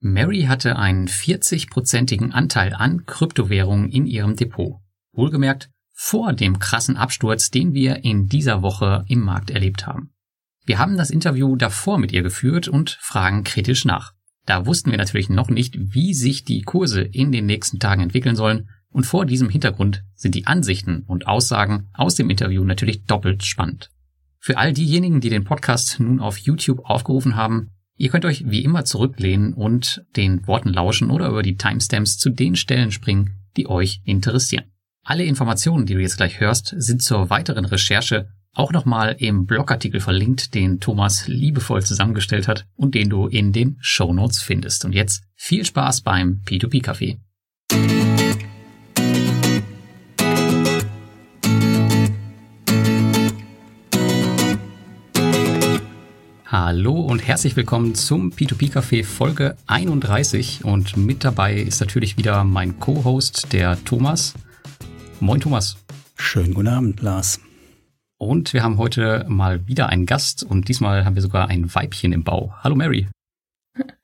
Mary hatte einen 40-prozentigen Anteil an Kryptowährungen in ihrem Depot. Wohlgemerkt vor dem krassen Absturz, den wir in dieser Woche im Markt erlebt haben. Wir haben das Interview davor mit ihr geführt und fragen kritisch nach. Da wussten wir natürlich noch nicht, wie sich die Kurse in den nächsten Tagen entwickeln sollen, und vor diesem Hintergrund sind die Ansichten und Aussagen aus dem Interview natürlich doppelt spannend. Für all diejenigen, die den Podcast nun auf YouTube aufgerufen haben, ihr könnt euch wie immer zurücklehnen und den Worten lauschen oder über die Timestamps zu den Stellen springen, die euch interessieren. Alle Informationen, die du jetzt gleich hörst, sind zur weiteren Recherche auch nochmal im Blogartikel verlinkt, den Thomas liebevoll zusammengestellt hat und den du in den Show Notes findest. Und jetzt viel Spaß beim P2P Hallo und herzlich willkommen zum P2P Café Folge 31 und mit dabei ist natürlich wieder mein Co-Host, der Thomas. Moin Thomas. Schönen guten Abend, Lars. Und wir haben heute mal wieder einen Gast und diesmal haben wir sogar ein Weibchen im Bau. Hallo Mary.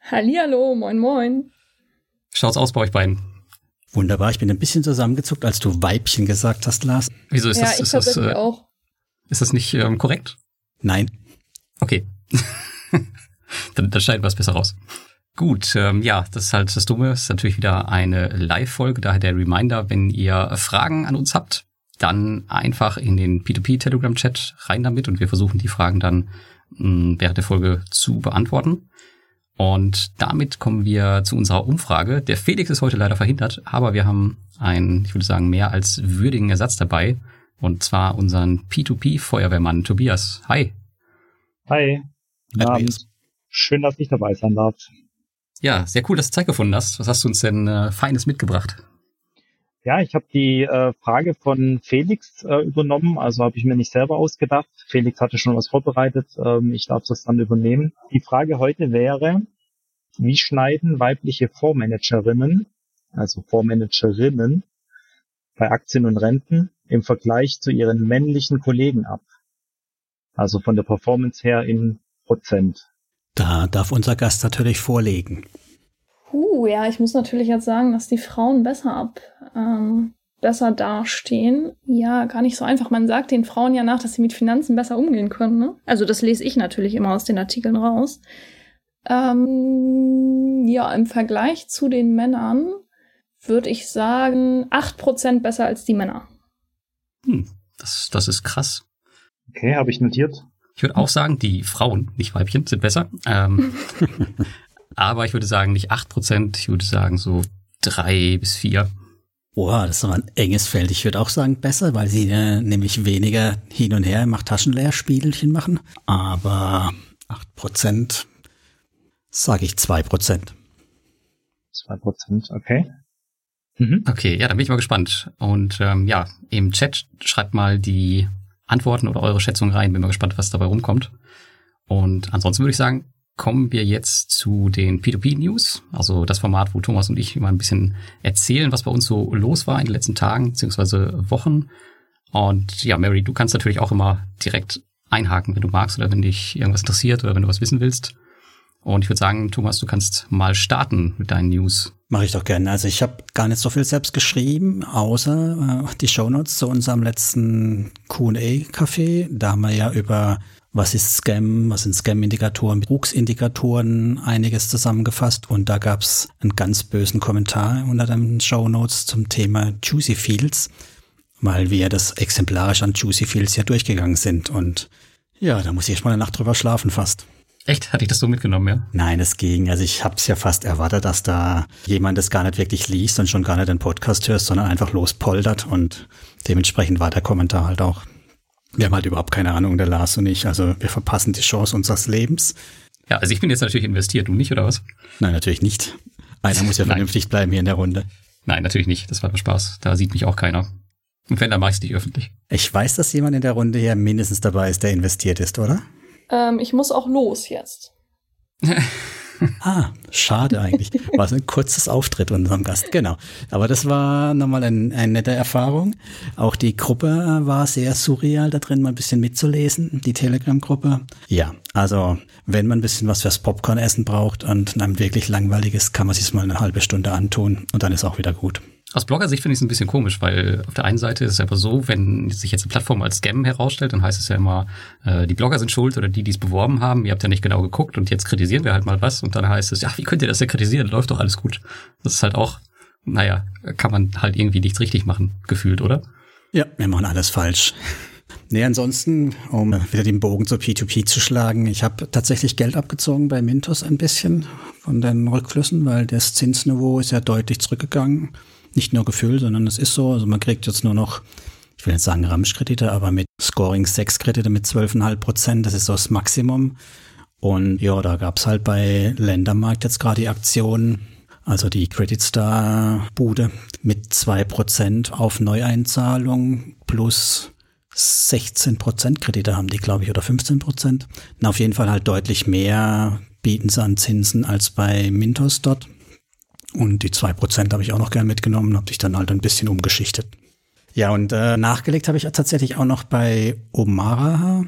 Hallihallo, moin moin. Schaut's aus bei euch beiden? Wunderbar, ich bin ein bisschen zusammengezuckt, als du Weibchen gesagt hast, Lars. Wieso ist ja, das? Ich ist, das, äh, auch. ist das nicht ähm, korrekt? Nein. Okay. dann, dann schneiden wir es besser raus. Gut, ähm, ja, das ist halt das Dumme. Das ist natürlich wieder eine Live-Folge, daher der Reminder, wenn ihr Fragen an uns habt, dann einfach in den P2P-Telegram-Chat rein damit und wir versuchen die Fragen dann mh, mm, während der Folge zu beantworten. Und damit kommen wir zu unserer Umfrage. Der Felix ist heute leider verhindert, aber wir haben einen, ich würde sagen, mehr als würdigen Ersatz dabei. Und zwar unseren P2P-Feuerwehrmann Tobias. Hi. Hi. Abend. Schön, dass ich dabei sein darf. Ja, sehr cool, dass du Zeit gefunden hast. Was hast du uns denn äh, Feines mitgebracht? Ja, ich habe die äh, Frage von Felix äh, übernommen, also habe ich mir nicht selber ausgedacht. Felix hatte schon was vorbereitet, ähm, ich darf das dann übernehmen. Die Frage heute wäre, wie schneiden weibliche Fondsmanagerinnen, also Fondsmanagerinnen bei Aktien und Renten im Vergleich zu ihren männlichen Kollegen ab? Also von der Performance her in Prozent. Da darf unser Gast natürlich vorlegen. Uh, ja, ich muss natürlich jetzt sagen, dass die Frauen besser ab, ähm, besser dastehen. Ja, gar nicht so einfach. Man sagt den Frauen ja nach, dass sie mit Finanzen besser umgehen können. Ne? Also das lese ich natürlich immer aus den Artikeln raus. Ähm, ja, im Vergleich zu den Männern würde ich sagen, acht Prozent besser als die Männer. Hm, das, das ist krass. Okay, habe ich notiert. Ich würde auch sagen, die Frauen, nicht Weibchen, sind besser. Ähm, aber ich würde sagen, nicht acht Prozent, ich würde sagen so drei bis vier. Boah, das ist aber ein enges Feld. Ich würde auch sagen besser, weil sie äh, nämlich weniger hin und her macht Taschenleerspielchen machen. Aber acht Prozent, sage ich zwei Prozent. Zwei Prozent, okay. Mhm. Okay, ja, dann bin ich mal gespannt. Und ähm, ja, im Chat schreibt mal die Antworten oder eure Schätzung rein. Bin mal gespannt, was dabei rumkommt. Und ansonsten würde ich sagen, kommen wir jetzt zu den P2P-News, also das Format, wo Thomas und ich immer ein bisschen erzählen, was bei uns so los war in den letzten Tagen bzw. Wochen. Und ja, Mary, du kannst natürlich auch immer direkt einhaken, wenn du magst oder wenn dich irgendwas interessiert oder wenn du was wissen willst. Und ich würde sagen, Thomas, du kannst mal starten mit deinen News. Mache ich doch gerne. Also ich habe gar nicht so viel selbst geschrieben, außer äh, die Shownotes zu unserem letzten Q&A-Café. Da haben wir ja über was ist Scam, was sind Scam-Indikatoren, Betrugsindikatoren einiges zusammengefasst. Und da gab es einen ganz bösen Kommentar unter den Shownotes zum Thema Juicy Fields, weil wir das exemplarisch an Juicy Fields ja durchgegangen sind. Und ja, da muss ich echt mal eine Nacht drüber schlafen fast. Echt? Hatte ich das so mitgenommen, ja? Nein, es ging. Also ich habe es ja fast erwartet, dass da jemand das gar nicht wirklich liest und schon gar nicht den Podcast hörst, sondern einfach lospoltert und dementsprechend war der Kommentar halt auch. Wir haben halt überhaupt keine Ahnung, der Lars und ich. Also wir verpassen die Chance unseres Lebens. Ja, also ich bin jetzt natürlich investiert, du nicht, oder was? Nein, natürlich nicht. Einer muss ja vernünftig bleiben hier in der Runde. Nein, natürlich nicht. Das war nur Spaß. Da sieht mich auch keiner. Und wenn, dann mache ich es nicht öffentlich. Ich weiß, dass jemand in der Runde hier mindestens dabei ist, der investiert ist, oder? Ähm, ich muss auch los jetzt. Ah, schade eigentlich. War so ein kurzes Auftritt unserem Gast, genau. Aber das war nochmal ein, eine nette Erfahrung. Auch die Gruppe war sehr surreal da drin, mal ein bisschen mitzulesen, die Telegram-Gruppe. Ja, also wenn man ein bisschen was fürs Popcorn-Essen braucht und einem wirklich langweilig ist, kann man sich mal eine halbe Stunde antun und dann ist auch wieder gut. Aus Blogger-Sicht finde ich es ein bisschen komisch, weil auf der einen Seite ist es einfach so, wenn sich jetzt eine Plattform als Scam herausstellt, dann heißt es ja immer, äh, die Blogger sind schuld oder die, die es beworben haben, ihr habt ja nicht genau geguckt und jetzt kritisieren wir halt mal was und dann heißt es, ja, wie könnt ihr das denn kritisieren? Läuft doch alles gut. Das ist halt auch, naja, kann man halt irgendwie nichts richtig machen, gefühlt, oder? Ja, wir machen alles falsch. Nee, ansonsten, um wieder den Bogen zur P2P zu schlagen, ich habe tatsächlich Geld abgezogen bei Mintos ein bisschen von den Rückflüssen, weil das Zinsniveau ist ja deutlich zurückgegangen nicht nur Gefühl, sondern es ist so. Also man kriegt jetzt nur noch, ich will jetzt sagen Ramschkredite, aber mit Scoring 6 Kredite mit 12,5 Prozent, das ist so das Maximum. Und ja, da gab's halt bei Ländermarkt jetzt gerade die Aktion, also die Credit Star Bude mit zwei Prozent auf Neueinzahlung plus 16 Prozent Kredite haben die, glaube ich, oder 15 Prozent. Auf jeden Fall halt deutlich mehr bieten sie an Zinsen als bei Mintos dort. Und die zwei Prozent habe ich auch noch gern mitgenommen, habe ich dann halt ein bisschen umgeschichtet. Ja, und äh, nachgelegt habe ich tatsächlich auch noch bei Omara.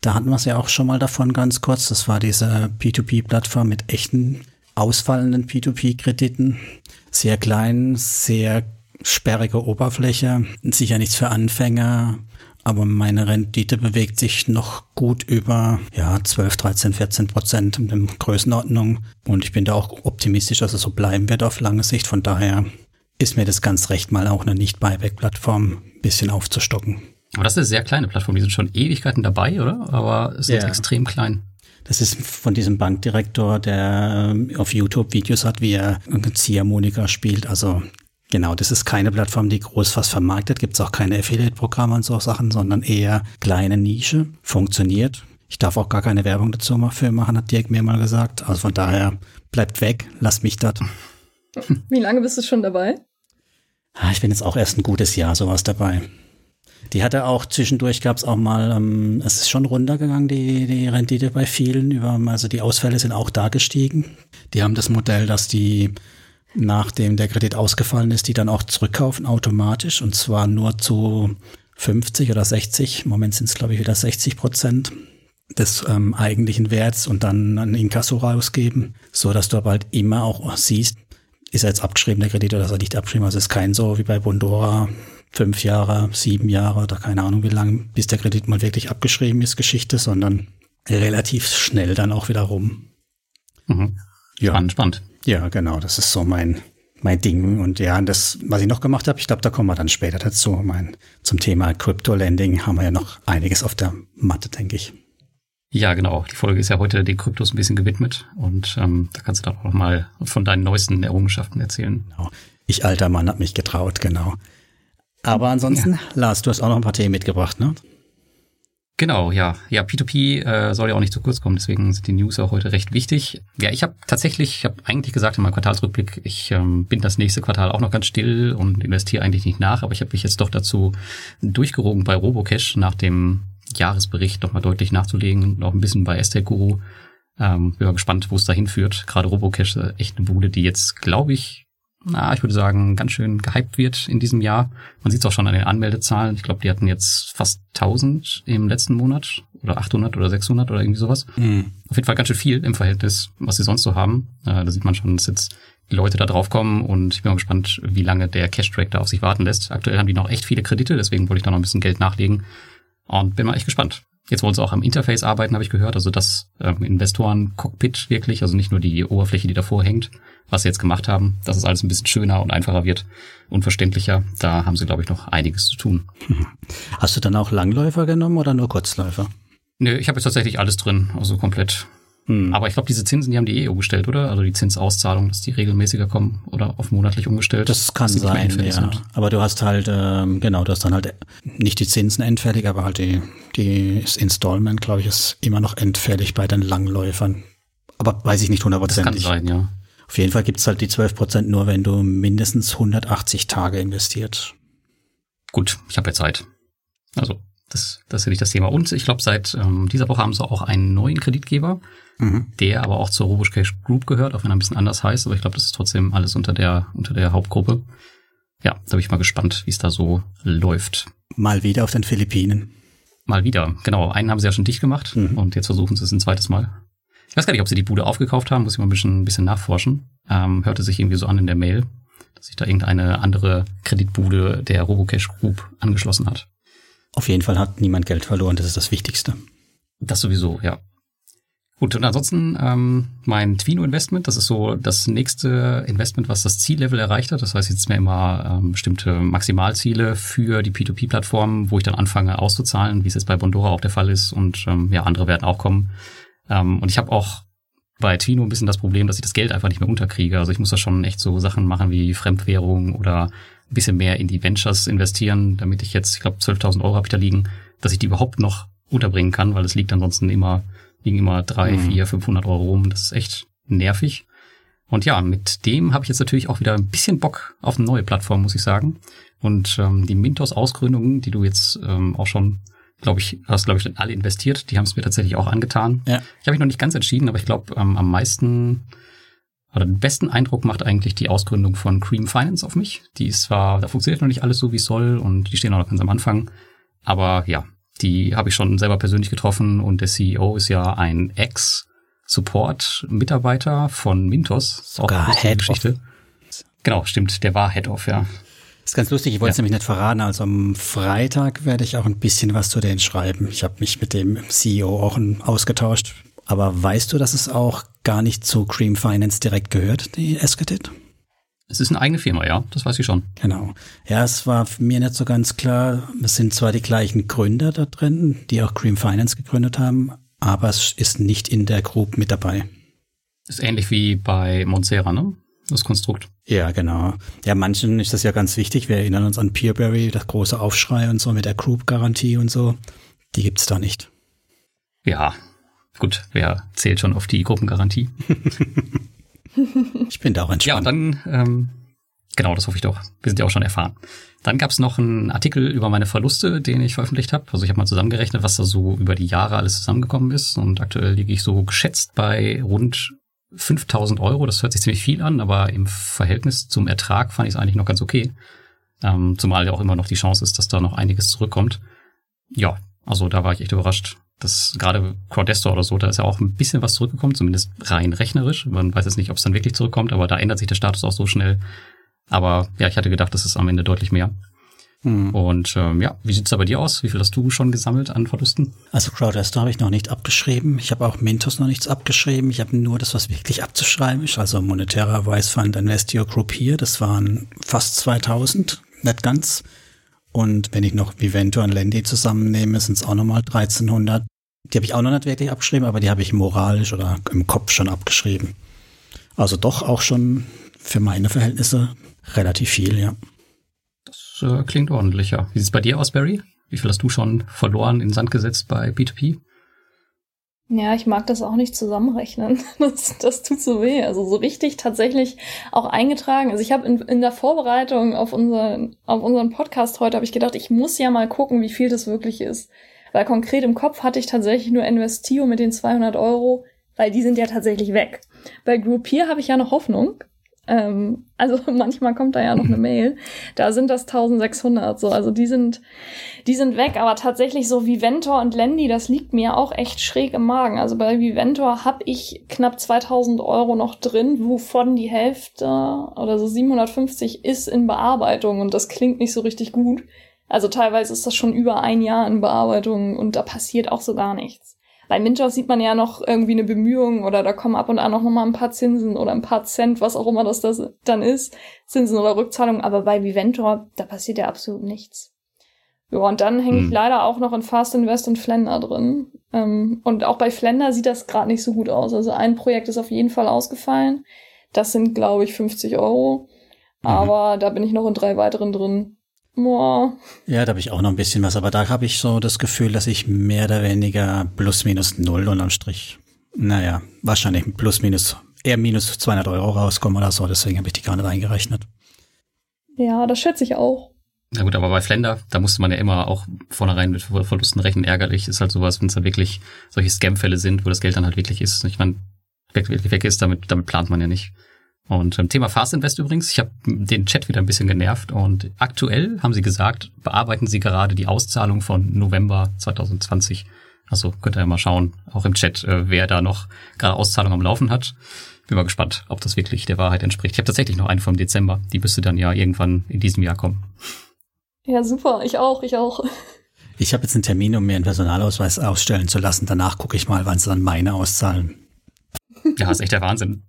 Da hatten wir es ja auch schon mal davon ganz kurz. Das war diese P2P-Plattform mit echten ausfallenden P2P-Krediten. Sehr klein, sehr sperrige Oberfläche, sicher nichts für Anfänger, aber meine Rendite bewegt sich noch gut über ja 12, 13, 14 Prozent in der Größenordnung und ich bin da auch optimistisch, dass es so bleiben wird auf lange Sicht. Von daher ist mir das ganz recht, mal auch eine Nicht-Buyback-Plattform ein bisschen aufzustocken. Aber das ist eine sehr kleine Plattform, die sind schon Ewigkeiten dabei, oder? Aber es ist ja. extrem klein. Das ist von diesem Bankdirektor, der ähm, auf YouTube Videos hat, wie er Ziehharmonika spielt. Also Genau, das ist keine Plattform, die groß was vermarktet. Gibt es auch keine Affiliate-Programme und so Sachen, sondern eher kleine Nische. Funktioniert. Ich darf auch gar keine Werbung dazu für machen, hat Dirk mir mal gesagt. Also von daher bleibt weg, lasst mich dort. Wie lange bist du schon dabei? Ah, ich bin jetzt auch erst ein gutes Jahr sowas dabei. Die hatte auch zwischendurch gab es auch mal, ähm, es ist schon runtergegangen, die, die Rendite bei vielen. Über, also die Ausfälle sind auch da gestiegen. Die haben das Modell, dass die nachdem der Kredit ausgefallen ist, die dann auch zurückkaufen automatisch und zwar nur zu 50 oder 60, im Moment sind es glaube ich wieder 60 Prozent des ähm, eigentlichen Werts und dann an Inkasso rausgeben, so dass du aber halt immer auch siehst, ist er jetzt abgeschrieben, der Kredit, oder ist er nicht abgeschrieben. Also es ist kein so wie bei Bondora, fünf Jahre, sieben Jahre oder keine Ahnung wie lang, bis der Kredit mal wirklich abgeschrieben ist, Geschichte, sondern relativ schnell dann auch wieder rum. Mhm. Ja. Spannend, spannend. Ja, genau, das ist so mein, mein Ding. Und ja, das, was ich noch gemacht habe, ich glaube, da kommen wir dann später dazu. Mein, zum Thema Crypto-Lending haben wir ja noch einiges auf der Matte, denke ich. Ja, genau. Die Folge ist ja heute den Kryptos ein bisschen gewidmet und ähm, da kannst du dann auch mal von deinen neuesten Errungenschaften erzählen. Genau. Ich alter Mann hab mich getraut, genau. Aber ansonsten, ja. Lars, du hast auch noch ein paar Themen mitgebracht, ne? Genau, ja. Ja, P2P äh, soll ja auch nicht zu kurz kommen, deswegen sind die News auch heute recht wichtig. Ja, ich habe tatsächlich, ich habe eigentlich gesagt in meinem Quartalsrückblick, ich ähm, bin das nächste Quartal auch noch ganz still und investiere eigentlich nicht nach, aber ich habe mich jetzt doch dazu durchgerogen bei Robocash nach dem Jahresbericht nochmal deutlich nachzulegen und auch ein bisschen bei Estate Guru. Ähm, bin mal gespannt, wo es dahin führt. Gerade Robocash ist echt eine Bude, die jetzt, glaube ich, na, ich würde sagen, ganz schön gehypt wird in diesem Jahr. Man sieht es auch schon an den Anmeldezahlen. Ich glaube, die hatten jetzt fast 1000 im letzten Monat oder 800 oder 600 oder irgendwie sowas. Mhm. Auf jeden Fall ganz schön viel im Verhältnis, was sie sonst so haben. Äh, da sieht man schon, dass jetzt die Leute da drauf kommen und ich bin mal gespannt, wie lange der Cash-Track da auf sich warten lässt. Aktuell haben die noch echt viele Kredite, deswegen wollte ich da noch ein bisschen Geld nachlegen und bin mal echt gespannt. Jetzt wollen sie auch am Interface arbeiten, habe ich gehört. Also das ähm, Investoren-Cockpit wirklich, also nicht nur die Oberfläche, die davor hängt, was sie jetzt gemacht haben, dass es alles ein bisschen schöner und einfacher wird und verständlicher. Da haben sie, glaube ich, noch einiges zu tun. Hast du dann auch Langläufer genommen oder nur Kurzläufer? Nö, ich habe jetzt tatsächlich alles drin, also komplett hm. Aber ich glaube, diese Zinsen, die haben die eh umgestellt, oder? Also die Zinsauszahlung, dass die regelmäßiger kommen oder auf monatlich umgestellt. Das kann sein, ja. Sind. Aber du hast halt, ähm, genau, du hast dann halt nicht die Zinsen entfällig, aber halt die, die das Installment, glaube ich, ist immer noch entfällig bei den Langläufern. Aber weiß ich nicht hundertprozentig. Das kann sein, ja. Auf jeden Fall gibt's halt die 12 Prozent nur, wenn du mindestens 180 Tage investiert. Gut, ich habe ja Zeit. Also Das, das ist ja nicht das Thema. Und ich glaube, seit ähm, dieser Woche haben sie auch einen neuen Kreditgeber, mhm. der aber auch zur RoboCash Group gehört, auch wenn er ein bisschen anders heißt. Aber ich glaube, das ist trotzdem alles unter der, unter der Hauptgruppe. Ja, da bin ich mal gespannt, wie es da so läuft. Mal wieder auf den Philippinen. Mal wieder, genau. Einen haben sie ja schon dicht gemacht mhm. und jetzt versuchen sie es ein zweites Mal. Ich weiß gar nicht, ob sie die Bude aufgekauft haben, muss ich mal ein bisschen, ein bisschen nachforschen. Ähm, hörte sich irgendwie so an in der Mail, dass sich da irgendeine andere Kreditbude der Robocash Group angeschlossen hat. Auf jeden Fall hat niemand Geld verloren, das ist das Wichtigste. Das sowieso, ja. Gut, und ansonsten ähm, mein Twino-Investment, das ist so das nächste Investment, was das Ziellevel erreicht hat. Das heißt, jetzt mir immer ähm, bestimmte Maximalziele für die P2P-Plattform, wo ich dann anfange auszuzahlen, wie es jetzt bei Bondora auch der Fall ist. Und ähm, ja, andere werden auch kommen. Ähm, und ich habe auch bei Twino ein bisschen das Problem, dass ich das Geld einfach nicht mehr unterkriege. Also ich muss da schon echt so Sachen machen wie Fremdwährung oder ein bisschen mehr in die Ventures investieren, damit ich jetzt, ich glaube, 12.000 Euro habe ich da liegen, dass ich die überhaupt noch unterbringen kann, weil es liegt ansonsten immer liegen immer drei, mhm. vier, 500 Euro rum. Das ist echt nervig. Und ja, mit dem habe ich jetzt natürlich auch wieder ein bisschen Bock auf eine neue Plattform, muss ich sagen. Und ähm, die Mintos-Ausgründungen, die du jetzt ähm, auch schon, glaube ich, hast, glaube ich, alle investiert, die haben es mir tatsächlich auch angetan. Ja. Ich habe mich noch nicht ganz entschieden, aber ich glaube, ähm, am meisten oder den besten Eindruck macht eigentlich die Ausgründung von Cream Finance auf mich. Die ist zwar, da funktioniert noch nicht alles so, wie es soll und die stehen auch noch ganz am Anfang. Aber ja, die habe ich schon selber persönlich getroffen und der CEO ist ja ein Ex-Support-Mitarbeiter von Mintos. Sogar auch Head Geschichte. Genau, stimmt, der war Head of, ja. ist ganz lustig, ich wollte es ja. nämlich nicht verraten. Also am Freitag werde ich auch ein bisschen was zu denen schreiben. Ich habe mich mit dem CEO auch ausgetauscht. Aber weißt du, dass es auch gar nicht zu Cream Finance direkt gehört, die Escatit? Es ist eine eigene Firma, ja, das weiß ich schon. Genau. Ja, es war mir nicht so ganz klar. Es sind zwar die gleichen Gründer da drin, die auch Cream Finance gegründet haben, aber es ist nicht in der Group mit dabei. Ist ähnlich wie bei Monsera, ne? Das Konstrukt. Ja, genau. Ja, manchen ist das ja ganz wichtig. Wir erinnern uns an Peerberry, das große Aufschrei und so mit der Group-Garantie und so. Die gibt's da nicht. Ja, gut, wer zählt schon auf die Gruppengarantie? ich bin da auch entspannt. Ja, dann, ähm, genau, das hoffe ich doch. Wir sind ja auch schon erfahren. Dann gab es noch einen Artikel über meine Verluste, den ich veröffentlicht habe. Also ich habe mal zusammengerechnet, was da so über die Jahre alles zusammengekommen ist. Und aktuell liege ich so geschätzt bei rund 5000 Euro. Das hört sich ziemlich viel an, aber im Verhältnis zum Ertrag fand ich es eigentlich noch ganz okay. Ähm, zumal ja auch immer noch die Chance ist, dass da noch einiges zurückkommt. Ja, also da war ich echt überrascht, das gerade Crowdestor oder so, da ist ja auch ein bisschen was zurückgekommen, zumindest rein rechnerisch. Man weiß jetzt nicht, ob es dann wirklich zurückkommt, aber da ändert sich der Status auch so schnell. Aber ja, ich hatte gedacht, das ist am Ende deutlich mehr. Hm. Und ähm, ja, wie sieht's da bei dir aus? Wie viel hast du schon gesammelt an Verlusten? Also Crowdestor habe ich noch nicht abgeschrieben. Ich habe auch Mintos noch nichts abgeschrieben. Ich habe nur das, was wirklich abzuschreiben ist. Also Monetärer Vice Fund Investio Group hier, das waren fast 2000, nicht ganz. Und wenn ich noch Vivento und Lendi zusammennehme, sind es auch nochmal 1300. Die habe ich auch noch nicht wirklich abgeschrieben, aber die habe ich moralisch oder im Kopf schon abgeschrieben. Also doch auch schon für meine Verhältnisse relativ viel, ja. Das äh, klingt ordentlich, ja. Wie sieht es bei dir aus, Barry? Wie viel hast du schon verloren in Sand gesetzt bei B2P? Ja, ich mag das auch nicht zusammenrechnen. Das, das tut so weh. Also so richtig tatsächlich auch eingetragen. Also ich habe in, in der Vorbereitung auf unseren, auf unseren Podcast heute, habe ich gedacht, ich muss ja mal gucken, wie viel das wirklich ist. Weil konkret im Kopf hatte ich tatsächlich nur Investio mit den 200 Euro, weil die sind ja tatsächlich weg. Bei Groupier habe ich ja noch Hoffnung. Ähm, also manchmal kommt da ja noch eine Mail. Da sind das 1600 so. Also die sind, die sind weg. Aber tatsächlich so Viventor und Lendi, das liegt mir auch echt schräg im Magen. Also bei Viventor habe ich knapp 2000 Euro noch drin, wovon die Hälfte oder so 750 ist in Bearbeitung. Und das klingt nicht so richtig gut. Also teilweise ist das schon über ein Jahr in Bearbeitung und da passiert auch so gar nichts. Bei Mintos sieht man ja noch irgendwie eine Bemühung oder da kommen ab und an noch mal ein paar Zinsen oder ein paar Cent, was auch immer das, das dann ist, Zinsen oder Rückzahlungen. Aber bei Viventor, da passiert ja absolut nichts. Ja, und dann hänge ich hm. leider auch noch in Fast Invest und Flender drin. Ähm, und auch bei Flender sieht das gerade nicht so gut aus. Also ein Projekt ist auf jeden Fall ausgefallen. Das sind, glaube ich, 50 Euro. Mhm. Aber da bin ich noch in drei weiteren drin. Boah. Ja, da habe ich auch noch ein bisschen was, aber da habe ich so das Gefühl, dass ich mehr oder weniger plus minus null unterm Strich, naja, wahrscheinlich plus minus, eher minus 200 Euro rauskomme oder so, deswegen habe ich die gar nicht eingerechnet. Ja, das schätze ich auch. Na gut, aber bei Flender, da musste man ja immer auch vornherein mit Verlusten rechnen. Ärgerlich ist halt sowas, wenn es da wirklich solche Scam-Fälle sind, wo das Geld dann halt wirklich ist. Ich meine, weg, weg ist, damit, damit plant man ja nicht. Und ähm, Thema Fast Invest übrigens, ich habe den Chat wieder ein bisschen genervt und aktuell haben sie gesagt, bearbeiten sie gerade die Auszahlung von November 2020. Also könnt ihr ja mal schauen, auch im Chat, äh, wer da noch gerade Auszahlung am Laufen hat. Bin mal gespannt, ob das wirklich der Wahrheit entspricht. Ich habe tatsächlich noch einen vom Dezember, die müsste dann ja irgendwann in diesem Jahr kommen. Ja, super, ich auch, ich auch. Ich habe jetzt einen Termin, um mir einen Personalausweis ausstellen zu lassen. Danach gucke ich mal, wann sie dann meine auszahlen. Ja, ist echt der Wahnsinn.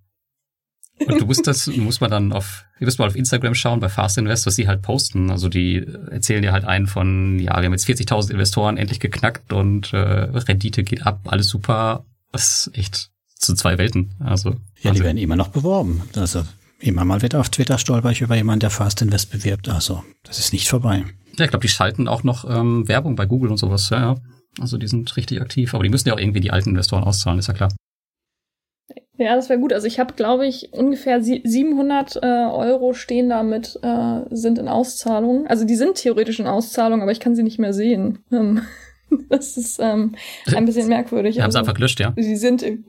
Und du musst das, muss man dann auf, ihr müsst mal auf Instagram schauen bei Fast Invest, was sie halt posten. Also die erzählen dir halt einen von, ja, wir haben jetzt 40.000 Investoren endlich geknackt und äh, Rendite geht ab, alles super. Das ist echt zu zwei Welten. Also ja, die werden immer noch beworben. Also immer mal wieder auf Twitter stolper ich über jemanden, der Fast Invest bewirbt. Also das ist nicht vorbei. Ja, ich glaube, die schalten auch noch ähm, Werbung bei Google und sowas. Ja, ja. Also die sind richtig aktiv, aber die müssen ja auch irgendwie die alten Investoren auszahlen, ist ja klar. Ja, das wäre gut. Also ich habe, glaube ich, ungefähr 700 äh, Euro stehen damit, äh, sind in Auszahlung. Also die sind theoretisch in Auszahlung, aber ich kann sie nicht mehr sehen. Ähm, das ist ähm, ein bisschen merkwürdig. Die haben also, sie einfach gelöscht, ja? Sie sind im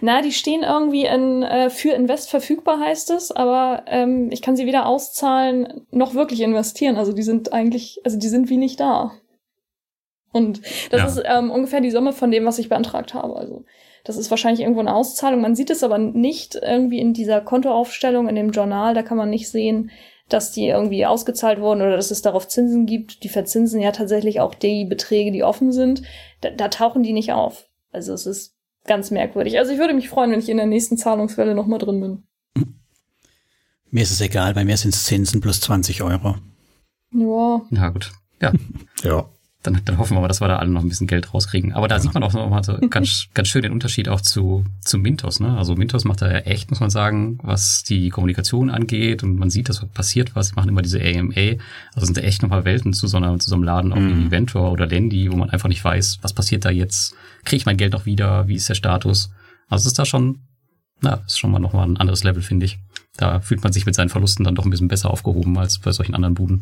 na, die stehen irgendwie in, äh, für Invest verfügbar, heißt es, aber ähm, ich kann sie weder auszahlen noch wirklich investieren. Also die sind eigentlich, also die sind wie nicht da. Und das ja. ist ähm, ungefähr die Summe von dem, was ich beantragt habe. Also das ist wahrscheinlich irgendwo eine Auszahlung. Man sieht es aber nicht irgendwie in dieser Kontoaufstellung, in dem Journal. Da kann man nicht sehen, dass die irgendwie ausgezahlt wurden oder dass es darauf Zinsen gibt. Die verzinsen ja tatsächlich auch die Beträge, die offen sind. Da, da tauchen die nicht auf. Also es ist ganz merkwürdig. Also ich würde mich freuen, wenn ich in der nächsten Zahlungswelle nochmal drin bin. Mir ist es egal, bei mir sind es Zinsen plus 20 Euro. Ja. Ja, gut. Ja. ja dann, dann hoffen wir mal, dass wir da alle noch ein bisschen Geld rauskriegen. Aber da ja. sieht man auch nochmal so ganz, ganz schön den Unterschied auch zu, zu Mintos. Ne? Also Mintos macht da ja echt, muss man sagen, was die Kommunikation angeht und man sieht, dass passiert was. Sie machen immer diese AMA. Also sind da echt nochmal Welten zu so, einer, zu so einem Laden, auch mhm. wie Eventor oder Lendi, wo man einfach nicht weiß, was passiert da jetzt? Kriege ich mein Geld noch wieder? Wie ist der Status? Also ist da schon, na, ist schon mal nochmal ein anderes Level, finde ich. Da fühlt man sich mit seinen Verlusten dann doch ein bisschen besser aufgehoben als bei solchen anderen Buden.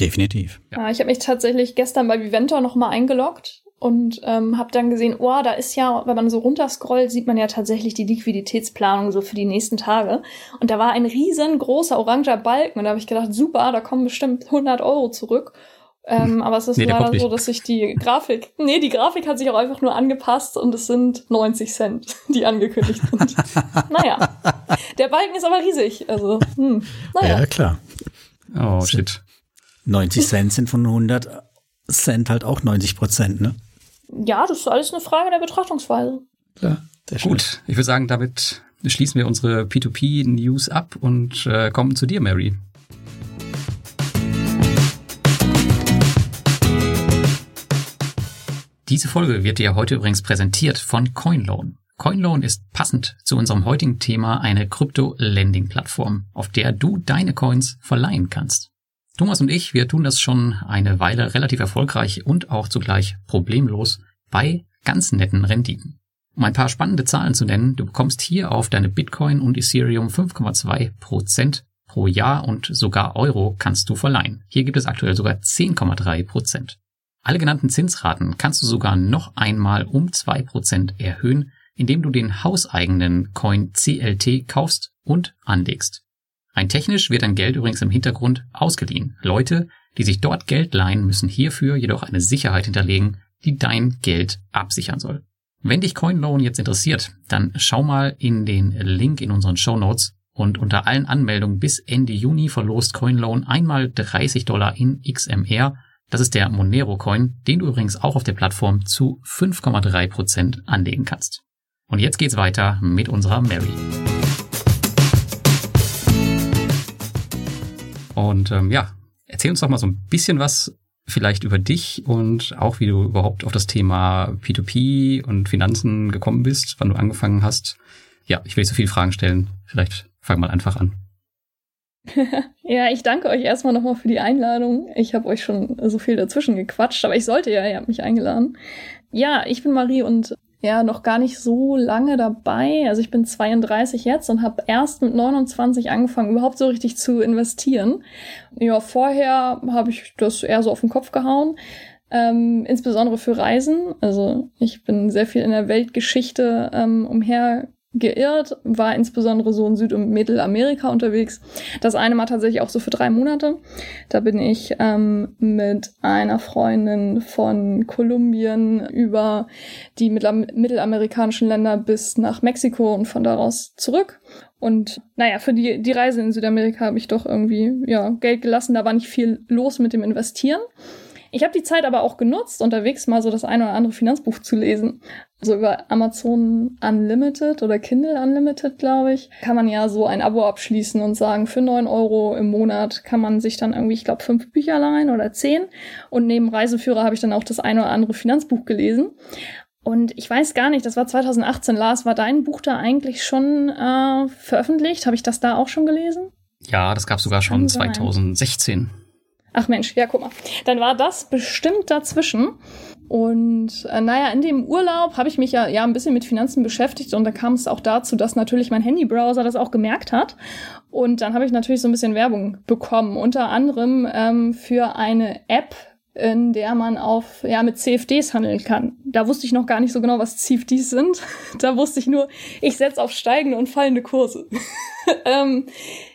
Definitiv. Ja, ich habe mich tatsächlich gestern bei Viventor nochmal eingeloggt und ähm, habe dann gesehen, oh, da ist ja, wenn man so runterscrollt, sieht man ja tatsächlich die Liquiditätsplanung so für die nächsten Tage. Und da war ein riesengroßer oranger Balken und da habe ich gedacht, super, da kommen bestimmt 100 Euro zurück. Ähm, aber es ist nee, leider so, dass sich die Grafik, nee, die Grafik hat sich auch einfach nur angepasst und es sind 90 Cent, die angekündigt sind. naja, der Balken ist aber riesig, also, hm, naja. Ja, klar. Oh, shit. 90 Cent sind von 100 Cent halt auch 90 Prozent, ne? Ja, das ist alles eine Frage der Betrachtungsweise. Klar, Gut, ich würde sagen, damit schließen wir unsere P2P-News ab und äh, kommen zu dir, Mary. Diese Folge wird dir heute übrigens präsentiert von CoinLoan. CoinLoan ist passend zu unserem heutigen Thema eine Krypto-Lending-Plattform, auf der du deine Coins verleihen kannst. Thomas und ich, wir tun das schon eine Weile relativ erfolgreich und auch zugleich problemlos bei ganz netten Renditen. Um ein paar spannende Zahlen zu nennen, du bekommst hier auf deine Bitcoin und Ethereum 5,2 Prozent pro Jahr und sogar Euro kannst du verleihen. Hier gibt es aktuell sogar 10,3 Prozent. Alle genannten Zinsraten kannst du sogar noch einmal um zwei Prozent erhöhen, indem du den hauseigenen Coin CLT kaufst und anlegst. Rein technisch wird dein Geld übrigens im Hintergrund ausgeliehen. Leute, die sich dort Geld leihen, müssen hierfür jedoch eine Sicherheit hinterlegen, die dein Geld absichern soll. Wenn dich CoinLoan jetzt interessiert, dann schau mal in den Link in unseren Show Notes und unter allen Anmeldungen bis Ende Juni verlost CoinLoan einmal 30 Dollar in XMR. Das ist der Monero Coin, den du übrigens auch auf der Plattform zu 5,3 Prozent anlegen kannst. Und jetzt geht's weiter mit unserer Mary. Und ähm, ja, erzähl uns doch mal so ein bisschen was vielleicht über dich und auch wie du überhaupt auf das Thema P2P und Finanzen gekommen bist, wann du angefangen hast. Ja, ich will nicht so viele Fragen stellen. Vielleicht fang mal einfach an. ja, ich danke euch erstmal nochmal für die Einladung. Ich habe euch schon so viel dazwischen gequatscht, aber ich sollte ja, ihr habt mich eingeladen. Ja, ich bin Marie und ja noch gar nicht so lange dabei. Also ich bin 32 jetzt und habe erst mit 29 angefangen, überhaupt so richtig zu investieren. Ja, vorher habe ich das eher so auf den Kopf gehauen. Ähm, insbesondere für Reisen. Also ich bin sehr viel in der Weltgeschichte ähm, umher geirrt, war insbesondere so in Süd- und Mittelamerika unterwegs. Das eine Mal tatsächlich auch so für drei Monate. Da bin ich ähm, mit einer Freundin von Kolumbien über die mittelamerikanischen Länder bis nach Mexiko und von daraus zurück. Und naja, für die, die Reise in Südamerika habe ich doch irgendwie ja, Geld gelassen. Da war nicht viel los mit dem Investieren. Ich habe die Zeit aber auch genutzt, unterwegs mal so das ein oder andere Finanzbuch zu lesen. So über Amazon Unlimited oder Kindle Unlimited, glaube ich, kann man ja so ein Abo abschließen und sagen, für neun Euro im Monat kann man sich dann irgendwie, ich glaube, fünf Bücher leihen oder zehn. Und neben Reiseführer habe ich dann auch das ein oder andere Finanzbuch gelesen. Und ich weiß gar nicht, das war 2018. Lars, war dein Buch da eigentlich schon äh, veröffentlicht? Habe ich das da auch schon gelesen? Ja, das gab sogar schon 2016. Ach Mensch, ja, guck mal. Dann war das bestimmt dazwischen. Und äh, naja, in dem Urlaub habe ich mich ja, ja ein bisschen mit Finanzen beschäftigt und da kam es auch dazu, dass natürlich mein Handybrowser das auch gemerkt hat. Und dann habe ich natürlich so ein bisschen Werbung bekommen, unter anderem ähm, für eine App, in der man auf ja mit CFDs handeln kann. Da wusste ich noch gar nicht so genau, was CFDs sind. da wusste ich nur, ich setze auf steigende und fallende Kurse. ähm,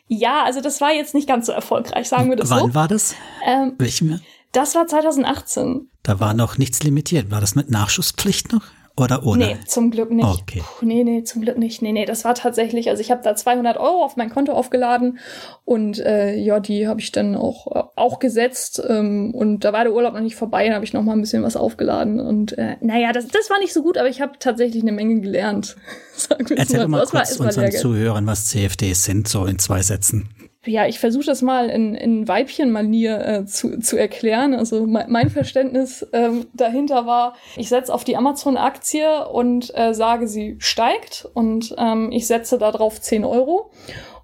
ja, also das war jetzt nicht ganz so erfolgreich, sagen wir das Wann so. Wann war das? Ähm, Welchem Das war 2018. Da war noch nichts limitiert. War das mit Nachschusspflicht noch? Oder ohne? Nee, zum Glück nicht. Okay. Puh, nee, nee, zum Glück nicht. Nee, nee, das war tatsächlich, also ich habe da 200 Euro auf mein Konto aufgeladen und äh, ja, die habe ich dann auch, auch gesetzt ähm, und da war der Urlaub noch nicht vorbei, dann habe ich noch mal ein bisschen was aufgeladen und äh, naja, das, das war nicht so gut, aber ich habe tatsächlich eine Menge gelernt. Erzähl mal, mal kurz unseren Zuhörern, was CFDs sind, so in zwei Sätzen ja, ich versuche das mal in, in Weibchenmanier äh, zu, zu erklären. Also mein, mein Verständnis ähm, dahinter war, ich setze auf die Amazon-Aktie und äh, sage, sie steigt und ähm, ich setze darauf 10 Euro.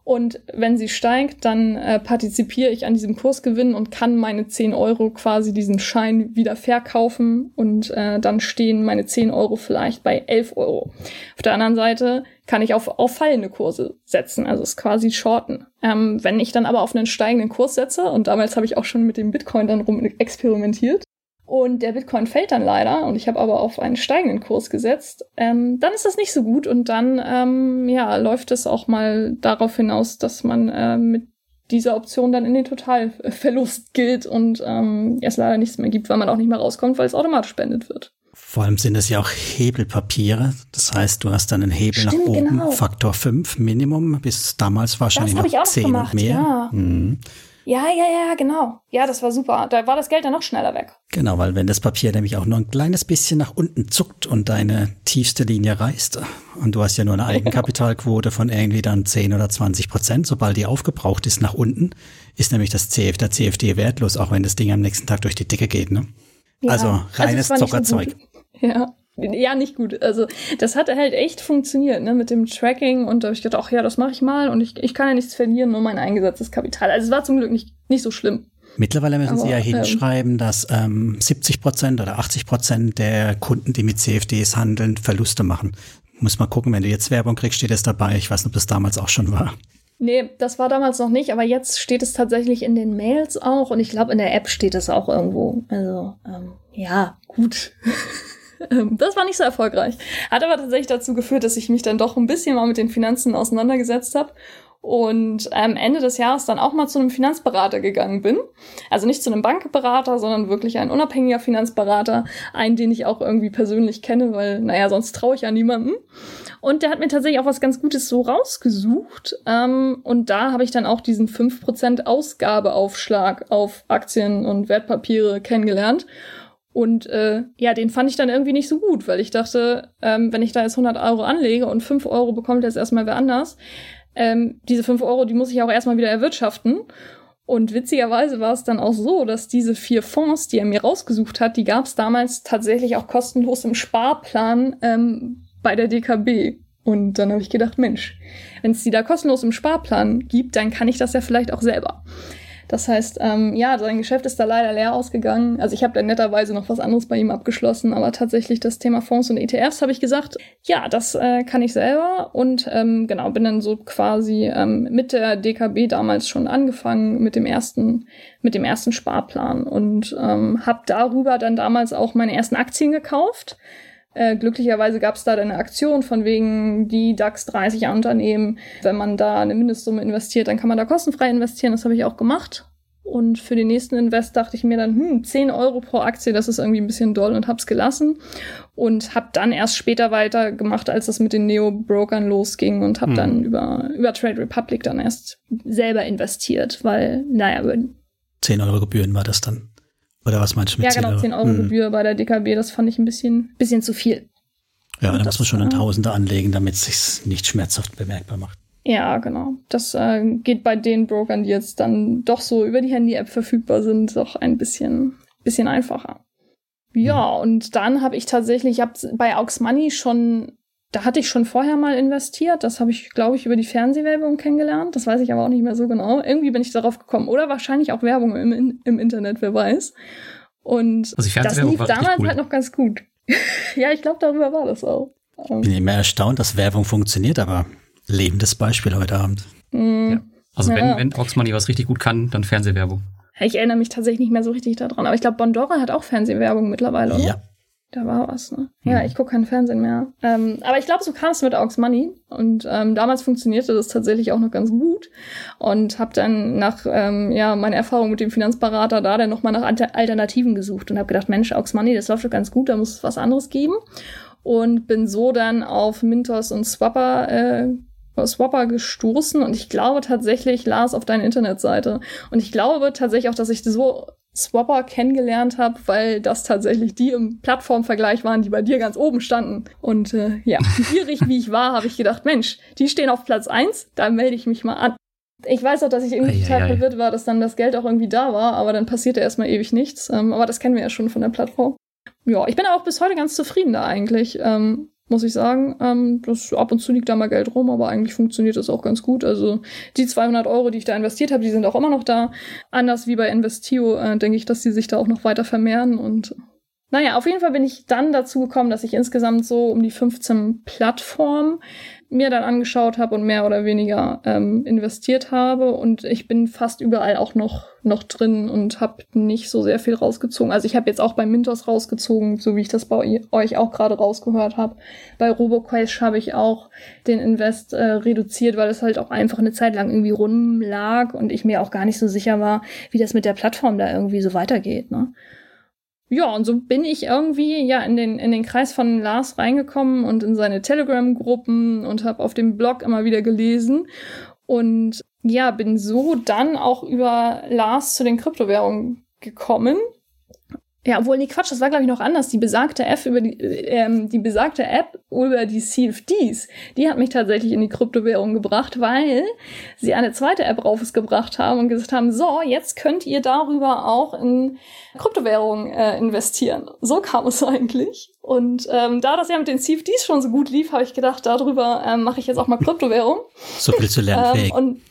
Und wenn sie steigt, dann äh, partizipiere ich an diesem Kursgewinn und kann meine 10 Euro quasi diesen Schein wieder verkaufen und äh, dann stehen meine 10 Euro vielleicht bei 11 Euro. Auf der anderen Seite kann ich auf, auf fallende Kurse setzen, also es quasi shorten. Ähm, wenn ich dann aber auf einen steigenden Kurs setze, und damals habe ich auch schon mit dem Bitcoin dann rum experimentiert, und der Bitcoin fällt dann leider und ich habe aber auf einen steigenden Kurs gesetzt, ähm, dann ist das nicht so gut und dann ähm, ja läuft es auch mal darauf hinaus, dass man äh, mit dieser Option dann in den Totalverlust gilt und ähm, es leider nichts mehr gibt, weil man auch nicht mehr rauskommt, weil es automatisch spendet wird. Vor allem sind es ja auch Hebelpapiere. Das heißt, du hast dann einen Hebel Stimmt, nach oben, genau. Faktor 5 Minimum, bis damals wahrscheinlich noch 10 und mehr. Ja. Mhm. Ja, ja, ja, genau. Ja, das war super. Da war das Geld dann noch schneller weg. Genau, weil wenn das Papier nämlich auch nur ein kleines bisschen nach unten zuckt und deine tiefste Linie reißt, und du hast ja nur eine Eigenkapitalquote von irgendwie dann 10 oder 20 Prozent, sobald die aufgebraucht ist nach unten, ist nämlich das CF, der CFD wertlos, auch wenn das Ding am nächsten Tag durch die Decke geht, ne? Ja, also, also reines also Zockerzeug. ja ja, nicht gut. Also das hat halt echt funktioniert, ne, mit dem Tracking und da habe ich gedacht, ach ja, das mache ich mal und ich, ich kann ja nichts verlieren, nur mein eingesetztes Kapital. Also es war zum Glück nicht, nicht so schlimm. Mittlerweile müssen Aber, Sie ja ähm, hinschreiben, ähm, dass ähm, 70 Prozent oder 80 Prozent der Kunden, die mit CFDs handeln, Verluste machen. Muss mal gucken, wenn du jetzt Werbung kriegst, steht es dabei. Ich weiß nicht, ob das damals auch schon war. Nee, das war damals noch nicht, aber jetzt steht es tatsächlich in den Mails auch und ich glaube, in der App steht es auch irgendwo. Also, ähm, ja, gut. Ähm, das war nicht so erfolgreich. Hat aber tatsächlich dazu geführt, dass ich mich dann doch ein bisschen mal mit den Finanzen auseinandergesetzt habe und am Ende des Jahres dann auch mal zu einem Finanzberater gegangen bin. Also nicht zu einem Bankberater, sondern wirklich ein unabhängiger Finanzberater, einen, den ich auch irgendwie persönlich kenne, weil, naja, sonst traue ich ja niemandem. Und der hat mir tatsächlich auch was ganz Gutes so rausgesucht. Ähm, und da habe ich dann auch diesen 5% Ausgabeaufschlag auf Aktien und Wertpapiere kennengelernt. Und äh, ja, den fand ich dann irgendwie nicht so gut, weil ich dachte, ähm, wenn ich da jetzt 100 Euro anlege und 5 Euro bekommt jetzt erstmal wer anders, ähm, diese 5 Euro, die muss ich auch erstmal wieder erwirtschaften. Und witzigerweise war es dann auch so, dass diese vier Fonds, die er mir rausgesucht hat, die gab es damals tatsächlich auch kostenlos im Sparplan ähm, bei der DKB. Und dann habe ich gedacht, Mensch, wenn es die da kostenlos im Sparplan gibt, dann kann ich das ja vielleicht auch selber. Das heißt, ähm, ja, sein Geschäft ist da leider leer ausgegangen. Also ich habe dann netterweise noch was anderes bei ihm abgeschlossen, aber tatsächlich das Thema Fonds und ETFs habe ich gesagt, ja, das äh, kann ich selber. Und ähm, genau, bin dann so quasi ähm, mit der DKB damals schon angefangen mit dem ersten, mit dem ersten Sparplan. Und ähm, habe darüber dann damals auch meine ersten Aktien gekauft äh, glücklicherweise gab es da eine Aktion von wegen die DAX 30 Unternehmen. Wenn man da eine Mindestsumme investiert, dann kann man da kostenfrei investieren. Das habe ich auch gemacht. Und für den nächsten Invest dachte ich mir dann, hm, 10 Euro pro Aktie, das ist irgendwie ein bisschen doll und hab's gelassen. Und hab dann erst später weitergemacht, als das mit den Neo-Brokern losging und hab hm. dann über, über Trade Republic dann erst selber investiert, weil, naja, 10 Euro Gebühren war das dann. Oder was meinst du mit Ja, genau, 10 Euro hm. Gebühr bei der DKB, das fand ich ein bisschen, bisschen zu viel. Ja, da muss man schon ein Tausender anlegen, damit es sich nicht schmerzhaft bemerkbar macht. Ja, genau. Das äh, geht bei den Brokern, die jetzt dann doch so über die Handy-App verfügbar sind, doch ein bisschen, bisschen einfacher. Ja, hm. und dann habe ich tatsächlich, ich habe bei Aux Money schon da hatte ich schon vorher mal investiert. Das habe ich, glaube ich, über die Fernsehwerbung kennengelernt. Das weiß ich aber auch nicht mehr so genau. Irgendwie bin ich darauf gekommen. Oder wahrscheinlich auch Werbung im, im Internet, wer weiß. Und also das lief damals cool. halt noch ganz gut. ja, ich glaube, darüber war das auch. Ich bin immer erstaunt, dass Werbung funktioniert, aber lebendes Beispiel heute Abend. Mm. Ja. Also ja. wenn, wenn Oxmoney was richtig gut kann, dann Fernsehwerbung. Ich erinnere mich tatsächlich nicht mehr so richtig daran, aber ich glaube, Bondora hat auch Fernsehwerbung mittlerweile, oder? Ja, da war was, ne? Ja, mhm. ich gucke keinen Fernsehen mehr. Ähm, aber ich glaube, so kam es mit Aux Money. Und ähm, damals funktionierte das tatsächlich auch noch ganz gut. Und habe dann nach ähm, ja, meiner Erfahrung mit dem Finanzberater da dann nochmal nach Alternativen gesucht und habe gedacht, Mensch, Aux Money, das läuft doch ganz gut, da muss es was anderes geben. Und bin so dann auf Mintos und Swapper äh, Swapper gestoßen und ich glaube tatsächlich, las auf deine Internetseite. Und ich glaube tatsächlich auch, dass ich so Swapper kennengelernt habe, weil das tatsächlich die im Plattformvergleich waren, die bei dir ganz oben standen. Und äh, ja, gierig wie ich war, habe ich gedacht, Mensch, die stehen auf Platz eins, da melde ich mich mal an. Ich weiß auch, dass ich irgendwie total verwirrt war, dass dann das Geld auch irgendwie da war, aber dann passierte erstmal ewig nichts. Ähm, aber das kennen wir ja schon von der Plattform. Ja, ich bin auch bis heute ganz zufrieden da eigentlich. Ähm, muss ich sagen. Ähm, das, ab und zu liegt da mal Geld rum, aber eigentlich funktioniert das auch ganz gut. Also die 200 Euro, die ich da investiert habe, die sind auch immer noch da. Anders wie bei Investio äh, denke ich, dass die sich da auch noch weiter vermehren und naja, auf jeden Fall bin ich dann dazu gekommen, dass ich insgesamt so um die 15 Plattformen mir dann angeschaut habe und mehr oder weniger ähm, investiert habe. Und ich bin fast überall auch noch, noch drin und habe nicht so sehr viel rausgezogen. Also ich habe jetzt auch bei Mintos rausgezogen, so wie ich das bei euch auch gerade rausgehört habe. Bei RoboQuest habe ich auch den Invest äh, reduziert, weil es halt auch einfach eine Zeit lang irgendwie rumlag und ich mir auch gar nicht so sicher war, wie das mit der Plattform da irgendwie so weitergeht. Ne? Ja, und so bin ich irgendwie ja in den, in den Kreis von Lars reingekommen und in seine Telegram-Gruppen und habe auf dem Blog immer wieder gelesen. Und ja, bin so dann auch über Lars zu den Kryptowährungen gekommen ja, obwohl, nee, Quatsch, das war, glaube ich, noch anders. Die besagte App über die, ähm, die besagte App über die CFDs, die hat mich tatsächlich in die Kryptowährung gebracht, weil sie eine zweite App rausgebracht haben und gesagt haben, so, jetzt könnt ihr darüber auch in Kryptowährungen äh, investieren. So kam es eigentlich. Und ähm, da das ja mit den CFDs schon so gut lief, habe ich gedacht, darüber ähm, mache ich jetzt auch mal Kryptowährung. So viel zu lernen. ähm, und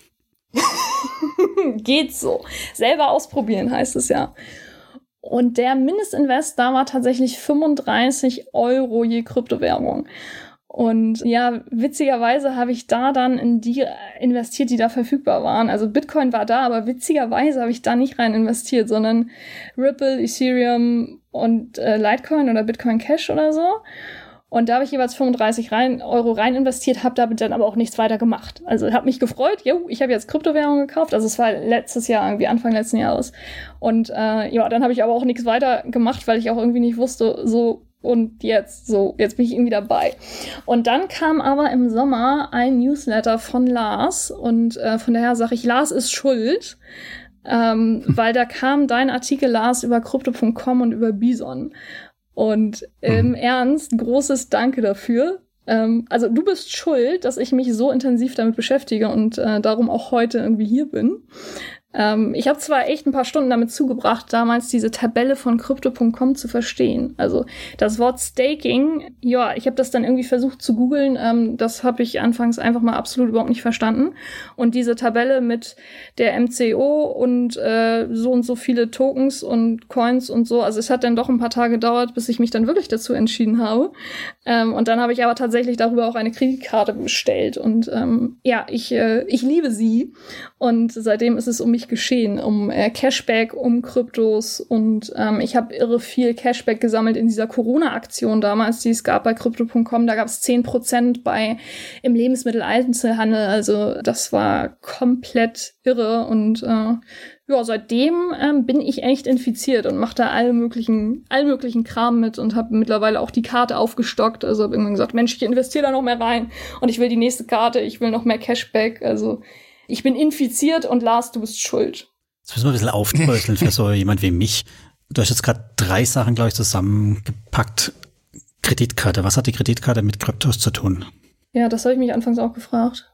geht so. Selber ausprobieren heißt es ja. Und der Mindestinvest da war tatsächlich 35 Euro je Kryptowährung. Und ja, witzigerweise habe ich da dann in die investiert, die da verfügbar waren. Also Bitcoin war da, aber witzigerweise habe ich da nicht rein investiert, sondern Ripple, Ethereum und äh, Litecoin oder Bitcoin Cash oder so. Und da habe ich jeweils 35 rein, Euro rein investiert, habe damit dann aber auch nichts weiter gemacht. Also habe mich gefreut, jo, ich habe jetzt Kryptowährungen gekauft. Also es war letztes Jahr, irgendwie Anfang letzten Jahres. Und äh, ja, dann habe ich aber auch nichts weiter gemacht, weil ich auch irgendwie nicht wusste, so und jetzt, so, jetzt bin ich irgendwie dabei. Und dann kam aber im Sommer ein Newsletter von Lars und äh, von daher sage ich, Lars ist schuld. Ähm, weil da kam dein Artikel, Lars, über Crypto.com und über Bison. Und im mhm. Ernst, großes Danke dafür. Ähm, also du bist schuld, dass ich mich so intensiv damit beschäftige und äh, darum auch heute irgendwie hier bin. Ähm, ich habe zwar echt ein paar Stunden damit zugebracht, damals diese Tabelle von Crypto.com zu verstehen. Also das Wort Staking, ja, ich habe das dann irgendwie versucht zu googeln. Ähm, das habe ich anfangs einfach mal absolut überhaupt nicht verstanden. Und diese Tabelle mit der MCO und äh, so und so viele Tokens und Coins und so, also es hat dann doch ein paar Tage gedauert, bis ich mich dann wirklich dazu entschieden habe. Ähm, und dann habe ich aber tatsächlich darüber auch eine Kreditkarte bestellt. Und ähm, ja, ich, äh, ich liebe sie. Und seitdem ist es um mich geschehen, um äh, Cashback, um Kryptos. Und ähm, ich habe irre viel Cashback gesammelt in dieser Corona-Aktion damals, die es gab bei Crypto.com. Da gab es Prozent bei im Lebensmitteleinzelhandel. Also das war komplett irre. Und äh, ja, seitdem ähm, bin ich echt infiziert und mache da alle möglichen, all möglichen Kram mit und habe mittlerweile auch die Karte aufgestockt. Also habe irgendwann gesagt, Mensch, ich investiere da noch mehr rein und ich will die nächste Karte, ich will noch mehr Cashback. Also ich bin infiziert und Lars, du bist schuld. Das müssen wir ein bisschen aufdröseln für so jemand wie mich. Du hast jetzt gerade drei Sachen, glaube ich, zusammengepackt. Kreditkarte. Was hat die Kreditkarte mit Kryptos zu tun? Ja, das habe ich mich anfangs auch gefragt.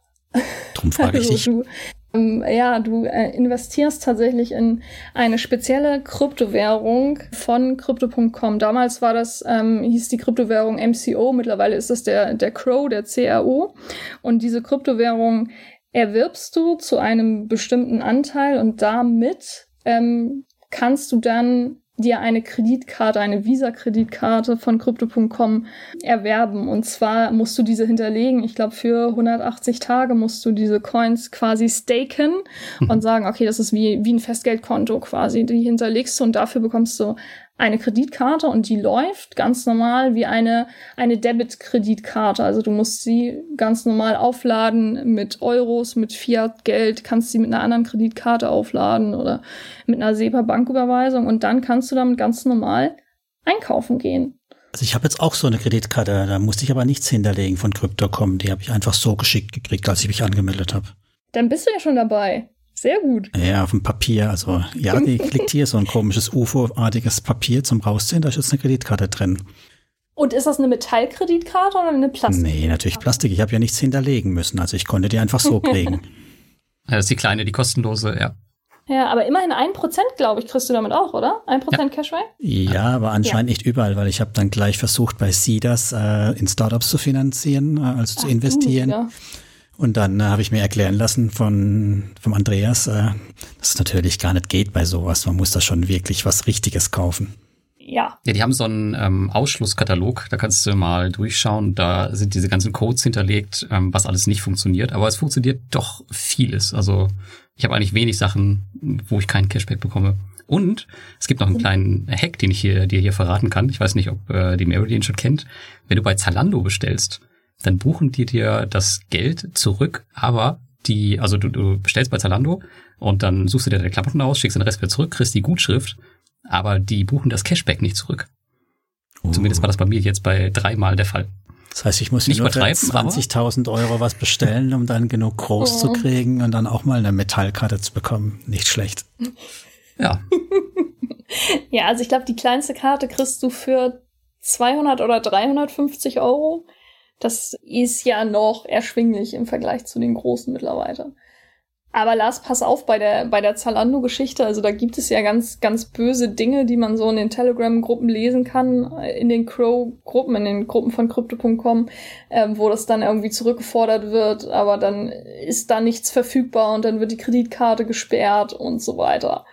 Drum frage ich also, dich. Du, ähm, ja, du äh, investierst tatsächlich in eine spezielle Kryptowährung von Crypto.com. Damals war das, ähm, hieß die Kryptowährung MCO, mittlerweile ist das der, der Crow, der CRO. Und diese Kryptowährung erwirbst du zu einem bestimmten Anteil und damit ähm, kannst du dann dir eine Kreditkarte, eine Visa-Kreditkarte von Crypto.com erwerben. Und zwar musst du diese hinterlegen. Ich glaube, für 180 Tage musst du diese Coins quasi staken mhm. und sagen, okay, das ist wie, wie ein Festgeldkonto quasi. Die hinterlegst du und dafür bekommst du eine Kreditkarte und die läuft ganz normal wie eine, eine Debit-Kreditkarte. Also du musst sie ganz normal aufladen mit Euros, mit Fiat-Geld, kannst sie mit einer anderen Kreditkarte aufladen oder mit einer SEPA-Banküberweisung und dann kannst du damit ganz normal einkaufen gehen. Also ich habe jetzt auch so eine Kreditkarte, da musste ich aber nichts hinterlegen von Crypto.com. Die habe ich einfach so geschickt gekriegt, als ich mich angemeldet habe. Dann bist du ja schon dabei. Sehr gut. Ja, auf dem Papier. Also ja, die liegt hier so ein komisches UFO-artiges Papier zum Rausziehen. Da ist jetzt eine Kreditkarte drin. Und ist das eine Metallkreditkarte oder eine Plastik? Nee, natürlich Plastik. Ich habe ja nichts hinterlegen müssen. Also ich konnte die einfach so kriegen. das ist die kleine, die kostenlose, ja. Ja, aber immerhin ein Prozent, glaube ich, kriegst du damit auch, oder? Ein Prozent ja. Cashback? Ja, aber anscheinend ja. nicht überall, weil ich habe dann gleich versucht, bei Seeders äh, in Startups zu finanzieren, äh, also Ach, zu investieren. Und dann äh, habe ich mir erklären lassen von vom Andreas, äh, dass es natürlich gar nicht geht bei sowas. Man muss da schon wirklich was Richtiges kaufen. Ja. Ja, die haben so einen ähm, Ausschlusskatalog, da kannst du mal durchschauen. Da sind diese ganzen Codes hinterlegt, ähm, was alles nicht funktioniert. Aber es funktioniert doch vieles. Also ich habe eigentlich wenig Sachen, wo ich keinen Cashback bekomme. Und es gibt noch einen kleinen Hack, den ich hier, dir hier verraten kann. Ich weiß nicht, ob äh, die Mary den schon kennt. Wenn du bei Zalando bestellst, dann buchen die dir das Geld zurück, aber die, also du, du bestellst bei Zalando und dann suchst du dir deine Klamotten aus, schickst den Rest wieder zurück, kriegst die Gutschrift, aber die buchen das Cashback nicht zurück. Uh. Zumindest war das bei mir jetzt bei dreimal der Fall. Das heißt, ich muss nicht nur 20.000 Euro was bestellen, um dann genug groß oh. zu kriegen und dann auch mal eine Metallkarte zu bekommen. Nicht schlecht. Ja. ja, also ich glaube, die kleinste Karte kriegst du für 200 oder 350 Euro. Das ist ja noch erschwinglich im Vergleich zu den großen mittlerweile. Aber Lars, pass auf bei der, bei der Zalando-Geschichte. Also da gibt es ja ganz, ganz böse Dinge, die man so in den Telegram-Gruppen lesen kann, in den Crow-Gruppen, in den Gruppen von Crypto.com, äh, wo das dann irgendwie zurückgefordert wird, aber dann ist da nichts verfügbar und dann wird die Kreditkarte gesperrt und so weiter.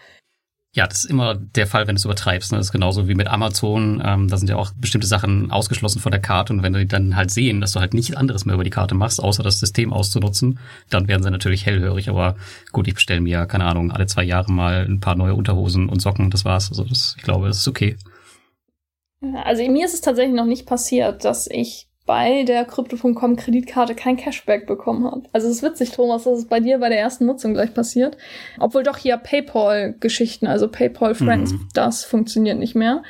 Ja, das ist immer der Fall, wenn du es übertreibst. Ne? Das ist genauso wie mit Amazon. Ähm, da sind ja auch bestimmte Sachen ausgeschlossen von der Karte. Und wenn die dann halt sehen, dass du halt nichts anderes mehr über die Karte machst, außer das System auszunutzen, dann werden sie natürlich hellhörig. Aber gut, ich bestelle mir, keine Ahnung, alle zwei Jahre mal ein paar neue Unterhosen und Socken. Das war's. Also das, ich glaube, das ist okay. Also mir ist es tatsächlich noch nicht passiert, dass ich bei der Crypto.com Kreditkarte kein Cashback bekommen habe. Also es ist witzig, Thomas, dass es bei dir bei der ersten Nutzung gleich passiert. Obwohl doch hier PayPal-Geschichten, also PayPal Friends, mhm. das funktioniert nicht mehr.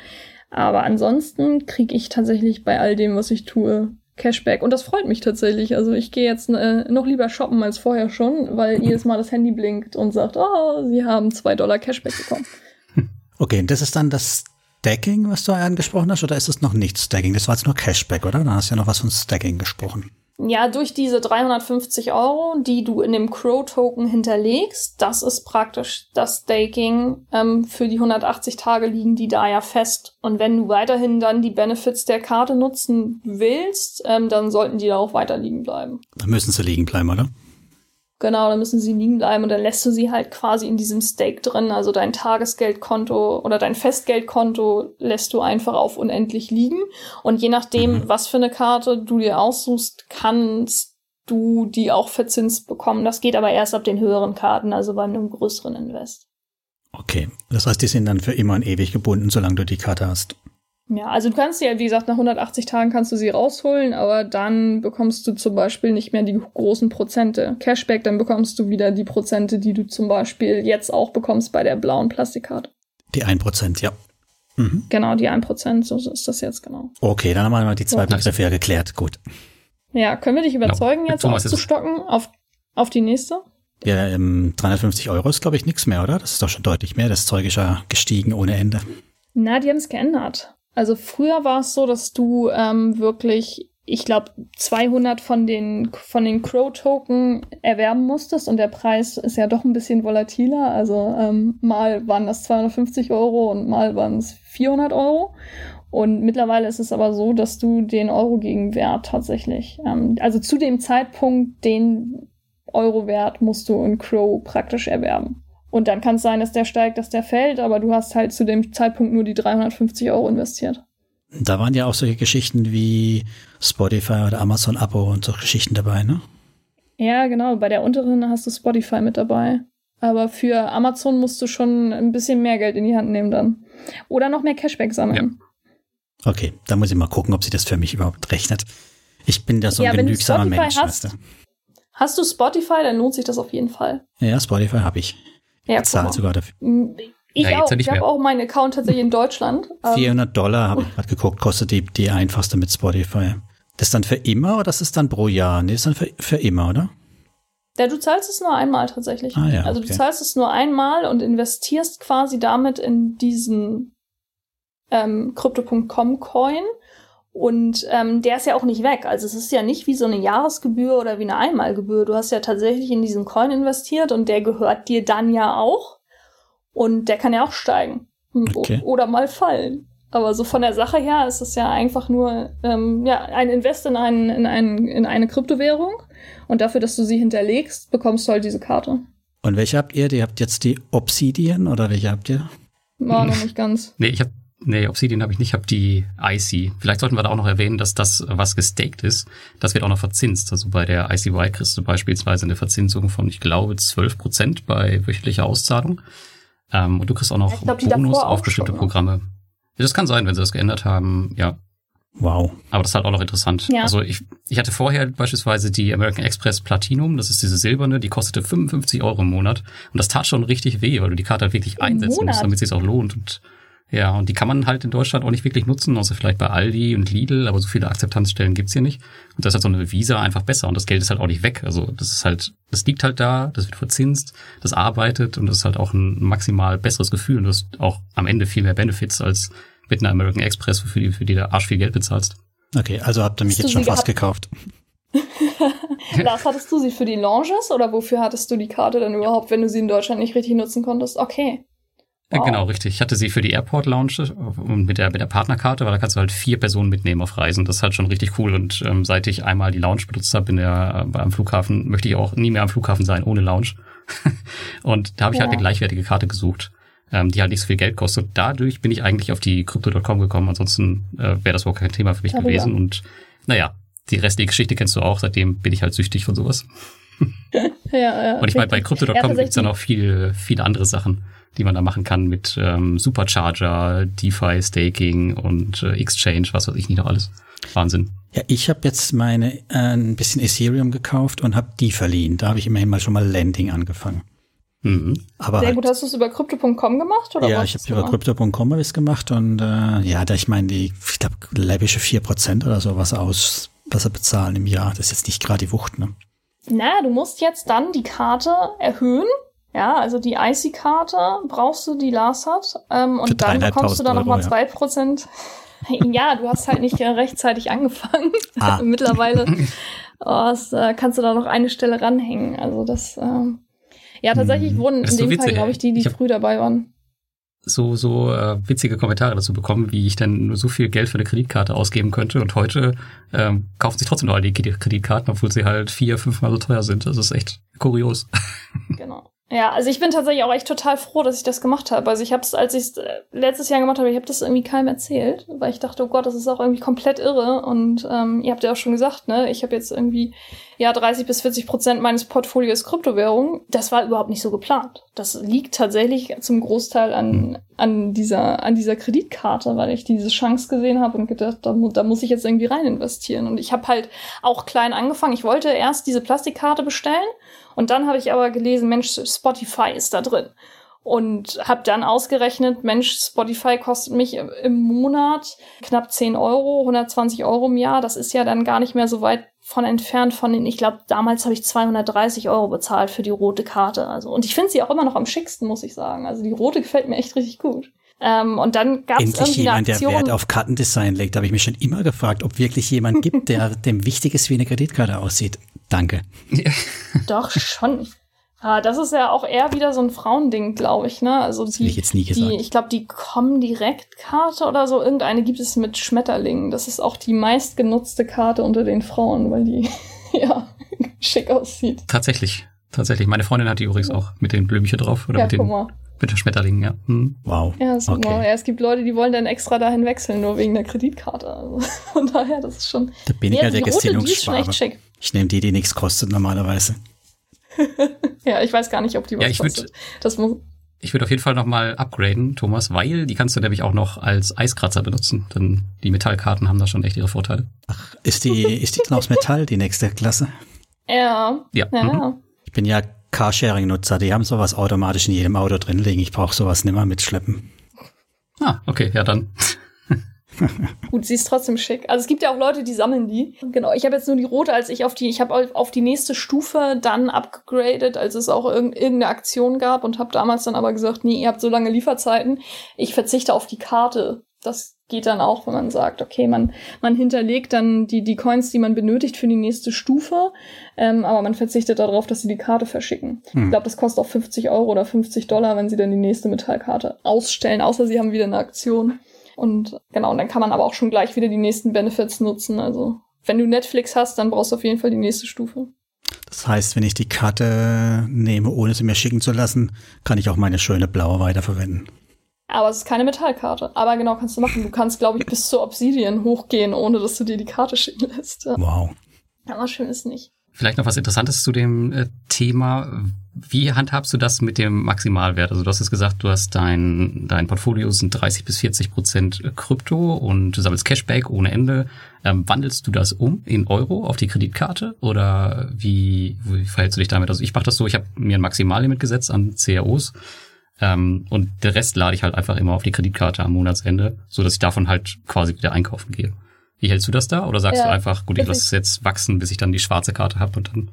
Aber ansonsten kriege ich tatsächlich bei all dem, was ich tue, Cashback. Und das freut mich tatsächlich. Also ich gehe jetzt äh, noch lieber shoppen als vorher schon, weil jedes Mal das Handy blinkt und sagt, oh, Sie haben zwei Dollar Cashback bekommen. Okay, und das ist dann das Stacking, was du angesprochen hast, oder ist es noch nicht Stacking? Das war jetzt nur Cashback, oder? Da hast du ja noch was von Stacking gesprochen. Ja, durch diese 350 Euro, die du in dem Crow-Token hinterlegst, das ist praktisch das Staking. Ähm, für die 180 Tage liegen die da ja fest. Und wenn du weiterhin dann die Benefits der Karte nutzen willst, ähm, dann sollten die da auch weiter liegen bleiben. Dann müssen sie liegen bleiben, oder? Genau, dann müssen sie liegen bleiben und dann lässt du sie halt quasi in diesem Stake drin. Also dein Tagesgeldkonto oder dein Festgeldkonto lässt du einfach auf unendlich liegen. Und je nachdem, mhm. was für eine Karte du dir aussuchst, kannst du die auch verzinst bekommen. Das geht aber erst ab den höheren Karten, also bei einem größeren Invest. Okay, das heißt, die sind dann für immer und ewig gebunden, solange du die Karte hast. Ja, also du kannst sie ja, wie gesagt, nach 180 Tagen kannst du sie rausholen, aber dann bekommst du zum Beispiel nicht mehr die großen Prozente Cashback, dann bekommst du wieder die Prozente, die du zum Beispiel jetzt auch bekommst bei der blauen Plastikkarte. Die 1%, ja. Mhm. Genau, die 1%, so ist das jetzt genau. Okay, dann haben wir mal die zwei so. Begriffe ja geklärt, gut. Ja, können wir dich überzeugen, genau. jetzt aufzustocken auf, auf die nächste? Ja, ähm, 350 Euro ist, glaube ich, nichts mehr, oder? Das ist doch schon deutlich mehr. Das Zeug ist ja gestiegen ohne Ende. Na, die haben es geändert. Also früher war es so, dass du ähm, wirklich, ich glaube, 200 von den von den Crow-Token erwerben musstest und der Preis ist ja doch ein bisschen volatiler. Also ähm, mal waren das 250 Euro und mal waren es 400 Euro. Und mittlerweile ist es aber so, dass du den Euro gegen Wert tatsächlich, ähm, also zu dem Zeitpunkt den Euro-Wert musst du in Crow praktisch erwerben. Und dann kann es sein, dass der steigt, dass der fällt, aber du hast halt zu dem Zeitpunkt nur die 350 Euro investiert. Da waren ja auch solche Geschichten wie Spotify oder Amazon Abo und so Geschichten dabei, ne? Ja, genau. Bei der unteren hast du Spotify mit dabei. Aber für Amazon musst du schon ein bisschen mehr Geld in die Hand nehmen dann. Oder noch mehr Cashback sammeln. Ja. Okay, da muss ich mal gucken, ob sich das für mich überhaupt rechnet. Ich bin da so ein ja, genügsamer Mensch. Hast, hast du Spotify, dann lohnt sich das auf jeden Fall. Ja, Spotify habe ich. Ja, Zahlt sogar dafür. Mm, ich ja, auch. ich habe auch meinen Account tatsächlich in Deutschland. 400 ähm, Dollar habe ich gerade geguckt, kostet die, die einfachste mit Spotify. Das ist dann für immer oder das ist dann pro Jahr? Nee, das ist dann für, für immer, oder? Ja, du zahlst es nur einmal tatsächlich. Ah, ja, also okay. du zahlst es nur einmal und investierst quasi damit in diesen ähm, Crypto.com Coin. Und ähm, der ist ja auch nicht weg. Also es ist ja nicht wie so eine Jahresgebühr oder wie eine Einmalgebühr. Du hast ja tatsächlich in diesen Coin investiert und der gehört dir dann ja auch. Und der kann ja auch steigen. Okay. Oder mal fallen. Aber so von der Sache her ist es ja einfach nur ähm, ja, ein Invest in, einen, in, einen, in eine Kryptowährung. Und dafür, dass du sie hinterlegst, bekommst du halt diese Karte. Und welche habt ihr? Ihr habt jetzt die Obsidian oder welche habt ihr? War noch nicht ganz. Nee, ich habe Nee, Obsidian habe ich nicht, ich habe die IC. Vielleicht sollten wir da auch noch erwähnen, dass das, was gestaked ist, das wird auch noch verzinst. Also bei der ICY kriegst du beispielsweise eine Verzinsung von, ich glaube, 12 Prozent bei wöchentlicher Auszahlung. Ähm, und du kriegst auch noch glaub, Bonus auf bestimmte schon, Programme. Ja, das kann sein, wenn sie das geändert haben, ja. Wow. Aber das ist halt auch noch interessant. Ja. Also ich, ich hatte vorher beispielsweise die American Express Platinum, das ist diese silberne, die kostete 55 Euro im Monat. Und das tat schon richtig weh, weil du die Karte halt wirklich Im einsetzen Monat? musst, damit es sich auch lohnt. Und ja, und die kann man halt in Deutschland auch nicht wirklich nutzen, außer vielleicht bei Aldi und Lidl, aber so viele Akzeptanzstellen gibt's hier nicht. Und das ist halt so eine Visa einfach besser und das Geld ist halt auch nicht weg. Also das ist halt, das liegt halt da, das wird verzinst, das arbeitet und das ist halt auch ein maximal besseres Gefühl und du hast auch am Ende viel mehr Benefits als mit einer American Express, für die, für die du arsch viel Geld bezahlst. Okay, also habt ihr mich hast jetzt schon fast gekauft. Lars, hattest du sie für die Launches oder wofür hattest du die Karte dann überhaupt, wenn du sie in Deutschland nicht richtig nutzen konntest? Okay. Wow. Genau, richtig. Ich hatte sie für die Airport Lounge und mit der, mit der Partnerkarte, weil da kannst du halt vier Personen mitnehmen auf Reisen. Das ist halt schon richtig cool. Und ähm, seit ich einmal die Lounge benutzt habe in der, äh, am Flughafen, möchte ich auch nie mehr am Flughafen sein ohne Lounge. und da habe ich ja. halt eine gleichwertige Karte gesucht, ähm, die halt nicht so viel Geld kostet. Dadurch bin ich eigentlich auf die Crypto.com gekommen. Ansonsten äh, wäre das wohl kein Thema für mich Darüber. gewesen. Und naja, die restliche Geschichte kennst du auch. Seitdem bin ich halt süchtig von sowas. ja, ja. Und ich meine, bei Crypto.com ja, gibt es dann auch viel, viele andere Sachen die man da machen kann mit ähm, Supercharger, DeFi, Staking und äh, Exchange, was weiß ich nicht noch alles. Wahnsinn. Ja, ich habe jetzt meine äh, ein bisschen Ethereum gekauft und habe die verliehen. Da habe ich immerhin mal schon mal Landing angefangen. Mhm. Aber Sehr halt, gut, hast du es über Crypto.com gemacht? Oder ja, ich habe über Crypto.com es gemacht und äh, ja, da ich meine, die, ich glaube, läppische 4% oder so was aus, was er bezahlen im Jahr. Das ist jetzt nicht gerade die Wucht, ne? Na, du musst jetzt dann die Karte erhöhen ja, also die IC-Karte brauchst du, die Lars hat. Ähm, und dann bekommst du da nochmal zwei Prozent. Ja. ja, du hast halt nicht rechtzeitig angefangen. Ah. Mittlerweile. oh, das, äh, kannst du da noch eine Stelle ranhängen. Also das, ähm, ja, tatsächlich Hm. wurden in so dem Fall, witzig, glaube ich, die, die ich früh dabei waren. so, so äh, witzige Kommentare dazu bekommen, wie ich dann nur so viel Geld für eine Kreditkarte ausgeben könnte. Und heute ähm, kaufen sich trotzdem noch alle die Kredit- Kreditkarten, obwohl sie halt vier, fünfmal so teuer sind. Das ist echt kurios. Genau. Ja, also ich bin tatsächlich auch echt total froh, dass ich das gemacht habe. Also ich habe es, als ich es äh, letztes Jahr gemacht habe, ich habe das irgendwie keinem erzählt, weil ich dachte, oh Gott, das ist auch irgendwie komplett irre. Und ähm, ihr habt ja auch schon gesagt, ne, ich habe jetzt irgendwie ja 30 bis 40 Prozent meines Portfolios Kryptowährung. Das war überhaupt nicht so geplant. Das liegt tatsächlich zum Großteil an an dieser an dieser Kreditkarte, weil ich diese Chance gesehen habe und gedacht, da, da muss ich jetzt irgendwie rein investieren. Und ich habe halt auch klein angefangen. Ich wollte erst diese Plastikkarte bestellen. Und dann habe ich aber gelesen, Mensch, Spotify ist da drin. Und habe dann ausgerechnet, Mensch, Spotify kostet mich im Monat knapp 10 Euro, 120 Euro im Jahr. Das ist ja dann gar nicht mehr so weit von entfernt von den, ich glaube, damals habe ich 230 Euro bezahlt für die rote Karte. Also, und ich finde sie auch immer noch am schicksten, muss ich sagen. Also die rote gefällt mir echt richtig gut. Ähm, und dann gab es Endlich jemand, der. Wert auf Kartendesign legt. Da habe ich mich schon immer gefragt, ob wirklich jemand gibt, der dem wichtig ist, wie eine Kreditkarte aussieht. Danke. Doch, schon. Ah, das ist ja auch eher wieder so ein Frauending, glaube ich, ne? Also hätte die, ich jetzt nie gesagt. die ich glaube, die Com-Direkt-Karte oder so, irgendeine gibt es mit Schmetterlingen. Das ist auch die meistgenutzte Karte unter den Frauen, weil die, ja, schick aussieht. Tatsächlich. Tatsächlich. Meine Freundin hat die übrigens auch mit den Blümchen drauf oder ja, mit, guck den, mal. mit den Schmetterlingen, ja. Hm. Wow. Ja, super. Okay. Ja, es gibt Leute, die wollen dann extra dahin wechseln, nur wegen der Kreditkarte. Also, von daher, das ist schon. Da bin ich Ja, der die rote, die ist schon Gesinnungsschwabe. echt schick. Ich nehme die, die nichts kostet normalerweise. Ja, ich weiß gar nicht, ob die was Ja, ich würd- kostet. Das muss, Ich würde auf jeden Fall nochmal upgraden, Thomas, weil die kannst du nämlich auch noch als Eiskratzer benutzen. Denn die Metallkarten haben da schon echt ihre Vorteile. Ist die, ist die denn aus Metall, die nächste Klasse? ja, Ja. ja, Mhm. ja. Ich bin ja Carsharing-Nutzer, die haben sowas automatisch in jedem Auto drin liegen. Ich brauche sowas nimmer mitschleppen. Ah, okay, ja dann. Gut, sie ist trotzdem schick. Also es gibt ja auch Leute, die sammeln die. Genau, ich habe jetzt nur die rote, als ich auf die, ich habe auf- die nächste Stufe dann upgradet, als es auch irg irgendeine Aktion gab und habe damals dann aber gesagt, nee, ihr habt so lange Lieferzeiten, ich verzichte auf die Karte. Das geht dann auch, wenn man sagt, okay, man, man hinterlegt dann die, die Coins, die man benötigt für die nächste Stufe, ähm, aber man verzichtet darauf, dass sie die Karte verschicken. Hm. Ich glaube, das kostet auch 50 Euro oder 50 Dollar, wenn sie dann die nächste Metallkarte ausstellen, außer sie haben wieder eine Aktion. Und genau, und dann kann man aber auch schon gleich wieder die nächsten Benefits nutzen. Also, wenn du Netflix hast, dann brauchst du auf jeden Fall die nächste Stufe. Das heißt, wenn ich die Karte nehme, ohne sie mir schicken zu lassen, kann ich auch meine schöne blaue weiterverwenden. Aber es ist keine Metallkarte. Aber genau, kannst du machen. Du kannst, glaube ich, bis zur Obsidian hochgehen, ohne dass du dir die Karte schicken lässt. Wow. Aber schön ist nicht. Vielleicht noch was Interessantes zu dem äh, Thema. Wie handhabst du das mit dem Maximalwert? Also du hast jetzt gesagt, du hast dein, dein Portfolio sind 30 bis 40 Prozent Krypto und du sammelst Cashback ohne Ende. Ähm, wandelst du das um in Euro auf die Kreditkarte oder wie, wie verhältst du dich damit? Also ich mache das so, ich habe mir ein Maximallimit gesetzt an CROs ähm, und der Rest lade ich halt einfach immer auf die Kreditkarte am Monatsende, so dass ich davon halt quasi wieder einkaufen gehe. Wie hältst du das da? Oder sagst Ja, du einfach, gut, ich lasse es jetzt wachsen, bis ich dann die schwarze Karte habe und dann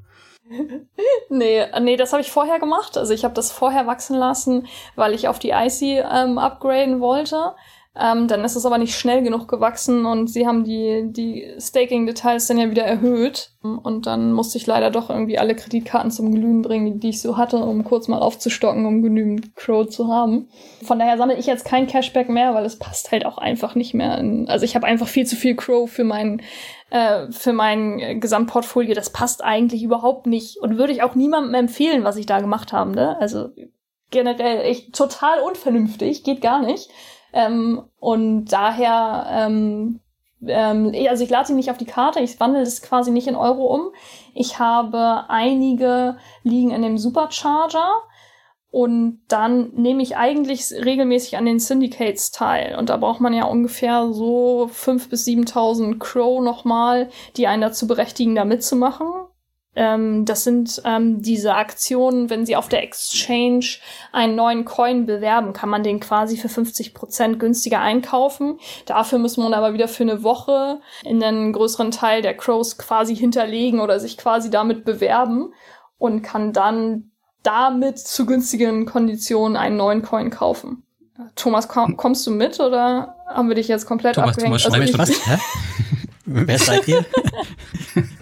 Nee, nee, das habe ich vorher gemacht. Also ich habe das vorher wachsen lassen, weil ich auf die IC ähm, upgraden wollte. Ähm, dann ist es aber nicht schnell genug gewachsen und sie haben die, die Staking-Details dann ja wieder erhöht. Und dann musste ich leider doch irgendwie alle Kreditkarten zum Glühen bringen, die ich so hatte, um kurz mal aufzustocken, um genügend Crow zu haben. Von daher sammle ich jetzt kein Cashback mehr, weil es passt halt auch einfach nicht mehr. In, also ich habe einfach viel zu viel Crow für meinen äh, für mein Gesamtportfolio. Das passt eigentlich überhaupt nicht und würde ich auch niemandem empfehlen, was ich da gemacht habe. Ne? Also generell echt total unvernünftig, geht gar nicht. Ähm, und daher, ähm, ähm, also ich lade sie nicht auf die Karte, ich wandle das quasi nicht in Euro um. Ich habe einige liegen in dem Supercharger und dann nehme ich eigentlich regelmäßig an den Syndicates teil. Und da braucht man ja ungefähr so 5.000 bis 7.000 Crow nochmal, die einen dazu berechtigen, da mitzumachen. Ähm, das sind ähm, diese Aktionen, wenn sie auf der Exchange einen neuen Coin bewerben, kann man den quasi für 50% günstiger einkaufen. Dafür muss man aber wieder für eine Woche in einen größeren Teil der Crows quasi hinterlegen oder sich quasi damit bewerben und kann dann damit zu günstigen Konditionen einen neuen Coin kaufen. Thomas, komm, kommst du mit oder haben wir dich jetzt komplett Thomas, abgehängt? Thomas, schreib ich, mich Was? Hä? Wer seid ihr?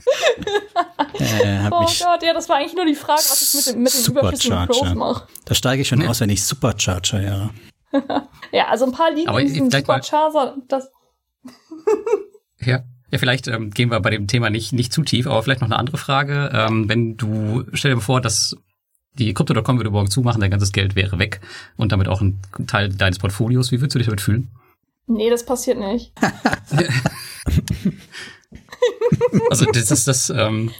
Äh, oh Gott, ja, das war eigentlich nur die Frage, was ich mit, dem, mit den überflüssigen Pros mache. Da steige ich schon aus, wenn ich Supercharger, ja. ja, also ein paar liegen in Supercharger, das. ja. Ja, vielleicht ähm, gehen wir bei dem Thema nicht, nicht zu tief, aber vielleicht noch eine andere Frage. Ähm, wenn du, stell dir vor, dass die Crypto.com würde morgen zumachen, dein ganzes Geld wäre weg und damit auch ein Teil deines Portfolios. Wie würdest du dich damit fühlen? Nee, das passiert nicht. also das ist das, ähm,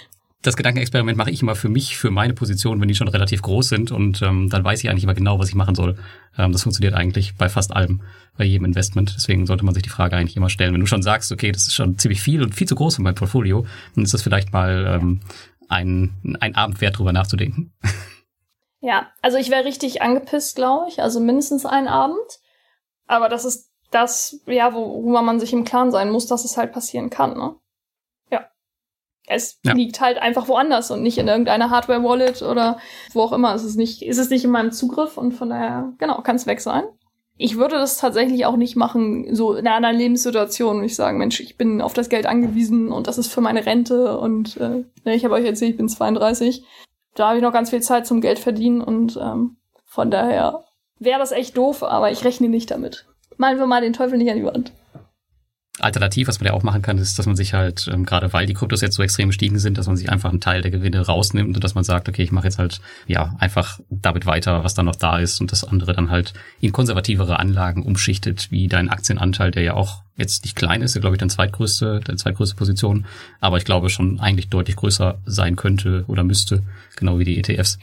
das Gedankenexperiment mache ich immer für mich, für meine Position, wenn die schon relativ groß sind und ähm, dann weiß ich eigentlich immer genau, was ich machen soll. Ähm, das funktioniert eigentlich bei fast allem, bei jedem Investment. Deswegen sollte man sich die Frage eigentlich immer stellen. Wenn du schon sagst, okay, das ist schon ziemlich viel und viel zu groß für mein Portfolio, dann ist das vielleicht mal ähm, ein, ein Abend wert, drüber nachzudenken. Ja, also ich wäre richtig angepisst, glaube ich. Also mindestens einen Abend. Aber das ist das, ja, worüber man sich im Klaren sein muss, dass es halt passieren kann, ne? Es ja. liegt halt einfach woanders und nicht in irgendeiner Hardware-Wallet oder wo auch immer. Es ist nicht, ist es nicht in meinem Zugriff und von daher, genau, kann es weg sein. Ich würde das tatsächlich auch nicht machen, so in einer Lebenssituation, wo ich sagen, Mensch, ich bin auf das Geld angewiesen und das ist für meine Rente und äh, ne, ich habe euch erzählt, ich bin 32. Da habe ich noch ganz viel Zeit zum Geld verdienen und ähm, von daher wäre das echt doof, aber ich rechne nicht damit malen wir mal den Teufel nicht an die Wand. Alternativ, was man ja auch machen kann, ist, dass man sich halt, ähm, gerade weil die Kryptos jetzt so extrem gestiegen sind, dass man sich einfach einen Teil der Gewinne rausnimmt und dass man sagt, okay, ich mache jetzt halt ja einfach damit weiter, was dann noch da ist und das andere dann halt in konservativere Anlagen umschichtet, wie dein Aktienanteil, der ja auch jetzt nicht klein ist, der glaube ich dann zweitgrößte, der zweitgrößte Position, aber ich glaube schon eigentlich deutlich größer sein könnte oder müsste, genau wie die ETFs.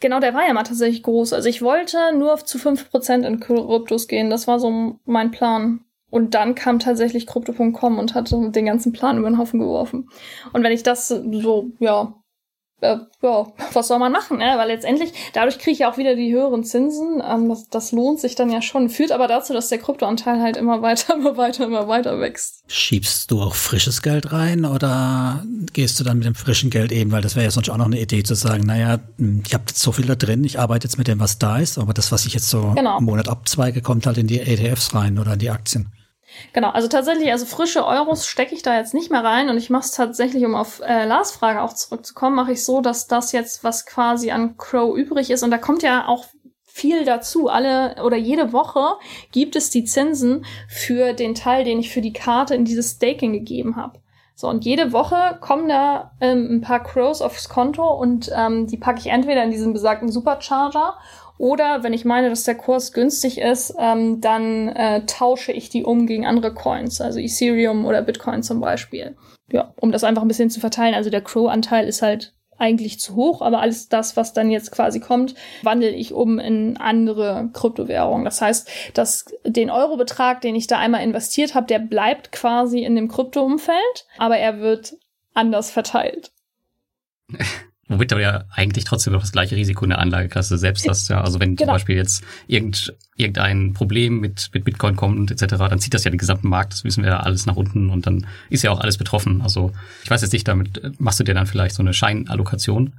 Genau, der war ja mal tatsächlich groß. Also ich wollte nur zu 5% in Kryptos gehen. Das war so mein Plan. Und dann kam tatsächlich Krypto.com und hat den ganzen Plan über den Haufen geworfen. Und wenn ich das so, ja, äh, ja, was soll man machen, ne? Weil letztendlich, dadurch kriege ich ja auch wieder die höheren Zinsen. Ähm, das, das lohnt sich dann ja schon. Führt aber dazu, dass der Kryptoanteil halt immer weiter, immer weiter, immer weiter wächst. Schiebst du auch frisches Geld rein oder gehst du dann mit dem frischen Geld eben, weil das wäre ja sonst auch noch eine Idee zu sagen, naja, hm, ich habe jetzt so viel da drin, ich arbeite jetzt mit dem, was da ist, aber das, was ich jetzt so genau. im Monat abzweige, kommt halt in die ETFs rein oder in die Aktien. Genau, also tatsächlich, also frische Euros stecke ich da jetzt nicht mehr rein und ich mache es tatsächlich, um auf äh, Lars Frage auch zurückzukommen, mache ich so, dass das jetzt, was quasi an Crow übrig ist, und da kommt ja auch viel dazu. Alle oder jede Woche gibt es die Zinsen für den Teil, den ich für die Karte in dieses Staking gegeben habe. So, und jede Woche kommen da ähm, ein paar Crows aufs Konto und ähm, die packe ich entweder in diesen besagten Supercharger oder wenn ich meine, dass der Kurs günstig ist, ähm, dann äh, tausche ich die um gegen andere Coins, also Ethereum oder Bitcoin zum Beispiel. Ja, um das einfach ein bisschen zu verteilen. Also der Crow-Anteil ist halt eigentlich zu hoch, aber alles das, was dann jetzt quasi kommt, wandle ich um in andere Kryptowährungen. Das heißt, dass den Eurobetrag, den ich da einmal investiert habe, der bleibt quasi in dem Krypto-Umfeld, aber er wird anders verteilt. Womit du ja eigentlich trotzdem noch das gleiche Risiko in der Anlagekasse selbst hast. Ja, also wenn genau. zum Beispiel jetzt irgend, irgendein Problem mit, mit Bitcoin kommt etc., dann zieht das ja den gesamten Markt, das wissen wir ja alles nach unten und dann ist ja auch alles betroffen. Also ich weiß jetzt nicht, damit machst du dir dann vielleicht so eine Scheinallokation.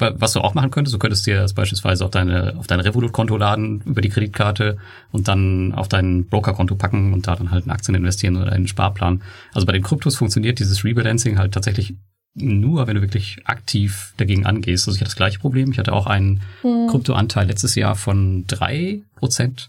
Was du auch machen könntest, du könntest dir das beispielsweise auf deine, auf dein Revolut-Konto laden über die Kreditkarte und dann auf dein Broker-Konto packen und da dann halt in Aktien investieren oder einen Sparplan. Also bei den Kryptos funktioniert dieses Rebalancing halt tatsächlich nur, wenn du wirklich aktiv dagegen angehst. Also ich hatte das gleiche Problem. Ich hatte auch einen hm. Kryptoanteil letztes Jahr von drei Prozent.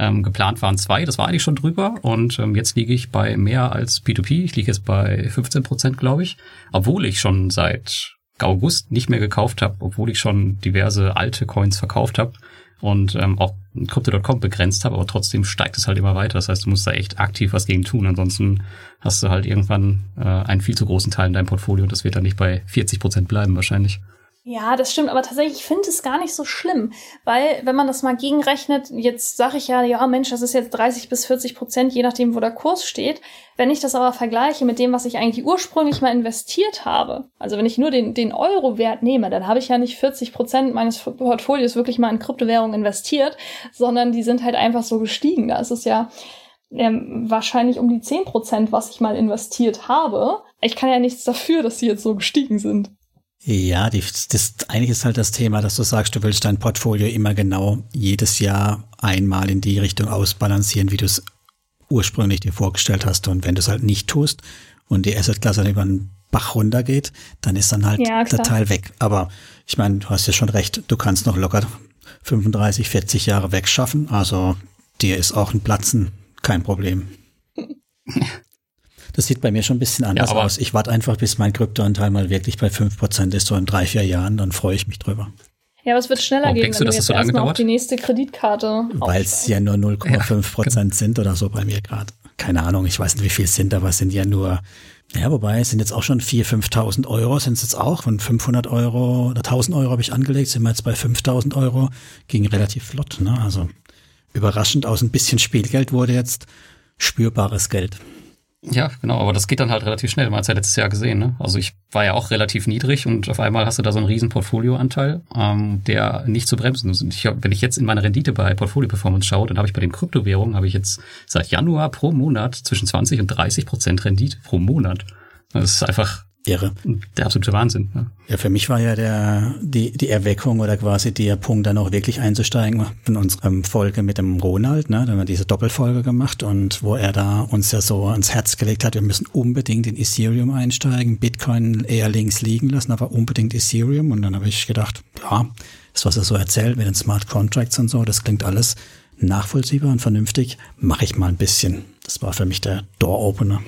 Ähm, geplant waren zwei, das war eigentlich schon drüber. Und ähm, jetzt liege ich bei mehr als P2P. Ich liege jetzt bei 15 Prozent, glaube ich. Obwohl ich schon seit August nicht mehr gekauft habe, obwohl ich schon diverse alte Coins verkauft habe und ähm, auch Crypto.com begrenzt habe, aber trotzdem steigt es halt immer weiter. Das heißt, du musst da echt aktiv was gegen tun. Ansonsten hast du halt irgendwann äh, einen viel zu großen Teil in deinem Portfolio und das wird dann nicht bei 40 Prozent bleiben wahrscheinlich. Ja, das stimmt, aber tatsächlich, ich finde es gar nicht so schlimm, weil wenn man das mal gegenrechnet, jetzt sage ich ja, ja Mensch, das ist jetzt 30 bis 40 Prozent, je nachdem, wo der Kurs steht. Wenn ich das aber vergleiche mit dem, was ich eigentlich ursprünglich mal investiert habe, also wenn ich nur den, den Euro-Wert nehme, dann habe ich ja nicht 40 Prozent meines Portfolios wirklich mal in Kryptowährungen investiert, sondern die sind halt einfach so gestiegen. Da ist es ja ähm, wahrscheinlich um die 10 Prozent, was ich mal investiert habe. Ich kann ja nichts dafür, dass sie jetzt so gestiegen sind. Ja, die, das, eigentlich ist halt das Thema, dass du sagst, du willst dein Portfolio immer genau jedes Jahr einmal in die Richtung ausbalancieren, wie du es ursprünglich dir vorgestellt hast. Und wenn du es halt nicht tust und die Assetklasse über einen Bach runtergeht, dann ist dann halt Ja, der. Teil weg. Aber ich meine, du hast ja schon recht, du kannst noch locker 35, 40 Jahre wegschaffen. Also dir ist auch ein Platzen kein Problem. Das sieht bei mir schon ein bisschen anders aber- aus. Ich warte einfach, bis mein Kryptoanteil mal wirklich bei 5% ist, so in drei, vier Jahren, dann freue ich mich drüber. Ja, aber es wird schneller Warum gehen, denkst wenn du, du dass jetzt es so lange erstmal auf die nächste Kreditkarte Weil es ja nur 0,5 Prozent sind oder so bei mir gerade. Keine Ahnung, ich weiß nicht, wie viel es sind, aber es sind ja nur, ja, wobei, es sind jetzt auch schon 4.000, 5.000 Euro, sind es jetzt auch. Von 500 Euro oder 1.000 Euro habe ich angelegt, sind wir jetzt bei 5.000 Euro. Ging relativ flott, ne? Also überraschend aus ein bisschen Spielgeld wurde jetzt spürbares Geld. Ja, genau, aber das geht dann halt relativ schnell. Man hat ja letztes Jahr gesehen, ne? Also ich war ja auch relativ niedrig und auf einmal hast du da so einen riesen Portfolioanteil, ähm, der nicht zu bremsen ist. Und ich, wenn ich jetzt in meine Rendite bei Portfolio Performance schaue, dann habe ich bei den Kryptowährungen, habe ich jetzt seit Januar pro Monat zwischen 20 und 30 Prozent Rendite pro Monat. Das ist einfach Irre. der absolute Wahnsinn. Ne? Ja, für mich war ja der, die, die Erweckung oder quasi der Punkt, dann auch wirklich einzusteigen in unserer Folge mit dem Ronald, ne? Da haben wir diese Doppelfolge gemacht und wo er da uns ja so ans Herz gelegt hat, wir müssen unbedingt in Ethereum einsteigen, Bitcoin eher links liegen lassen, aber unbedingt Ethereum. Und dann habe ich gedacht, ja, das, was er so erzählt mit den Smart Contracts und so, das klingt alles nachvollziehbar und vernünftig. Mache ich mal ein bisschen. Das war für mich der Door-Opener.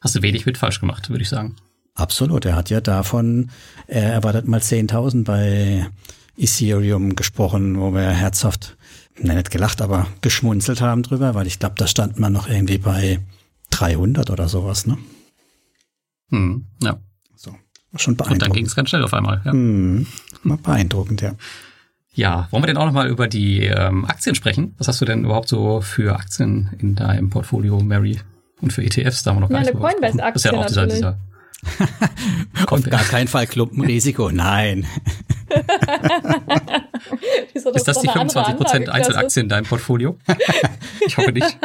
Hast du wenig mit falsch gemacht, würde ich sagen. Absolut, er hat ja davon, er erwartet mal 10.000 bei Ethereum gesprochen, wo wir herzhaft, nein, nicht gelacht, aber geschmunzelt haben drüber, weil ich glaube, da stand man noch irgendwie bei 300 oder sowas, ne? Hm, ja. So, schon Und dann ging beeindruckend. es ganz schnell auf einmal. Ja. Hm, war beeindruckend, ja. ja, wollen wir denn auch nochmal über die ähm, Aktien sprechen? Was hast du denn überhaupt so für Aktien in deinem Portfolio, Mary? Und für ETFs, da haben wir noch gar Ja, nicht eine drüber gesprochen. Coinbase-Aktie Das ist ja auch dieser, natürlich. dieser Auf gar keinen Fall Klumpenrisiko, nein. Wieso Ist das die eine andere 25% Anlageklasse? Einzelaktien in deinem Portfolio? ich hoffe nicht.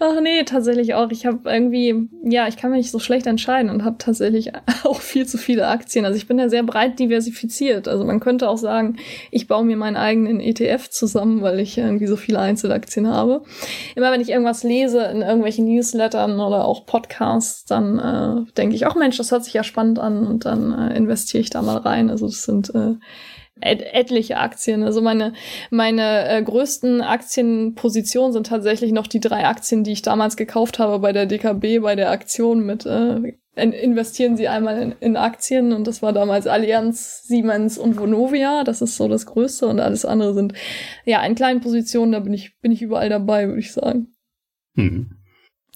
Ach nee, tatsächlich auch. Ich habe irgendwie, ja, ich kann mich so schlecht entscheiden und habe tatsächlich auch viel zu viele Aktien. Also ich bin ja sehr breit diversifiziert. Also man könnte auch sagen, ich baue mir meinen eigenen ETF zusammen, weil ich irgendwie so viele Einzelaktien habe. Immer wenn ich irgendwas lese in irgendwelchen Newslettern oder auch Podcasts, dann äh, denke ich, ach Mensch, das hört sich ja spannend an und dann äh, investiere ich da mal rein. Also das sind äh, et etliche Aktien. Also meine, meine äh, größten Aktienpositionen sind tatsächlich noch die drei Aktien, die ich damals gekauft habe bei der DKB, bei der Aktion mit äh, in- investieren Sie einmal in, in Aktien und das war damals Allianz, Siemens und Vonovia. Das ist so das Größte und alles andere sind ja in kleinen Positionen. Da bin ich bin ich überall dabei, würde ich sagen. Hm.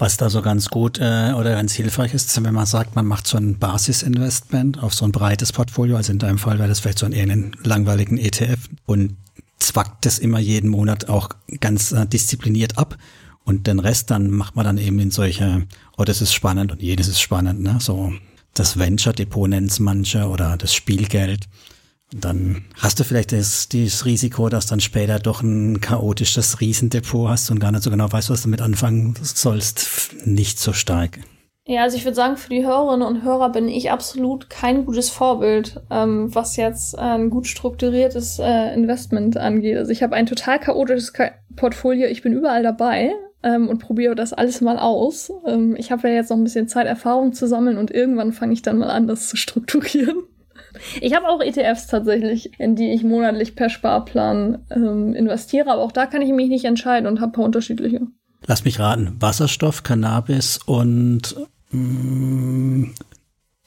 Was da so ganz gut äh, oder ganz hilfreich ist, wenn man sagt, man macht so ein Basisinvestment auf so ein breites Portfolio, also in deinem Fall wäre das vielleicht so einen, einen langweiligen ETF und zwackt das immer jeden Monat auch ganz äh, diszipliniert ab und den Rest dann macht man dann eben in solche, oh, das ist spannend und jenes ist spannend, ne? So das Venture Depot nennt's manche oder das Spielgeld. Dann hast du vielleicht das, dieses Risiko, dass dann später doch ein chaotisches Riesendepot hast und gar nicht so genau weißt, was du damit anfangen sollst. Nicht so stark. Ja, also ich würde sagen, für die Hörerinnen und Hörer bin ich absolut kein gutes Vorbild, ähm, was jetzt äh, ein gut strukturiertes äh, Investment angeht. Also ich habe ein total chaotisches Ka Portfolio, ich bin überall dabei ähm, und probiere das alles mal aus. Ähm, ich habe ja jetzt noch ein bisschen Zeit, Erfahrung zu sammeln und irgendwann fange ich dann mal an, das zu strukturieren. Ich habe auch ETFs tatsächlich, in die ich monatlich per Sparplan ähm, investiere, aber auch da kann ich mich nicht entscheiden und habe ein paar unterschiedliche. Lass mich raten. Wasserstoff, Cannabis und mh,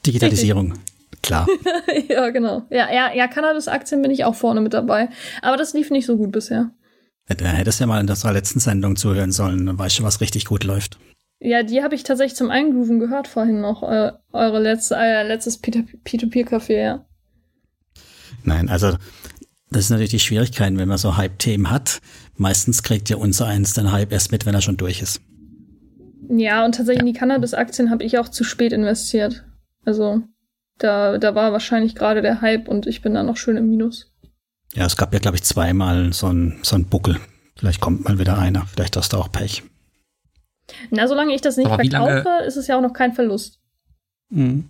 Digitalisierung. Klar. ja, genau. Ja, ja, ja, Cannabis-Aktien bin ich auch vorne mit dabei. Aber das lief nicht so gut bisher. Da hättest du ja mal in unserer letzten Sendung zuhören sollen, dann weißt du, was richtig gut läuft. Ja, die habe ich tatsächlich zum Eingrooven gehört vorhin noch. Eu eure letzte, euer letztes P2P-Café, ja. Nein, also das ist natürlich die Schwierigkeit, wenn man so Hype-Themen hat. Meistens kriegt ja unser eins den Hype erst mit, wenn er schon durch ist. Ja, und tatsächlich in die Cannabis-Aktien habe ich auch zu spät investiert. Also da, da war wahrscheinlich gerade der Hype und ich bin da noch schön im Minus. Ja, es gab ja, glaube ich, zweimal so ein, so ein Buckel. Vielleicht kommt mal wieder einer. Vielleicht hast du auch Pech. Na, solange ich das nicht Aber verkaufe, ist es ja auch noch kein Verlust. Mhm.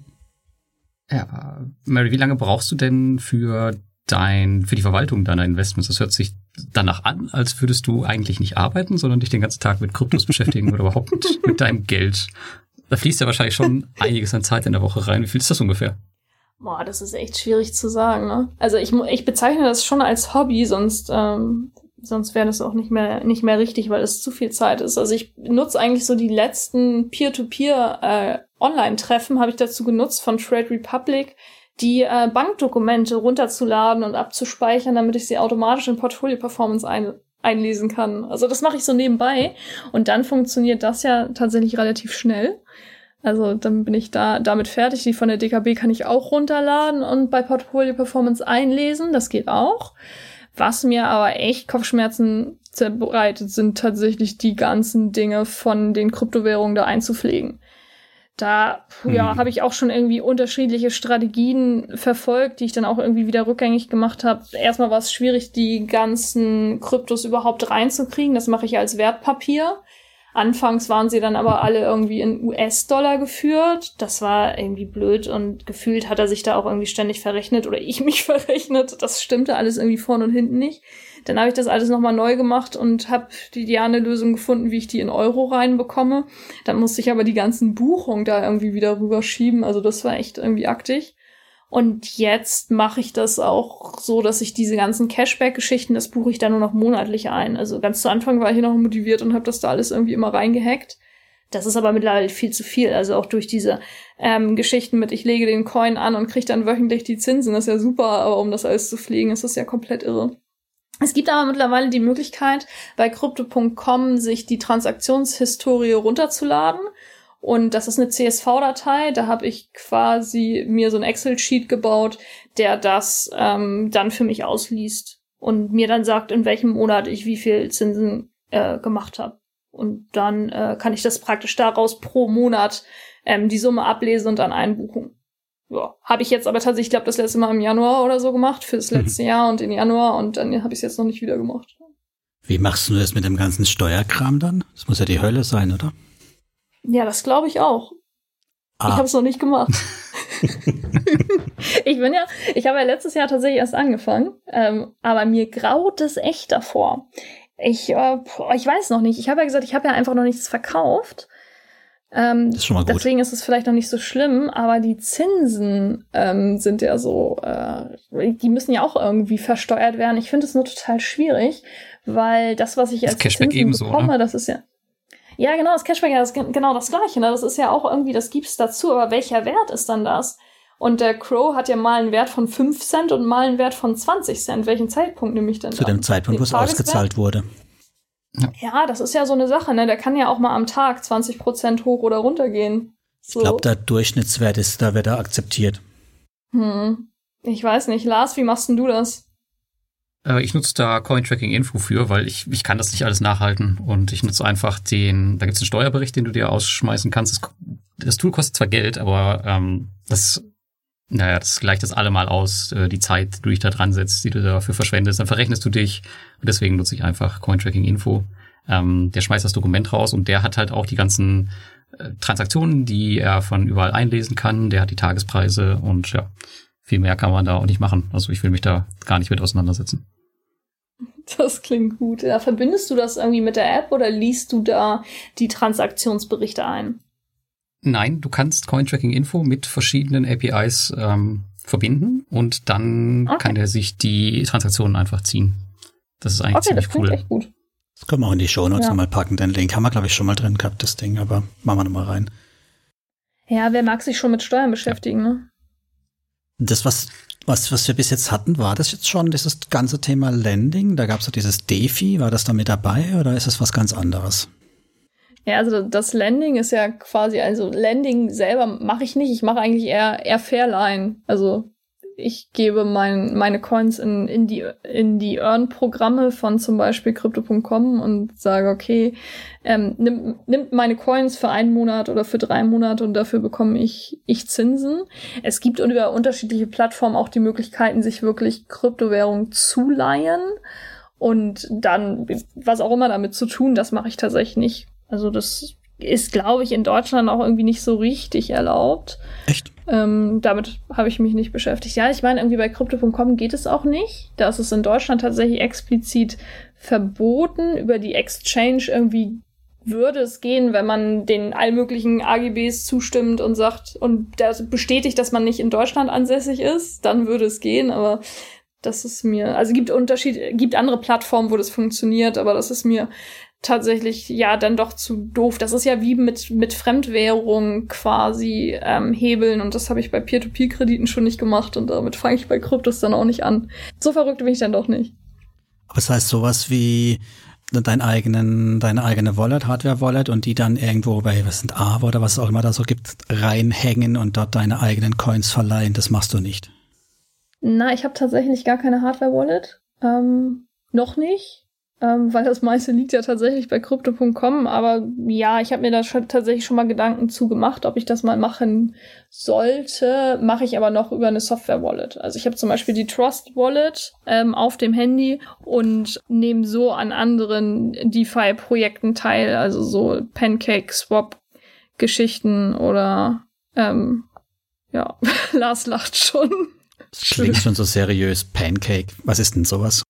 Ja, aber Mary, wie lange brauchst du denn für dein, für die Verwaltung deiner Investments? Das hört sich danach an, als würdest du eigentlich nicht arbeiten, sondern dich den ganzen Tag mit Kryptos beschäftigen oder überhaupt mit, mit deinem Geld. Da fließt ja wahrscheinlich schon einiges an Zeit in der Woche rein. Wie viel ist das ungefähr? Boah, das ist echt schwierig zu sagen. Ne? Also ich, ich bezeichne das schon als Hobby, sonst, ähm, sonst wäre das auch nicht mehr, nicht mehr richtig, weil es zu viel Zeit ist. Also ich nutze eigentlich so die letzten Peer-to-Peer äh, Online-Treffen, habe ich dazu genutzt von Trade Republic, die äh, Bankdokumente runterzuladen und abzuspeichern, damit ich sie automatisch in Portfolio Performance ein, einlesen kann. Also das mache ich so nebenbei und dann funktioniert das ja tatsächlich relativ schnell. Also dann bin ich da damit fertig. Die von der DKB kann ich auch runterladen und bei Portfolio Performance einlesen. Das geht auch. Was mir aber echt Kopfschmerzen bereitet, sind tatsächlich die ganzen Dinge von den Kryptowährungen da einzupflegen. Da ja, hm. habe ich auch schon irgendwie unterschiedliche Strategien verfolgt, die ich dann auch irgendwie wieder rückgängig gemacht habe. Erstmal war es schwierig, die ganzen Kryptos überhaupt reinzukriegen. Das mache ich als Wertpapier. Anfangs waren sie dann aber alle irgendwie in US-Dollar geführt. Das war irgendwie blöd und gefühlt hat er sich da auch irgendwie ständig verrechnet oder ich mich verrechnet. Das stimmte alles irgendwie vorne und hinten nicht. Dann habe ich das alles nochmal neu gemacht und habe die ideale Lösung gefunden, wie ich die in Euro reinbekomme. Dann musste ich aber die ganzen Buchungen da irgendwie wieder rüberschieben. Also das war echt irgendwie aktig. Und jetzt mache ich das auch so, dass ich diese ganzen Cashback-Geschichten, das buche ich dann nur noch monatlich ein. Also ganz zu Anfang war ich noch motiviert und habe das da alles irgendwie immer reingehackt. Das ist aber mittlerweile viel zu viel. Also auch durch diese ähm, Geschichten mit, ich lege den Coin an und kriege dann wöchentlich die Zinsen. Das ist ja super, aber um das alles zu pflegen, ist das ja komplett irre. Es gibt aber mittlerweile die Möglichkeit, bei crypto.com sich die Transaktionshistorie runterzuladen und das ist eine CSV-Datei. Da habe ich quasi mir so ein Excel-Sheet gebaut, der das ähm, dann für mich ausliest und mir dann sagt, in welchem Monat ich wie viel Zinsen äh, gemacht habe. Und dann äh, kann ich das praktisch daraus pro Monat ähm, die Summe ablesen und dann einbuchen. Ja, habe ich jetzt aber tatsächlich, ich glaube, das letzte Mal im Januar oder so gemacht, fürs mhm. letzte mhm. Jahr und in Januar und dann habe ich es jetzt noch nicht wieder gemacht. Wie machst du das mit dem ganzen Steuerkram dann? Das muss ja die Hölle sein, oder? Ja, das glaube ich auch. Ah. Ich habe es noch nicht gemacht. ich bin ja, ich habe ja letztes Jahr tatsächlich erst angefangen, ähm, aber mir graut es echt davor. Ich, äh, ich weiß noch nicht. Ich habe ja gesagt, ich habe ja einfach noch nichts verkauft. Ähm, das ist schon mal gut. Deswegen ist es vielleicht noch nicht so schlimm, aber die Zinsen ähm, sind ja so, äh, die müssen ja auch irgendwie versteuert werden. Ich finde es nur total schwierig, weil das, was ich als das Zinsen ebenso, bekomme, ne? das ist ja, ja, genau, das Cashback ist genau das Gleiche. Ne? Das ist ja auch irgendwie, das gibt's dazu, aber welcher Wert ist dann das? Und der Crow hat ja mal einen Wert von 5 Cent und mal einen Wert von 20 Cent. Welchen Zeitpunkt nehme ich denn Zu dem Zeitpunkt, wo es ausgezahlt wurde. Ja. ja. das ist ja so eine Sache, ne? Der kann ja auch mal am Tag 20 Prozent hoch oder runter gehen. So. Ich glaube, der Durchschnittswert ist, da wird er akzeptiert. Hm. Ich weiß nicht. Lars, wie machst denn du das? Äh, ich nutze da Cointracking Info für, weil ich, ich kann das nicht alles nachhalten und ich nutze einfach den, da gibt es einen Steuerbericht, den du dir ausschmeißen kannst. Das, das Tool kostet zwar Geld, aber ähm, das, naja, das gleicht das allemal aus, äh, die Zeit, die du dich da dran setzt, die du dafür verschwendest, dann verrechnest du dich und deswegen nutze ich einfach Cointracking Info. Ähm, der schmeißt das Dokument raus und der hat halt auch die ganzen äh, Transaktionen, die er von überall einlesen kann, der hat die Tagespreise und ja, viel mehr kann man da auch nicht machen. Also ich will mich da gar nicht mit auseinandersetzen. Das klingt gut. Ja, verbindest du das irgendwie mit der App oder liest du da die Transaktionsberichte ein? Nein, du kannst Cointracking Info mit verschiedenen APIs ähm, verbinden und dann okay. kann er sich die Transaktionen einfach ziehen. Das ist eigentlich okay, ziemlich das cool. Echt gut. Das können wir auch in die Show Notes ja. nochmal packen. Den Link haben wir, glaube ich, schon mal drin gehabt, das Ding, aber machen wir nochmal rein. Ja, wer mag sich schon mit Steuern beschäftigen, ja. ne? Das, was was, was wir bis jetzt hatten, war das jetzt schon dieses ganze Thema Landing? Da gab es ja dieses Defi, war das da mit dabei oder ist es was ganz anderes? Ja, also das Landing ist ja quasi, also Landing selber mache ich nicht, ich mache eigentlich eher, eher Fairline. Also ich gebe mein, meine Coins in, in die, in die Earn-Programme von zum Beispiel Crypto.com und sage, okay, ähm, nimm, nimmt meine Coins für einen Monat oder für drei Monate und dafür bekomme ich, ich Zinsen. Es gibt über unterschiedliche Plattformen auch die Möglichkeiten, sich wirklich Kryptowährung zu leihen und dann was auch immer damit zu tun, das mache ich tatsächlich nicht. Also das ist, glaube ich, in Deutschland auch irgendwie nicht so richtig erlaubt. Echt? Ähm, damit habe ich mich nicht beschäftigt. Ja, ich meine, irgendwie bei Crypto.com geht es auch nicht. Da ist es in Deutschland tatsächlich explizit verboten, über die Exchange irgendwie würde es gehen, wenn man den allmöglichen AGBs zustimmt und sagt und das bestätigt, dass man nicht in Deutschland ansässig ist, dann würde es gehen, aber das ist mir, also gibt Unterschied, gibt andere Plattformen, wo das funktioniert, aber das ist mir tatsächlich ja dann doch zu doof. Das ist ja wie mit, mit Fremdwährung quasi ähm, hebeln und das habe ich bei Peer-to-Peer-Krediten schon nicht gemacht und damit fange ich bei Kryptos dann auch nicht an. So verrückt bin ich dann doch nicht. Aber das heißt sowas wie dein eigenen, deine eigene Wallet, Hardware-Wallet und die dann irgendwo bei, was sind Ava oder was es auch immer da so gibt, reinhängen und dort deine eigenen Coins verleihen, das machst du nicht. Na, ich habe tatsächlich gar keine Hardware-Wallet. Ähm, noch nicht ähm, weil das meiste liegt ja tatsächlich bei Crypto.com. Aber ja, ich habe mir da schon, tatsächlich schon mal Gedanken zu gemacht, ob ich das mal machen sollte. Mache ich aber noch über eine Software-Wallet. Also ich habe zum Beispiel die Trust-Wallet ähm, auf dem Handy und nehme so an anderen DeFi-Projekten teil, also so Pancake, Swap, Geschichten oder ähm, ja, Lars lacht schon. Das klingt schon so seriös. Pancake. Was ist denn sowas?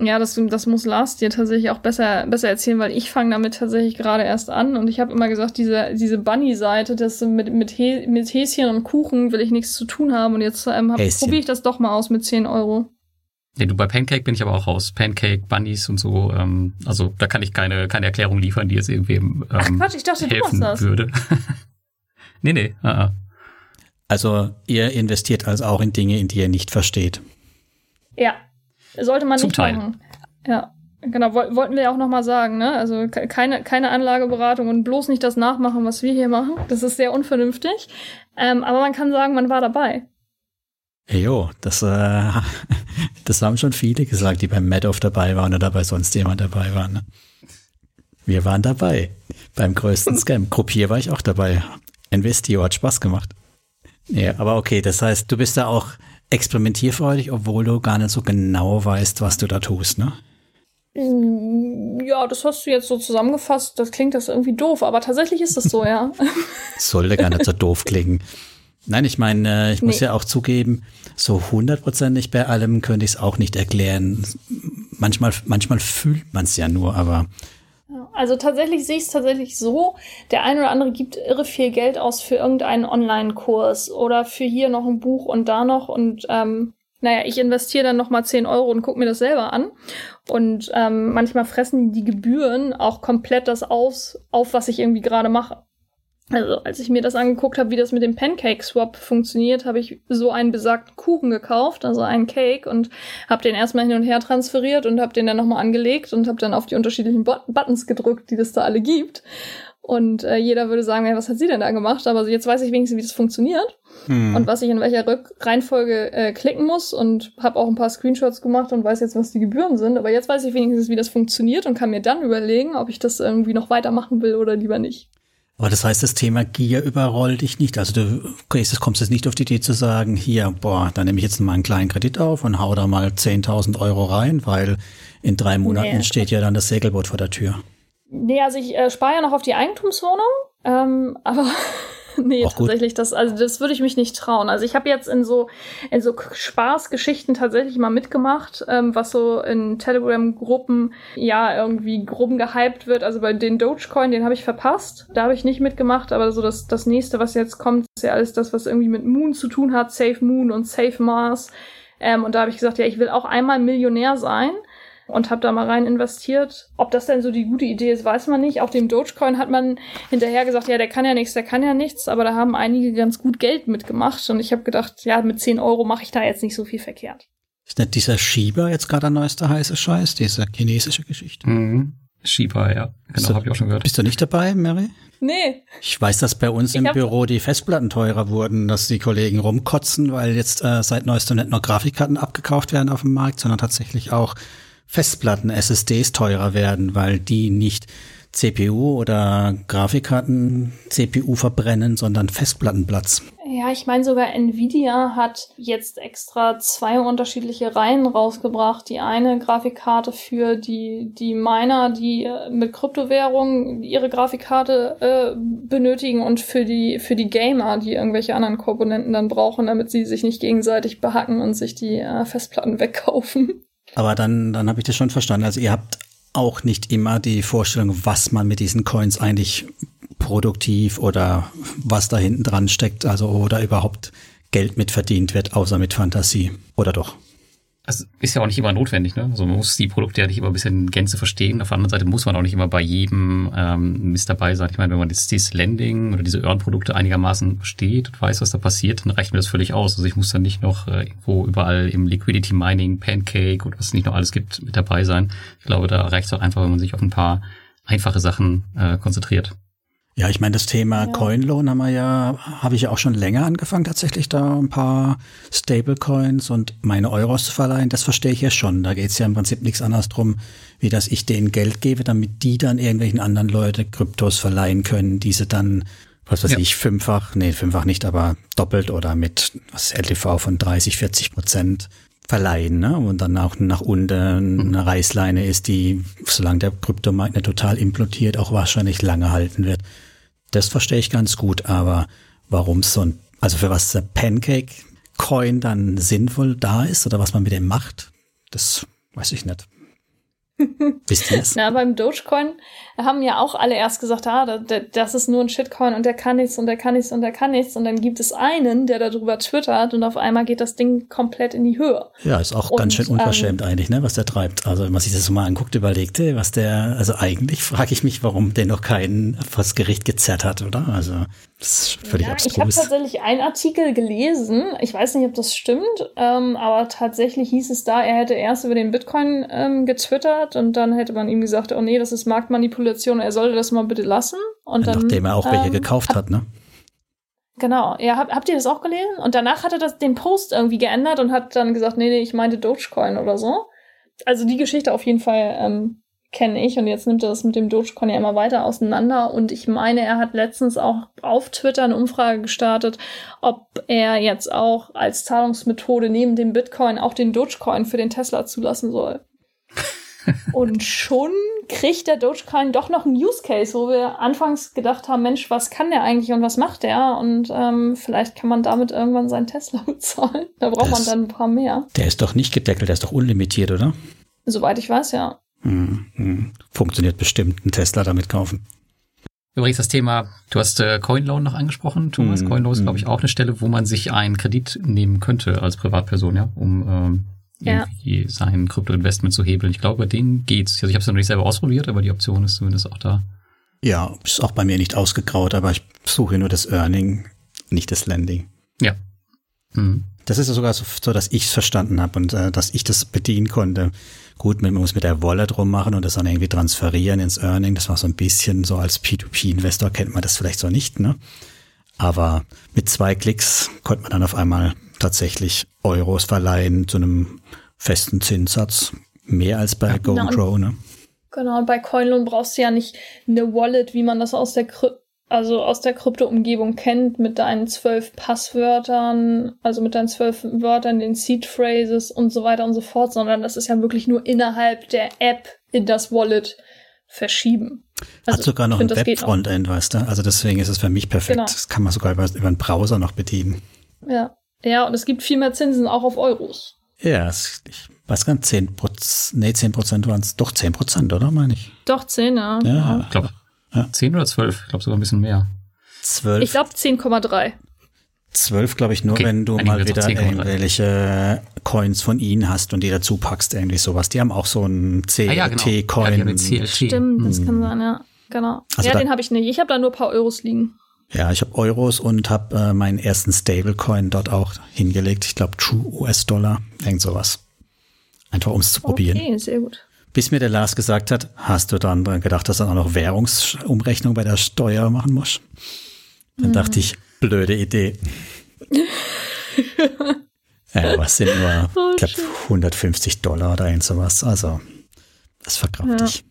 Ja, das, das muss Lars dir tatsächlich auch besser, besser erzählen, weil ich fange damit tatsächlich gerade erst an und ich habe immer gesagt, diese, diese Bunny-Seite, das mit, mit, He mit Häschen und Kuchen will ich nichts zu tun haben und jetzt ähm, probiere ich das doch mal aus mit 10 Euro. Nee, du, bei Pancake bin ich aber auch raus. Pancake, Bunnies und so, ähm, also da kann ich keine, keine Erklärung liefern, die jetzt irgendwem ähm, Ach Quatsch, ich dachte, helfen du machst das. würde. nee, nee, uh -uh. Also ihr investiert also auch in Dinge, in die ihr nicht versteht. Ja, sollte man Zum nicht Teil. machen. Ja, genau. Wollten wir ja auch nochmal sagen, ne? Also keine, keine Anlageberatung und bloß nicht das nachmachen, was wir hier machen. Das ist sehr unvernünftig. Ähm, aber man kann sagen, man war dabei. Jo, das, äh, das haben schon viele gesagt, die beim Madoff dabei waren oder bei sonst jemand dabei waren. Ne? Wir waren dabei. Beim größten Scam. Gruppier war ich auch dabei. Investio hat Spaß gemacht. Ja, aber okay, das heißt, du bist da auch experimentierfreudig, obwohl du gar nicht so genau weißt, was du da tust, ne? Ja, das hast du jetzt so zusammengefasst. Das klingt das irgendwie doof, aber tatsächlich ist das so, ja. Sollte gar nicht so doof klingen. Nein, ich meine, ich muss Nee. ja auch zugeben, so hundertprozentig bei allem könnte ich es auch nicht erklären. Manchmal, manchmal fühlt man es ja nur, aber Also tatsächlich sehe ich es tatsächlich so, der eine oder andere gibt irre viel Geld aus für irgendeinen Online-Kurs oder für hier noch ein Buch und da noch und ähm, naja, ich investiere dann nochmal 10 Euro und gucke mir das selber an. Und ähm, manchmal fressen die Gebühren auch komplett das aus, auf was ich irgendwie gerade mache. Also als ich mir das angeguckt habe, wie das mit dem Pancake Swap funktioniert, habe ich so einen besagten Kuchen gekauft, also einen Cake und habe den erstmal hin und her transferiert und habe den dann nochmal angelegt und habe dann auf die unterschiedlichen Bot Buttons gedrückt, die das da alle gibt. Und äh, jeder würde sagen, ja, was hat sie denn da gemacht? Aber jetzt weiß ich wenigstens, wie das funktioniert hm, und was ich in welcher Rück Reihenfolge äh, klicken muss und habe auch ein paar Screenshots gemacht und weiß jetzt, was die Gebühren sind. Aber jetzt weiß ich wenigstens, wie das funktioniert und kann mir dann überlegen, ob ich das irgendwie noch weitermachen will oder lieber nicht. Aber das heißt, das Thema Gier überrollt dich nicht. Also du kommst jetzt nicht auf die Idee zu sagen, hier, boah, da nehme ich jetzt mal einen kleinen Kredit auf und hau da mal 10.000 Euro rein, weil in drei Monaten Nee. steht ja dann das Segelboot vor der Tür. Nee, also ich äh, spare ja noch auf die Eigentumswohnung, ähm, aber nee, Auch gut. tatsächlich, das, also das würde ich mich nicht trauen. Also ich habe jetzt in so, in so Spaßgeschichten tatsächlich mal mitgemacht, ähm, was so in Telegram-Gruppen ja irgendwie groben gehypt wird. Also bei den Dogecoin, den habe ich verpasst. Da habe ich nicht mitgemacht, aber so das, das nächste, was jetzt kommt, ist ja alles das, was irgendwie mit Moon zu tun hat, Safe Moon und Safe Mars. Ähm, und da habe ich gesagt, ja, ich will auch einmal Millionär sein und habe da mal rein investiert. Ob das denn so die gute Idee ist, weiß man nicht. Auf dem Dogecoin hat man hinterher gesagt, ja, der kann ja nichts, der kann ja nichts, aber da haben einige ganz gut Geld mitgemacht und ich habe gedacht, ja, mit 10 Euro mache ich da jetzt nicht so viel verkehrt. Ist nicht dieser Shiba jetzt gerade der neueste heiße Scheiß, diese chinesische Geschichte? Mhm. Shiba, ja. Genau, habe ich auch schon gehört. Bist du nicht dabei, Mary? Nee, Ich weiß, dass bei uns Ich im Büro die Festplatten teurer wurden, dass die Kollegen rumkotzen, weil jetzt äh, seit neuestem nicht nur Grafikkarten abgekauft werden auf dem Markt, sondern tatsächlich auch Festplatten, SSDs teurer werden, weil die nicht CPU oder Grafikkarten CPU verbrennen, sondern Festplattenplatz. ja, ich meine sogar Nvidia hat jetzt extra zwei unterschiedliche Reihen rausgebracht. Die eine Grafikkarte für die, die Miner, die äh, mit Kryptowährungen ihre Grafikkarte äh, benötigen und für die, für die Gamer, die irgendwelche anderen Komponenten dann brauchen, damit sie sich nicht gegenseitig behacken und sich die äh, Festplatten wegkaufen. Aber dann, dann habe ich das schon verstanden. Also ihr habt auch nicht immer die Vorstellung, was man mit diesen Coins eigentlich produktiv oder was da hinten dran steckt, also oder überhaupt Geld mit verdient wird, außer mit Fantasie. Oder doch? Also ist ja auch nicht immer notwendig, ne? Also man muss die Produkte ja nicht immer ein bisschen Gänze verstehen. Auf der anderen Seite muss man auch nicht immer bei jedem ähm, Mist dabei sein. Ich meine, wenn man jetzt dieses Landing oder diese Earn-Produkte einigermaßen versteht und weiß, was da passiert, dann reicht mir das völlig aus. Also ich muss dann nicht noch äh, irgendwo überall im Liquidity Mining, Pancake und was es nicht noch alles gibt, mit dabei sein. Ich glaube, da reicht es auch einfach, wenn man sich auf ein paar einfache Sachen äh, konzentriert. Ja, ich meine, das Thema ja. Coinloan haben wir ja, habe ich ja auch schon länger angefangen, tatsächlich da ein paar Stablecoins und meine Euros zu verleihen. Das verstehe ich ja schon. Da geht es ja im Prinzip nichts anderes drum, wie dass ich denen Geld gebe, damit die dann irgendwelchen anderen Leute Kryptos verleihen können, diese dann, was weiß ja. ich, fünffach, nee, fünffach nicht, aber doppelt oder mit was LTV von 30, 40 Prozent verleihen, ne? Und dann auch nach unten eine Reißleine ist, die, solange der Kryptomarkt nicht total implodiert, auch wahrscheinlich lange halten wird. Das verstehe ich ganz gut, aber warum so ein, also für was der Pancake Coin dann sinnvoll da ist oder was man mit dem macht, das weiß ich nicht. Wisst ihr es? Na, beim Dogecoin haben ja auch alle erst gesagt, ah, das ist nur ein Shitcoin und der kann nichts und der kann nichts und der kann nichts. Und dann gibt es einen, der darüber twittert und auf einmal geht das Ding komplett in die Höhe. Ja, ist auch und, ganz schön unverschämt ähm, eigentlich, ne, was der treibt. Also wenn man sich das mal anguckt, überlegte, was der, also eigentlich frage ich mich, warum der noch keinen vors Gericht gezerrt hat, oder? Also das ist völlig ja, abstrus. Ich habe tatsächlich einen Artikel gelesen, ich weiß nicht, ob das stimmt, ähm, aber tatsächlich hieß es da, er hätte erst über den Bitcoin ähm, getwittert hat und dann hätte man ihm gesagt, oh nee, das ist Marktmanipulation, er sollte das mal bitte lassen. Und dann, Nachdem er auch welche ähm, gekauft hat, ne? Genau, ja, habt, habt ihr das auch gelesen? Und danach hat er das, den Post irgendwie geändert und hat dann gesagt, nee, nee, ich meinte Dogecoin oder so. Also die Geschichte auf jeden Fall ähm, kenne ich und jetzt nimmt er das mit dem Dogecoin ja immer weiter auseinander und ich meine, er hat letztens auch auf Twitter eine Umfrage gestartet, ob er jetzt auch als Zahlungsmethode neben dem Bitcoin auch den Dogecoin für den Tesla zulassen soll und schon kriegt der Dogecoin doch noch einen Use Case, wo wir anfangs gedacht haben, Mensch, was kann der eigentlich und was macht der? Und ähm, vielleicht kann man damit irgendwann seinen Tesla bezahlen. Da braucht das, man dann ein paar mehr. Der ist doch nicht gedeckelt, der ist doch unlimitiert, oder? Soweit ich weiß, ja. Hm, hm. Funktioniert bestimmt, einen Tesla damit kaufen. Übrigens das Thema, du hast äh, Coinloan noch angesprochen, Thomas. Mm, Coinloan ist, glaube ich, auch eine Stelle, wo man sich einen Kredit nehmen könnte als Privatperson, ja, um ähm, irgendwie ja. sein Krypto-Investment zu hebeln. Ich glaube, bei denen geht's. Also ich habe es noch nicht selber ausprobiert, aber die Option ist zumindest auch da. Ja, ist auch bei mir nicht ausgegraut, aber ich suche nur das Earning, nicht das Landing. Ja. Mhm. Das ist ja sogar so, so dass ich es verstanden habe und äh, dass ich das bedienen konnte. Gut, man muss mit der Wallet rummachen und das dann irgendwie transferieren ins Earning. Das war so ein bisschen so als P2P-Investor kennt man das vielleicht so nicht, ne? Aber mit zwei Klicks konnte man dann auf einmal tatsächlich Euros verleihen zu einem festen Zinssatz. Mehr als bei genau. GoPro, ne? Genau, und bei Coinloan brauchst du ja nicht eine Wallet, wie man das aus der Kry also aus der Krypto-Umgebung kennt, mit deinen zwölf Passwörtern, also mit deinen zwölf Wörtern, den Seed Phrases und so weiter und so fort, sondern das ist ja wirklich nur innerhalb der App in das Wallet verschieben. Also, Hat sogar noch ein Web-Frontend, weißt du? Also deswegen ist es für mich perfekt. Genau. Das kann man sogar über, über einen Browser noch bedienen. Ja. Ja, und es gibt viel mehr Zinsen auch auf Euros. Ja, ich weiß gar nicht, 10 Prozent, nee, 10 Prozent waren es, doch 10 Prozent, oder, meine ich? Doch, 10, ja. Ja, ich glaube, ja. 10 oder 12, ich glaube sogar ein bisschen mehr. 12. Ich glaube 10,3. 12, glaube ich, nur, okay, wenn du mal wieder irgendwelche Coins von ihnen hast und die dazu packst, irgendwie sowas. Die haben auch so einen CLT-Coin. Ah, ja, genau. Stimmt, das kann hm. sein, ja. Genau. Also ja, den habe ich nicht. Ich habe da nur ein paar Euros liegen. Ja, ich habe Euros und habe äh, meinen ersten Stablecoin dort auch hingelegt. Ich glaube True US-Dollar, irgend sowas. Einfach um es zu probieren. Okay, sehr gut. Bis mir der Lars gesagt hat, hast du dann gedacht, dass du auch noch Währungsumrechnung bei der Steuer machen musst? Dann hm. dachte ich, blöde Idee. ja, was sind nur, oh, ich glaube, 150 Dollar oder irgend sowas. Also, das verkraft ja. ich.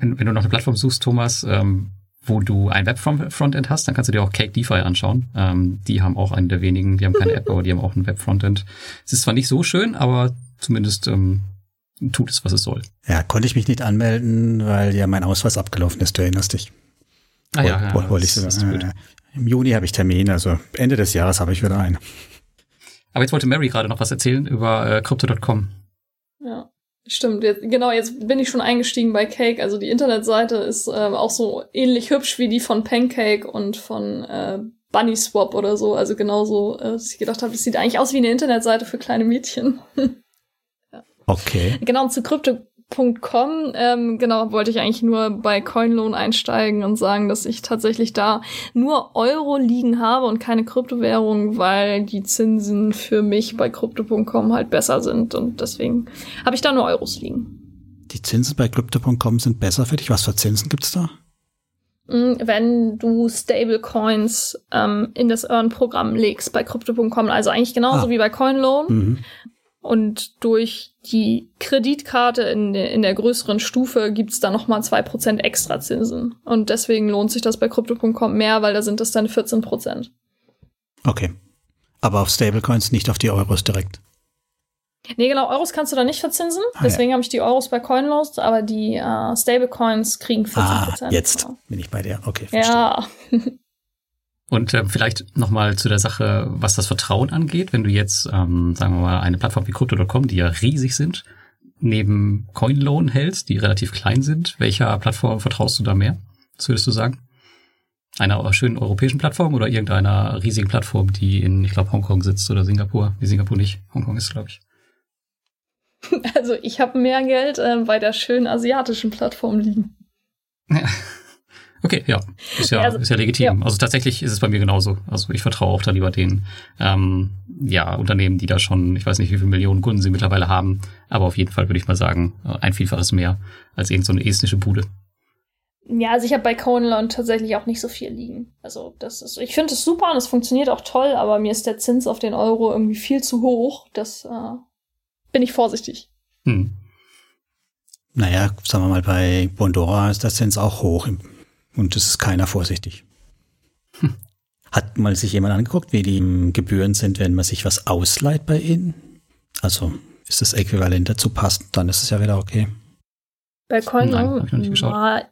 Wenn, wenn, du noch eine Plattform suchst, Thomas, ähm, wo du ein Web-Frontend hast, dann kannst du dir auch Cake DeFi anschauen. Ähm, die haben auch einen der wenigen, die haben keine App, aber die haben auch ein Web-Frontend. Es ist zwar nicht so schön, aber zumindest ähm, tut es, was es soll. Ja, konnte ich mich nicht anmelden, weil ja mein Ausweis abgelaufen ist, du erinnerst dich. Ah ja, ja wollte ich das, äh, Im Juni habe ich Termin, also Ende des Jahres habe ich wieder einen. Aber jetzt wollte Mary gerade noch was erzählen über äh, Crypto.com. Ja. Stimmt, jetzt, genau, jetzt bin ich schon eingestiegen bei Cake. Also die Internetseite ist äh, auch so ähnlich hübsch wie die von Pancake und von äh, Bunny Swap oder so. Also genauso, äh, dass ich gedacht habe, das sieht eigentlich aus wie eine Internetseite für kleine Mädchen. Okay. Genau, und zu Crypto.com, ähm, genau, wollte ich eigentlich nur bei Coinloan einsteigen und sagen, dass ich tatsächlich da nur Euro liegen habe und keine Kryptowährung, weil die Zinsen für mich bei Crypto.com halt besser sind und deswegen habe ich da nur Euros liegen. Die Zinsen bei Crypto.com sind besser für dich. Was für Zinsen gibt's da? Hm, wenn du Stablecoins ähm, in das Earn-Programm legst bei Crypto.com, also eigentlich genauso ah. wie bei CoinLoan. Mhm. Und durch die Kreditkarte in, in der größeren Stufe gibt's da nochmal zwei Prozent extra Zinsen. Und deswegen lohnt sich das bei Crypto.com mehr, weil da sind es dann 14%. Okay. Aber auf Stablecoins, nicht auf die Euros direkt. Nee, genau, Euros kannst du da nicht verzinsen. Ah, Deswegen ja. habe ich die Euros bei Coinlost, aber die äh, Stablecoins kriegen 14%. Ah, jetzt genau. bin ich bei dir. Okay, verstehe. Ja. Und äh, vielleicht nochmal zu der Sache, was das Vertrauen angeht. Wenn du jetzt, ähm, sagen wir mal, eine Plattform wie Crypto.com, die ja riesig sind, neben Coinloan hältst, die relativ klein sind, welcher Plattform vertraust du da mehr? Was würdest du sagen? Einer schönen europäischen Plattform oder irgendeiner riesigen Plattform, die in, ich glaube, Hongkong sitzt oder Singapur? Nee, Singapur nicht. Hongkong ist, glaube ich. Also ich habe mehr Geld äh, bei der schönen asiatischen Plattform liegen. Ja. Okay, ja, ist ja, also, ist ja legitim. Ja. Also tatsächlich ist es bei mir genauso. Also ich vertraue auch da lieber den ähm, ja, Unternehmen, die da schon, ich weiß nicht, wie viele Millionen Kunden sie mittlerweile haben, aber auf jeden Fall würde ich mal sagen, ein Vielfaches mehr als irgendeine so estnische Bude. Ja, also ich habe bei Coinland tatsächlich auch nicht so viel liegen. Also das ist, ich finde es super und es funktioniert auch toll, aber mir ist der Zins auf den Euro irgendwie viel zu hoch. Das äh, bin ich vorsichtig. Hm. Naja, sagen wir mal, bei Bondora ist der Zins auch hoch und es ist keiner vorsichtig. Hm. Hat mal sich jemand angeguckt, wie die Gebühren sind, wenn man sich was ausleiht bei ihnen? Also ist das Äquivalent dazu passt, dann ist es ja wieder okay. Bei Coinloan war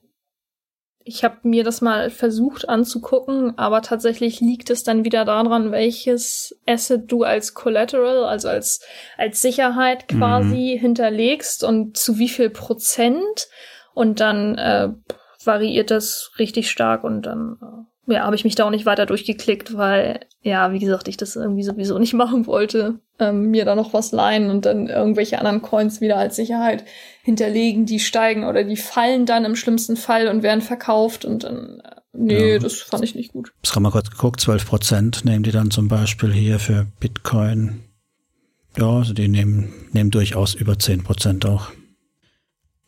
ich habe mir das mal versucht anzugucken, aber tatsächlich liegt es dann wieder daran, welches Asset du als Collateral, also als, als Sicherheit quasi mhm. hinterlegst und zu wie viel Prozent. Und dann äh, variiert das richtig stark und dann äh, ja, habe ich mich da auch nicht weiter durchgeklickt, weil, ja, wie gesagt, ich das irgendwie sowieso nicht machen wollte, ähm, mir da noch was leihen und dann irgendwelche anderen Coins wieder als Sicherheit hinterlegen, die steigen oder die fallen dann im schlimmsten Fall und werden verkauft und dann, äh, nee, ja. das fand ich nicht gut. Das haben wir gerade geguckt, 12 Prozent nehmen die dann zum Beispiel hier für Bitcoin. Ja, also die nehmen, nehmen durchaus über 10 Prozent auch.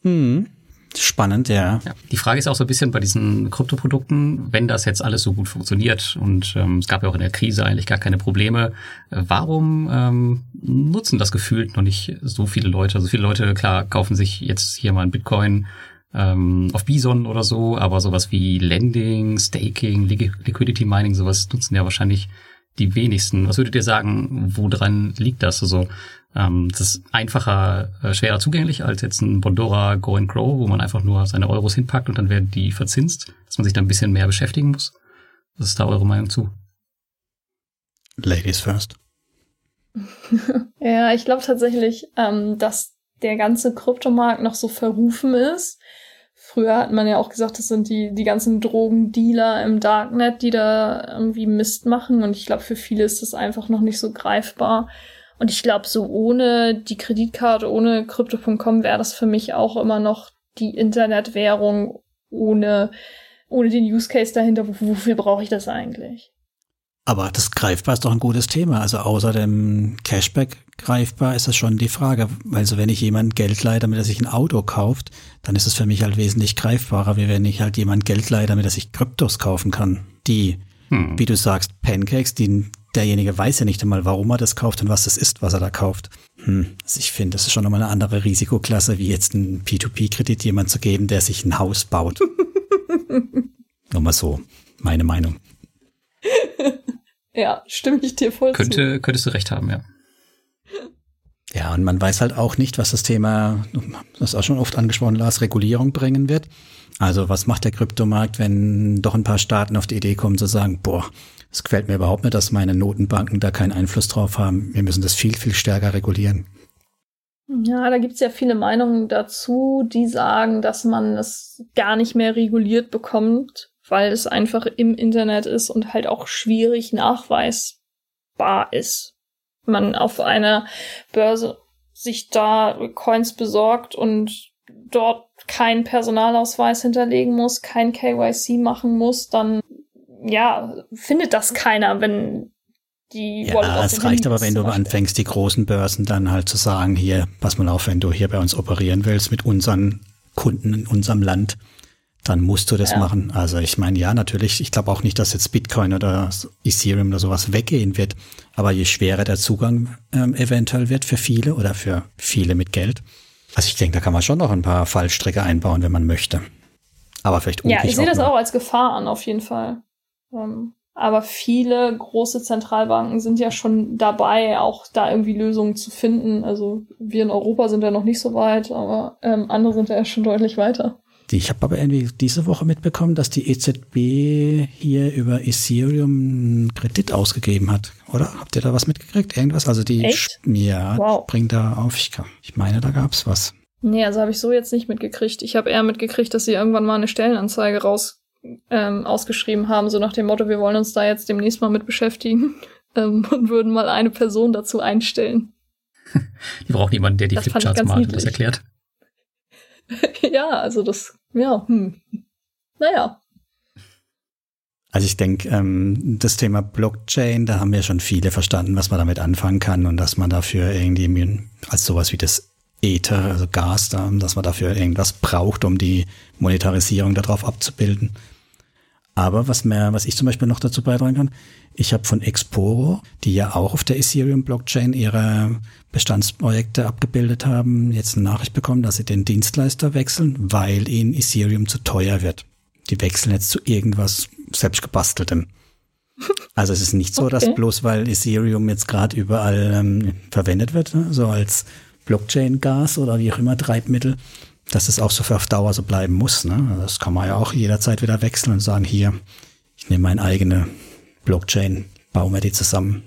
Hm. Spannend, ja. ja. Die Frage ist auch so ein bisschen bei diesen Kryptoprodukten, wenn das jetzt alles so gut funktioniert und ähm, es gab ja auch in der Krise eigentlich gar keine Probleme, äh, warum ähm, nutzen das gefühlt noch nicht so viele Leute? Also viele Leute, klar, kaufen sich jetzt hier mal ein Bitcoin ähm, auf Bison oder so, aber sowas wie Lending, Staking, Liquidity Mining, sowas nutzen ja wahrscheinlich die wenigsten. Was würdet ihr sagen, woran liegt das? Also ähm, das ist einfacher, äh, schwerer zugänglich als jetzt ein Bondora Go and Grow, wo man einfach nur seine Euros hinpackt und dann werden die verzinst, dass man sich da ein bisschen mehr beschäftigen muss. Was ist da eure Meinung zu? Ladies first. ja, ich glaube tatsächlich, ähm, dass der ganze Kryptomarkt noch so verrufen ist. Früher hat man ja auch gesagt, das sind die, die ganzen Drogendealer im Darknet, die da irgendwie Mist machen. Und ich glaube, für viele ist das einfach noch nicht so greifbar. Und ich glaube, so ohne die Kreditkarte, ohne Crypto.com wäre das für mich auch immer noch die Internetwährung ohne, ohne den Use Case dahinter. Wofür brauche ich das eigentlich? Aber das greifbar ist doch ein gutes Thema. Also außer dem Cashback greifbar ist das schon die Frage. Also wenn ich jemand Geld leihe, damit er sich ein Auto kauft, dann ist es für mich halt wesentlich greifbarer, wie wenn ich halt jemand Geld leihe, damit er sich Kryptos kaufen kann. Die, hm. wie du sagst, Pancakes, die derjenige weiß ja nicht einmal, warum er das kauft und was das ist, was er da kauft. Hm. Also ich finde, das ist schon nochmal eine andere Risikoklasse, wie jetzt einen P2P-Kredit jemand zu geben, der sich ein Haus baut. Nur mal so, meine Meinung. ja, stimme ich dir voll Könnte, zu. Könntest du recht haben, ja. Ja, und man weiß halt auch nicht, was das Thema, das auch schon oft angesprochen, Lars, Regulierung bringen wird. Also was macht der Kryptomarkt, wenn doch ein paar Staaten auf die Idee kommen zu sagen, boah, es gefällt mir überhaupt nicht, dass meine Notenbanken da keinen Einfluss drauf haben. Wir müssen das viel, viel stärker regulieren. Ja, da gibt's ja viele Meinungen dazu, die sagen, dass man es gar nicht mehr reguliert bekommt, weil es einfach im Internet ist und halt auch schwierig nachweisbar ist. Man auf einer Börse sich da Coins besorgt und dort keinen Personalausweis hinterlegen muss, kein KYC machen muss, dann ja, findet das keiner, wenn die ja, Wallet es reicht aber, wenn du anfängst, die großen Börsen dann halt zu sagen, hier, pass mal auf, wenn du hier bei uns operieren willst mit unseren Kunden in unserem Land, dann musst du das ja. machen. Also ich meine, ja, natürlich, ich glaube auch nicht, dass jetzt Bitcoin oder Ethereum oder sowas weggehen wird, aber je schwerer der Zugang ähm, eventuell wird für viele oder für viele mit Geld. Also ich denke, da kann man schon noch ein paar Fallstrecke einbauen, wenn man möchte. Aber vielleicht Ja, ich sehe das auch als Gefahr an, auf jeden Fall. Ähm, aber viele große Zentralbanken sind ja schon dabei, auch da irgendwie Lösungen zu finden. Also wir in Europa sind ja noch nicht so weit, aber ähm, andere sind ja schon deutlich weiter. Ich habe aber irgendwie diese Woche mitbekommen, dass die EZB hier über Ethereum einen Kredit ausgegeben hat, oder? Habt ihr da was mitgekriegt? Irgendwas? Also die Echt? ja, wow. bringt da auf. Ich, ich meine, da gab's was. Nee, also habe ich so jetzt nicht mitgekriegt. Ich habe eher mitgekriegt, dass sie irgendwann mal eine Stellenanzeige raus ähm, ausgeschrieben haben, so nach dem Motto, wir wollen uns da jetzt demnächst mal mit beschäftigen ähm, und würden mal eine Person dazu einstellen. Die braucht jemanden, der die Flipcharts malt und das erklärt. ja, also das, ja, hm. Naja. Also ich denke, ähm, das Thema Blockchain, da haben wir schon viele verstanden, was man damit anfangen kann und dass man dafür irgendwie als sowas wie das Ether, also Gas, da, dass man dafür irgendwas braucht, um die Monetarisierung darauf abzubilden. Aber was mehr, was ich zum Beispiel noch dazu beitragen kann, ich habe von Exporo, die ja auch auf der Ethereum-Blockchain ihre Bestandsprojekte abgebildet haben, jetzt eine Nachricht bekommen, dass sie den Dienstleister wechseln, weil ihnen Ethereum zu teuer wird. Die wechseln jetzt zu irgendwas selbstgebasteltem. Also es ist nicht so, okay. dass bloß weil Ethereum jetzt gerade überall ähm, verwendet wird, ne, so als Blockchain-Gas oder wie auch immer Treibmittel, dass es auch so für auf Dauer so bleiben muss. Ne? Das kann man ja auch jederzeit wieder wechseln und sagen, hier, ich nehme meine eigene Blockchain, bauen wir die zusammen.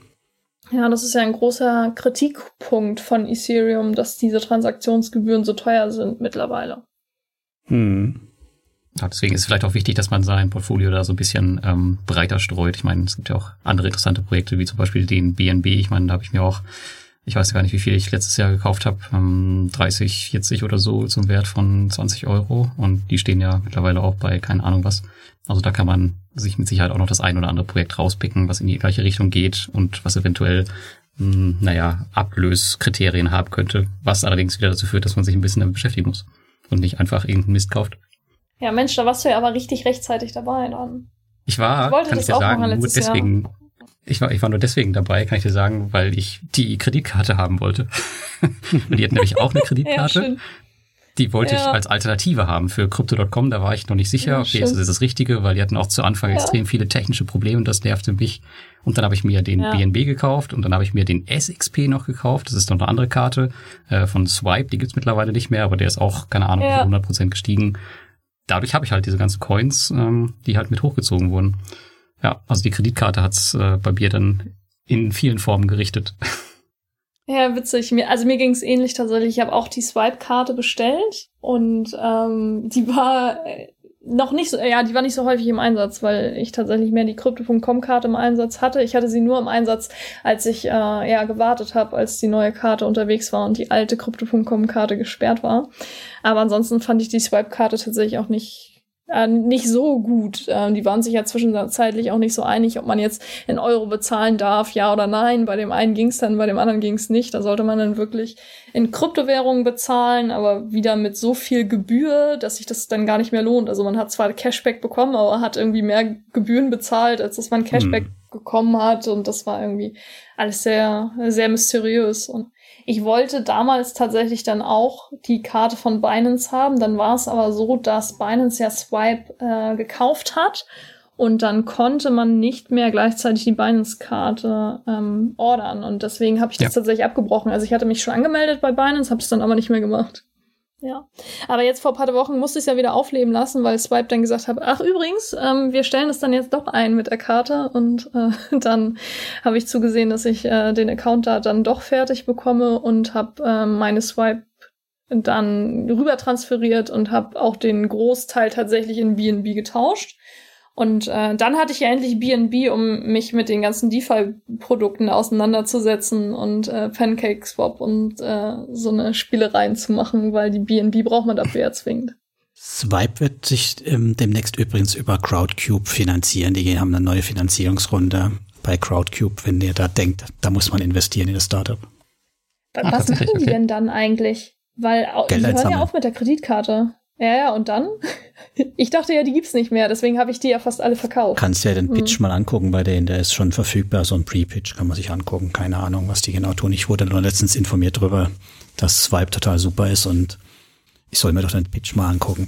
Ja, das ist ja ein großer Kritikpunkt von Ethereum, dass diese Transaktionsgebühren so teuer sind mittlerweile. Hm. Ja, deswegen ist es vielleicht auch wichtig, dass man sein Portfolio da so ein bisschen ähm, breiter streut. Ich meine, es gibt ja auch andere interessante Projekte, wie zum Beispiel den BNB. Ich meine, da habe ich mir auch ich weiß gar nicht, wie viel ich letztes Jahr gekauft habe, 30, 40 oder so zum Wert von 20 Euro. Und die stehen ja mittlerweile auch bei keine Ahnung was. Also da kann man sich mit Sicherheit auch noch das ein oder andere Projekt rauspicken, was in die gleiche Richtung geht und was eventuell, hm, naja, Ablöskriterien haben könnte, was allerdings wieder dazu führt, dass man sich ein bisschen damit beschäftigen muss und nicht einfach irgendeinen Mist kauft. Ja, Mensch, da warst du ja aber richtig rechtzeitig dabei dann. Ich war, ich kann ich ja sagen, nur deswegen, Jahr. Ich war, ich war nur deswegen dabei, kann ich dir sagen, weil ich die Kreditkarte haben wollte. Und die hatten nämlich auch eine Kreditkarte. Ja, die wollte ja. ich als Alternative haben für Crypto.com. Da war ich noch nicht sicher, ja, okay, ist das das Richtige, weil die hatten auch zu Anfang ja. extrem viele technische Probleme und das nervte mich. Und dann habe ich mir den BNB gekauft und dann habe ich mir den SXP noch gekauft. Das ist noch eine andere Karte äh, von Swipe, die gibt's mittlerweile nicht mehr, aber der ist auch, keine Ahnung, ja. 100% gestiegen. Dadurch habe ich halt diese ganzen Coins, ähm, die halt mit hochgezogen wurden. Ja, also die Kreditkarte hat's äh, bei mir dann in vielen Formen gerichtet. Ja, witzig. Also mir ging's ähnlich tatsächlich. Ich habe auch die Swipe-Karte bestellt und ähm, die war äh, noch nicht so, ja, die war nicht so häufig im Einsatz, weil ich tatsächlich mehr die Crypto.com-Karte im Einsatz hatte. Ich hatte sie nur im Einsatz, als ich äh, ja gewartet habe, als die neue Karte unterwegs war und die alte Crypto.com-Karte gesperrt war. Aber ansonsten fand ich die Swipe-Karte tatsächlich auch nicht äh, nicht so gut. Äh, die waren sich ja zwischenzeitlich auch nicht so einig, ob man jetzt in Euro bezahlen darf, ja oder nein. Bei dem einen ging's dann, bei dem anderen ging's nicht. Da sollte man dann wirklich in Kryptowährungen bezahlen, aber wieder mit so viel Gebühr, dass sich das dann gar nicht mehr lohnt. Also man hat zwar Cashback bekommen, aber hat irgendwie mehr Gebühren bezahlt, als dass man Cashback hm. bekommen hat. Und das war irgendwie alles sehr, sehr mysteriös. Und ich wollte damals tatsächlich dann auch die Karte von Binance haben. Dann war es aber so, dass Binance ja Swipe äh, gekauft hat. Und dann konnte man nicht mehr gleichzeitig die Binance-Karte ähm, ordern. Und deswegen habe ich das ja. tatsächlich abgebrochen. Also ich hatte mich schon angemeldet bei Binance, habe es dann aber nicht mehr gemacht. Ja, aber jetzt vor ein paar Wochen musste ich es ja wieder aufleben lassen, weil Swipe dann gesagt hat, ach übrigens, ähm, wir stellen es dann jetzt doch ein mit der Karte und äh, dann habe ich zugesehen, dass ich äh, den Account da dann doch fertig bekomme und habe äh, meine Swipe dann rüber transferiert und habe auch den Großteil tatsächlich in BNB getauscht. Und äh, dann hatte ich ja endlich BNB, um mich mit den ganzen DeFi-Produkten auseinanderzusetzen und äh, Pancake Swap und äh, so eine Spielereien zu machen, weil die BNB braucht man dafür ja zwingend. Swipe wird sich ähm, demnächst übrigens über Crowdcube finanzieren. Die haben eine neue Finanzierungsrunde bei Crowdcube, wenn ihr da denkt, da muss man investieren in das Startup. Was machen die okay. denn dann eigentlich? Weil Geld die hören ja auf mit der Kreditkarte. Ja, ja, und dann? Ich dachte ja, die gibt's nicht mehr, deswegen habe ich die ja fast alle verkauft. Kannst ja den Pitch hm. mal angucken bei denen, der ist schon verfügbar, so ein Pre-Pitch kann man sich angucken. Keine Ahnung, was die genau tun. Ich wurde nur letztens informiert darüber, dass Swipe total super ist und ich soll mir doch den Pitch mal angucken.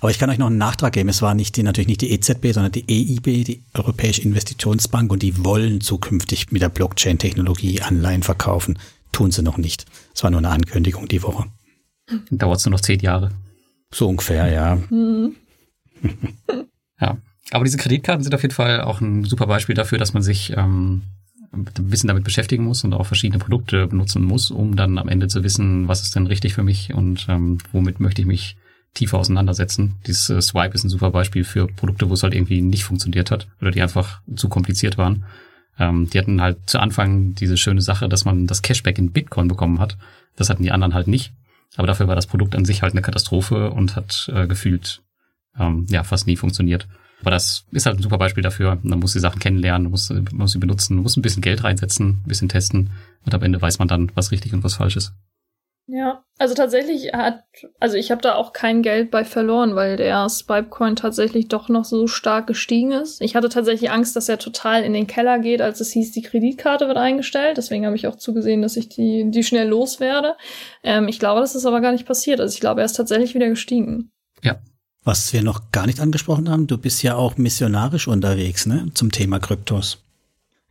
Aber ich kann euch noch einen Nachtrag geben. Es war nicht die, natürlich nicht die EZB, sondern die EIB, die Europäische Investitionsbank, und die wollen zukünftig mit der Blockchain-Technologie Anleihen verkaufen. Tun sie noch nicht. Es war nur eine Ankündigung die Woche. Dauert es nur noch zehn Jahre. So ungefähr, ja. Ja. Aber diese Kreditkarten sind auf jeden Fall auch ein super Beispiel dafür, dass man sich ähm, ein bisschen damit beschäftigen muss und auch verschiedene Produkte benutzen muss, um dann am Ende zu wissen, was ist denn richtig für mich und ähm, womit möchte ich mich tiefer auseinandersetzen. Dieses äh, Swipe ist ein super Beispiel für Produkte, wo es halt irgendwie nicht funktioniert hat oder die einfach zu kompliziert waren. Ähm, die hatten halt zu Anfang diese schöne Sache, dass man das Cashback in Bitcoin bekommen hat. Das hatten die anderen halt nicht. Aber dafür war das Produkt an sich halt eine Katastrophe und hat äh, gefühlt ähm, ja fast nie funktioniert. Aber das ist halt ein super Beispiel dafür. Man muss die Sachen kennenlernen, muss, muss sie benutzen, muss ein bisschen Geld reinsetzen, ein bisschen testen und am Ende weiß man dann, was richtig und was falsch ist. Ja, also tatsächlich hat, also ich habe da auch kein Geld bei verloren, weil der Spipecoin tatsächlich doch noch so stark gestiegen ist. Ich hatte tatsächlich Angst, dass er total in den Keller geht, als es hieß, die Kreditkarte wird eingestellt. Deswegen habe ich auch zugesehen, dass ich die, die schnell loswerde. Ähm, ich glaube, das ist aber gar nicht passiert. Also ich glaube, er ist tatsächlich wieder gestiegen. Ja. Was wir noch gar nicht angesprochen haben, du bist ja auch missionarisch unterwegs, ne, zum Thema Kryptos.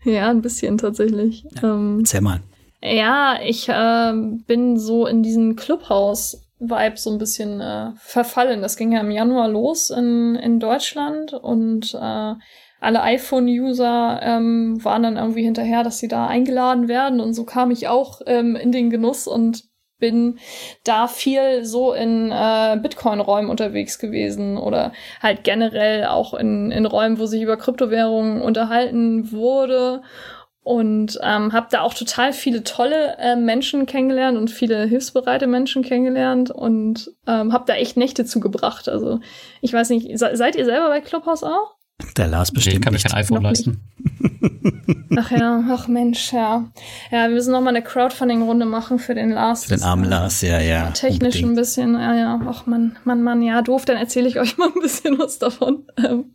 Ja, ein bisschen tatsächlich. Ja, ähm, erzähl mal. Ja, ich äh, bin so in diesen Clubhouse-Vibe so ein bisschen äh, verfallen. Das ging ja im Januar los in, in Deutschland und äh, alle iPhone-User ähm, waren dann irgendwie hinterher, dass sie da eingeladen werden. Und so kam ich auch ähm, in den Genuss und bin da viel so in äh, Bitcoin-Räumen unterwegs gewesen oder halt generell auch in, in Räumen, wo sich über Kryptowährungen unterhalten wurde und ähm, habe da auch total viele tolle äh, Menschen kennengelernt und viele hilfsbereite Menschen kennengelernt und ähm, habe da echt Nächte zugebracht. Also ich weiß nicht, se seid ihr selber bei Clubhouse auch? Der Lars bestimmt nee, kann ich kein iPhone leisten. Ach ja, ach Mensch, ja. Ja, wir müssen noch mal eine Crowdfunding-Runde machen für den Lars. Für den armen Lars, ja, ja. Technisch unbedingt. ein bisschen, ja, ja. Ach Mann, Mann, Mann, ja, doof, dann erzähle ich euch mal ein bisschen was davon. Ähm,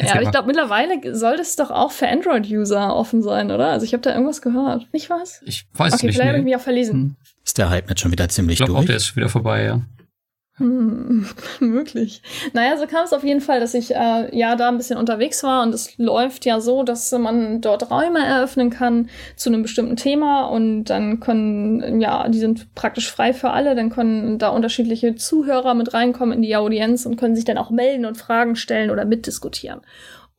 ja, aber ich glaube, mittlerweile soll das doch auch für Android-User offen sein, oder? Also ich habe da irgendwas gehört. Nicht was? Ich weiß okay, nicht. Okay, vielleicht habe ich mich auch verlesen. Hm. Ist der Hype jetzt schon wieder ziemlich ich glaub, durch? Auch der ist wieder vorbei, ja. Hm, möglich. Naja, so kam es auf jeden Fall, dass ich äh, ja da ein bisschen unterwegs war und es läuft ja so, dass man dort Räume eröffnen kann zu einem bestimmten Thema und dann können, ja, die sind praktisch frei für alle, dann können da unterschiedliche Zuhörer mit reinkommen in die Audienz und können sich dann auch melden und Fragen stellen oder mitdiskutieren.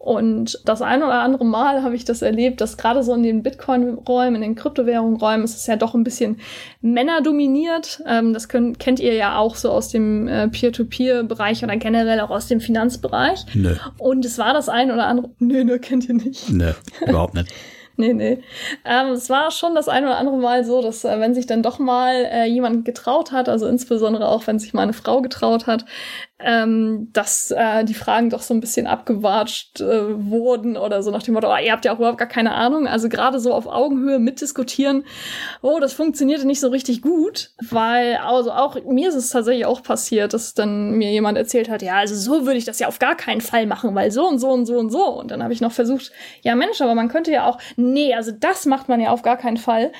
Und das ein oder andere Mal habe ich das erlebt, dass gerade so in den Bitcoin-Räumen, in den Kryptowährungen-Räumen, ist es ja doch ein bisschen männerdominiert. Ähm, das könnt, kennt ihr ja auch so aus dem äh, Peer-to-Peer-Bereich oder generell auch aus dem Finanzbereich. Nö. Und es war das ein oder andere. Nö, nö, kennt ihr nicht. Nö, überhaupt nicht. nee, nee. Ähm, es war schon das ein oder andere Mal so, dass äh, wenn sich dann doch mal äh, jemand getraut hat, also insbesondere auch wenn sich mal eine Frau getraut hat, ähm, dass äh, die Fragen doch so ein bisschen abgewatscht äh, wurden oder so nach dem Motto, oh, ihr habt ja auch überhaupt gar keine Ahnung. Also gerade so auf Augenhöhe mitdiskutieren, oh, das funktionierte nicht so richtig gut, weil also auch mir ist es tatsächlich auch passiert, dass dann mir jemand erzählt hat, ja, also so würde ich das ja auf gar keinen Fall machen, weil so und so und so und so. Und dann habe ich noch versucht, ja Mensch, aber man könnte ja auch, nee, also das macht man ja auf gar keinen Fall.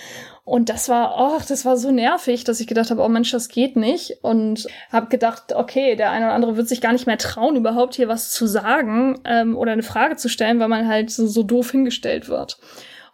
Und das war, oh, das war so nervig, dass ich gedacht habe, oh Mensch, das geht nicht. Und habe gedacht, okay, der eine oder andere wird sich gar nicht mehr trauen, überhaupt hier was zu sagen ähm, oder eine Frage zu stellen, weil man halt so, so doof hingestellt wird.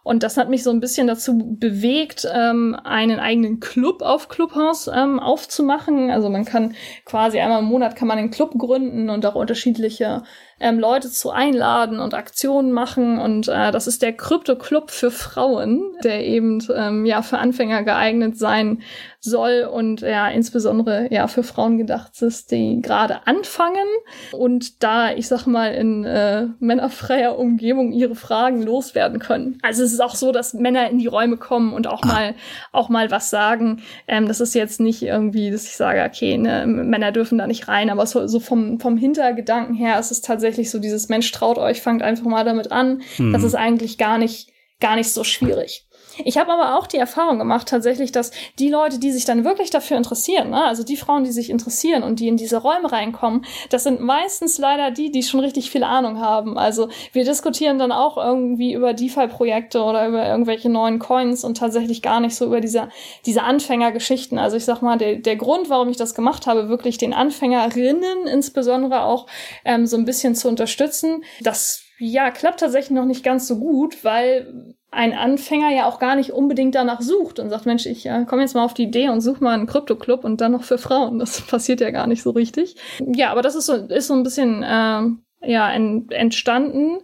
Und das hat mich so ein bisschen dazu bewegt, ähm, einen eigenen Club auf Clubhouse ähm, aufzumachen. Also man kann quasi einmal im Monat kann man einen Club gründen und auch unterschiedliche ähm, Leute zu einladen und Aktionen machen. Und äh, das ist der Krypto Club für Frauen, der eben ähm, ja für Anfänger geeignet sein soll und ja insbesondere ja für Frauen gedacht ist, die gerade anfangen und da ich sag mal in äh, männerfreier Umgebung ihre Fragen loswerden können. Also es ist auch so, dass Männer in die Räume kommen und auch ah. mal auch mal was sagen. Ähm, das ist jetzt nicht irgendwie, dass ich sage, okay, ne, Männer dürfen da nicht rein, aber so, so vom vom Hintergedanken her ist es tatsächlich so dieses Mensch traut euch, fangt einfach mal damit an. Mhm. Das ist eigentlich gar nicht gar nicht so schwierig. Ich habe aber auch die Erfahrung gemacht tatsächlich, dass die Leute, die sich dann wirklich dafür interessieren, ne, also die Frauen, die sich interessieren und die in diese Räume reinkommen, das sind meistens leider die, die schon richtig viel Ahnung haben. Also wir diskutieren dann auch irgendwie über DeFi-Projekte oder über irgendwelche neuen Coins und tatsächlich gar nicht so über diese, diese Anfängergeschichten. Also ich sag mal, der, der Grund, warum ich das gemacht habe, wirklich den Anfängerinnen insbesondere auch ähm, so ein bisschen zu unterstützen, das ja, klappt tatsächlich noch nicht ganz so gut, weil ein Anfänger ja auch gar nicht unbedingt danach sucht und sagt, Mensch, ich äh, komme jetzt mal auf die Idee und suche mal einen Krypto-Club und dann noch für Frauen. Das passiert ja gar nicht so richtig. Ja, aber das ist so, ist so ein bisschen äh, ja, en entstanden.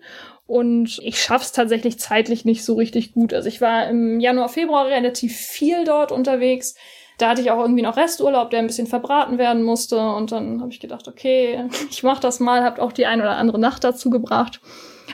Und ich schaff's tatsächlich zeitlich nicht so richtig gut. Also ich war im Januar, Februar relativ viel dort unterwegs. Da hatte ich auch irgendwie noch Resturlaub, der ein bisschen verbraten werden musste. Und dann habe ich gedacht, okay, ich mach das mal, habt auch die ein oder andere Nacht dazu gebracht.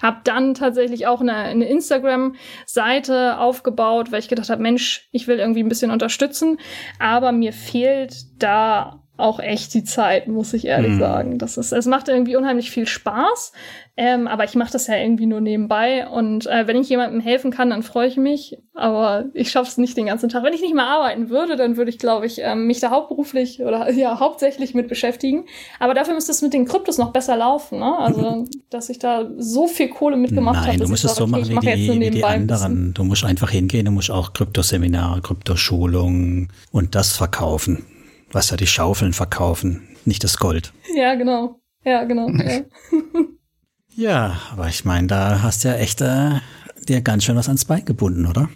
Hab dann tatsächlich auch eine, eine Instagram-Seite aufgebaut, weil ich gedacht habe, Mensch, ich will irgendwie ein bisschen unterstützen, aber mir fehlt da auch echt die Zeit, muss ich ehrlich mhm. sagen. Das ist, es macht irgendwie unheimlich viel Spaß, ähm, aber ich mache das ja irgendwie nur nebenbei. Und äh, wenn ich jemandem helfen kann, dann freue ich mich. Aber ich schaffe es nicht den ganzen Tag. Wenn ich nicht mehr arbeiten würde, dann würde ich, glaube ich, ähm, mich da hauptberuflich oder ja hauptsächlich mit beschäftigen. Aber dafür müsste es mit den Kryptos noch besser laufen. Ne? Also, dass ich da so viel Kohle mitgemacht habe. Nein, du musst es so machen wie die, wie die anderen. Du musst einfach hingehen, du musst auch Kryptoseminare, Kryptoschulungen und das verkaufen was ja die Schaufeln verkaufen, nicht das Gold. Ja, genau. Ja, genau. Ja, ja aber ich meine, da hast du ja echt äh, dir ganz schön was ans Bein gebunden, oder?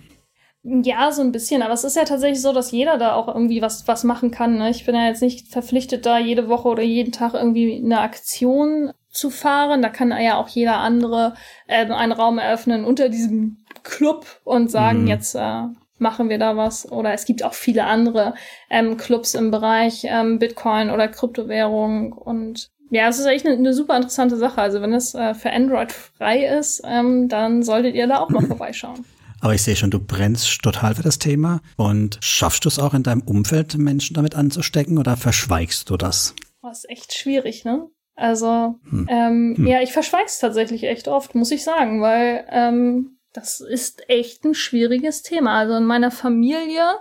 Ja, so ein bisschen, aber es ist ja tatsächlich so, dass jeder da auch irgendwie was, was machen kann. Ne? Ich bin ja jetzt nicht verpflichtet, da jede Woche oder jeden Tag irgendwie eine Aktion zu fahren. Da kann ja auch jeder andere äh, einen Raum eröffnen unter diesem Club und sagen, mhm. jetzt äh, machen wir da was. Oder es gibt auch viele andere ähm, Clubs im Bereich ähm, Bitcoin oder Kryptowährung und ja, es ist echt eine, eine, super interessante Sache. Also wenn es äh, für Android frei ist, ähm, dann solltet ihr da auch mal vorbeischauen. Aber ich sehe schon, du brennst total für das Thema. Und schaffst du es auch in deinem Umfeld, Menschen damit anzustecken oder verschweigst du das? Das ist echt schwierig, ne? Also, hm. Ähm, hm. ja, ich verschweig's tatsächlich echt oft, muss ich sagen, weil ähm, das ist echt ein schwieriges Thema. Also in meiner Familie,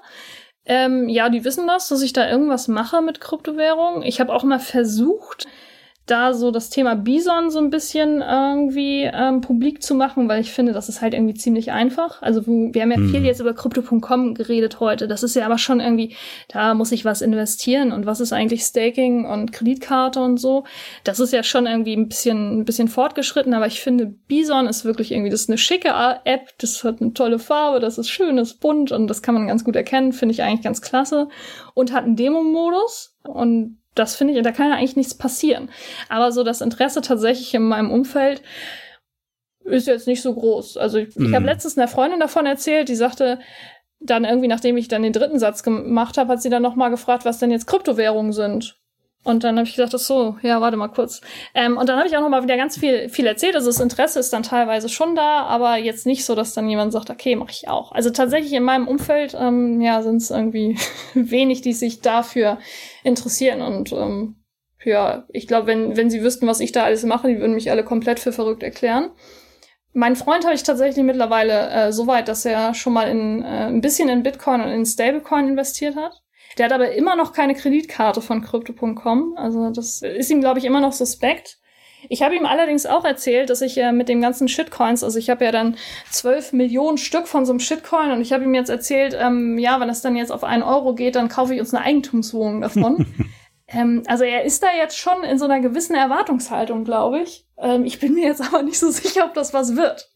ähm, ja, die wissen das, dass ich da irgendwas mache mit Kryptowährung. Ich habe auch mal versucht, da so das Thema Bison so ein bisschen irgendwie ähm, publik zu machen, weil ich finde, das ist halt irgendwie ziemlich einfach. Also wir haben ja mhm. viel jetzt über Crypto.com geredet heute. Das ist ja aber schon irgendwie, da muss ich was investieren und was ist eigentlich Staking und Kreditkarte und so. Das ist ja schon irgendwie ein bisschen, ein bisschen fortgeschritten, aber ich finde, Bison ist wirklich irgendwie, das ist eine schicke App, das hat eine tolle Farbe, das ist schön, das ist bunt und das kann man ganz gut erkennen, finde ich eigentlich ganz klasse und hat einen Demo-Modus und das finde ich, da kann ja eigentlich nichts passieren. Aber so das Interesse tatsächlich in meinem Umfeld ist jetzt nicht so groß. Also ich, mhm. ich habe letztens einer Freundin davon erzählt, die sagte, dann irgendwie, nachdem ich dann den dritten Satz gemacht habe, hat sie dann nochmal gefragt, was denn jetzt Kryptowährungen sind. Und dann habe ich gesagt, ach so, ja, warte mal kurz. Ähm, und dann habe ich auch noch mal wieder ganz viel, viel erzählt. Also das Interesse ist dann teilweise schon da, aber jetzt nicht so, dass dann jemand sagt, okay, mache ich auch. Also tatsächlich in meinem Umfeld, ähm, ja, sind es irgendwie wenig, die sich dafür interessieren. Und ähm, ja, ich glaube, wenn, wenn sie wüssten, was ich da alles mache, die würden mich alle komplett für verrückt erklären. Mein Freund habe ich tatsächlich mittlerweile äh, so weit, dass er schon mal in, äh, ein bisschen in Bitcoin und in Stablecoin investiert hat. Der hat aber immer noch keine Kreditkarte von Crypto.com. Also das ist ihm, glaube ich, immer noch suspekt. Ich habe ihm allerdings auch erzählt, dass ich äh, mit dem ganzen Shitcoins, also ich habe ja dann zwölf Millionen Stück von so einem Shitcoin und ich habe ihm jetzt erzählt, ähm, ja, wenn es dann jetzt auf einen Euro geht, dann kaufe ich uns eine Eigentumswohnung davon. Ähm, also er ist da jetzt schon in so einer gewissen Erwartungshaltung, glaube ich. Ähm, ich bin mir jetzt aber nicht so sicher, ob das was wird.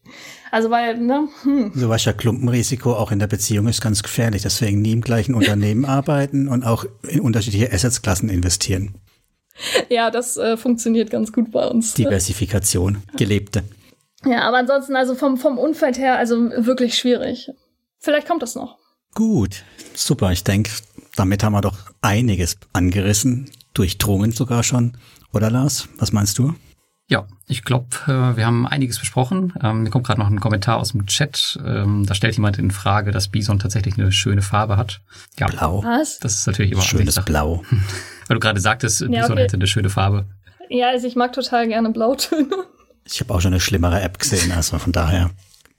Also weil, ne? Hm. So was ja Klumpenrisiko auch in der Beziehung ist ganz gefährlich. Deswegen nie im gleichen Unternehmen arbeiten und auch in unterschiedliche Assetklassen investieren. Ja, das äh, funktioniert ganz gut bei uns. Diversifikation, gelebte. Ja, aber ansonsten, also vom, vom Umfeld her, also wirklich schwierig. Vielleicht kommt das noch. Gut, super. Ich denke, damit haben wir doch einiges angerissen, durchdrungen sogar schon. Oder Lars, was meinst du? Ja, ich glaube, äh, wir haben einiges besprochen. Ähm, mir kommt gerade noch ein Kommentar aus dem Chat. Ähm, da stellt jemand in Frage, dass Bison tatsächlich eine schöne Farbe hat. Ja, Blau. Was? Das ist natürlich immer Schönes Blau. Weil du gerade sagtest, Ja, Bison okay. hätte eine schöne Farbe. Ja, also ich mag total gerne Blautöne. Ich habe auch schon eine schlimmere App gesehen, also von daher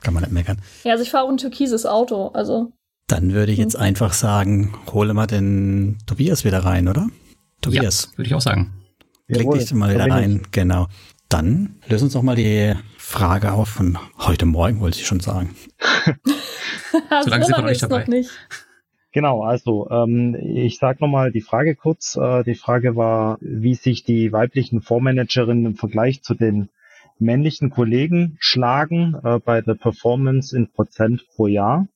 kann man nicht meckern. Ja, also ich fahre auch ein türkises Auto, also Dann würde ich jetzt einfach sagen, hole mal den Tobias wieder rein, oder? Tobias, Ja, würde ich auch sagen. klick Jawohl, dich mal da wieder rein. Genau. Dann löse uns doch mal die Frage auf von heute Morgen, wollte ich schon sagen. So lange sind wir noch nicht ist dabei. noch nicht. Genau, also ähm, ich sage nochmal die Frage kurz. Äh, die Frage war, wie sich die weiblichen Fondsmanagerinnen im Vergleich zu den männlichen Kollegen schlagen äh, bei der Performance in Prozent pro Jahr.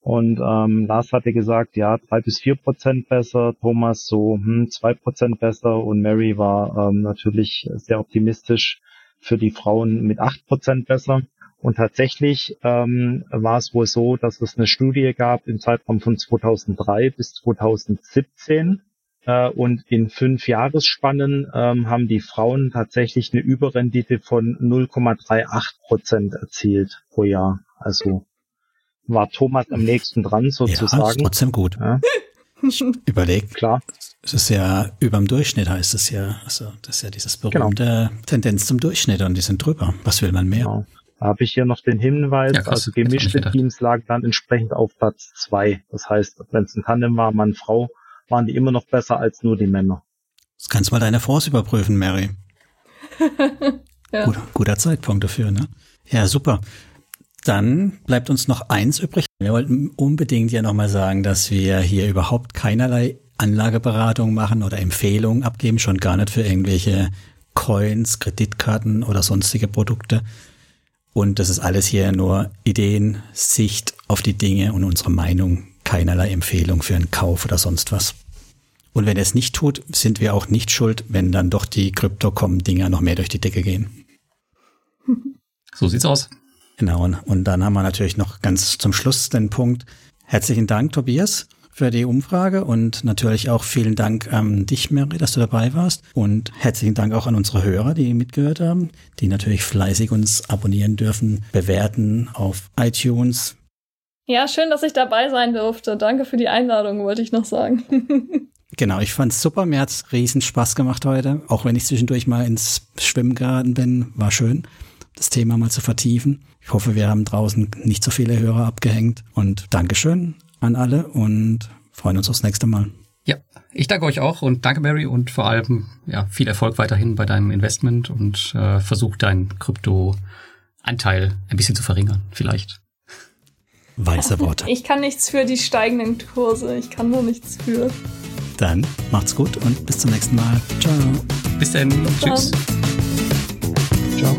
Und ähm, Lars hatte gesagt, ja, drei bis vier Prozent besser, Thomas so hm, zwei Prozent besser und Mary war ähm, natürlich sehr optimistisch für die Frauen mit acht Prozent besser. Und tatsächlich ähm, war es wohl so, dass es eine Studie gab im Zeitraum von 2003 bis 2017. Äh, und in fünf Jahresspannen ähm, haben die Frauen tatsächlich eine Überrendite von 0,38 Prozent erzielt pro Jahr. Also war Thomas am nächsten dran Ja, ist sozusagen. trotzdem gut. Ja, Überleg, klar. es ist ja überm Durchschnitt, heißt es ja. Also das ist ja dieses berühmte Tendenz zum Durchschnitt und die sind drüber. Was will man mehr? Genau. Da habe ich hier noch den Hinweis, Ja, also ich gemischte. Teams lagen dann entsprechend auf Platz zwei. Das heißt, wenn es ein Tandem war, Mann, Frau, waren die immer noch besser als nur die Männer. Das kannst mal deine Fonds überprüfen, Mary. Ja. Gut, guter Zeitpunkt dafür, ne? Ja, super. Dann bleibt uns noch eins übrig. Wir wollten unbedingt ja nochmal sagen, dass wir hier überhaupt keinerlei Anlageberatung machen oder Empfehlungen abgeben, schon gar nicht für irgendwelche Coins, Kreditkarten oder sonstige Produkte. Und das ist alles hier nur Ideen, Sicht auf die Dinge und unsere Meinung, keinerlei Empfehlung für einen Kauf oder sonst was. Und wenn er es nicht tut, sind wir auch nicht schuld, wenn dann doch die Crypto.com-Dinger noch mehr durch die Decke gehen. So sieht's aus. Genau, und, dann haben wir natürlich noch ganz zum Schluss den Punkt. Herzlichen Dank, Tobias, für die Umfrage und natürlich auch vielen Dank an dich, Mary, dass du dabei warst. Und herzlichen Dank auch an unsere Hörer, die mitgehört haben, die natürlich fleißig uns abonnieren dürfen, bewerten auf iTunes. Ja, schön, dass ich dabei sein durfte. Danke für die Einladung, wollte ich noch sagen. Genau, ich fand's super. Mir hat's riesen Spaß gemacht heute. Auch wenn ich zwischendurch mal ins Schwimmen geraten bin, war schön, das Thema mal zu vertiefen. Ich hoffe, wir haben draußen nicht so viele Hörer abgehängt. Und Dankeschön an alle und freuen uns aufs nächste Mal. Ja, ich danke euch auch und danke Mary und vor allem ja viel Erfolg weiterhin bei deinem Investment und äh, versuch deinen Krypto-Anteil ein bisschen zu verringern, vielleicht. Weise Worte. Ich kann nichts für die steigenden Kurse. Ich kann nur nichts für. Dann macht's gut und bis zum nächsten Mal. Ciao. Bis dann, tschüss. Dann. Ciao.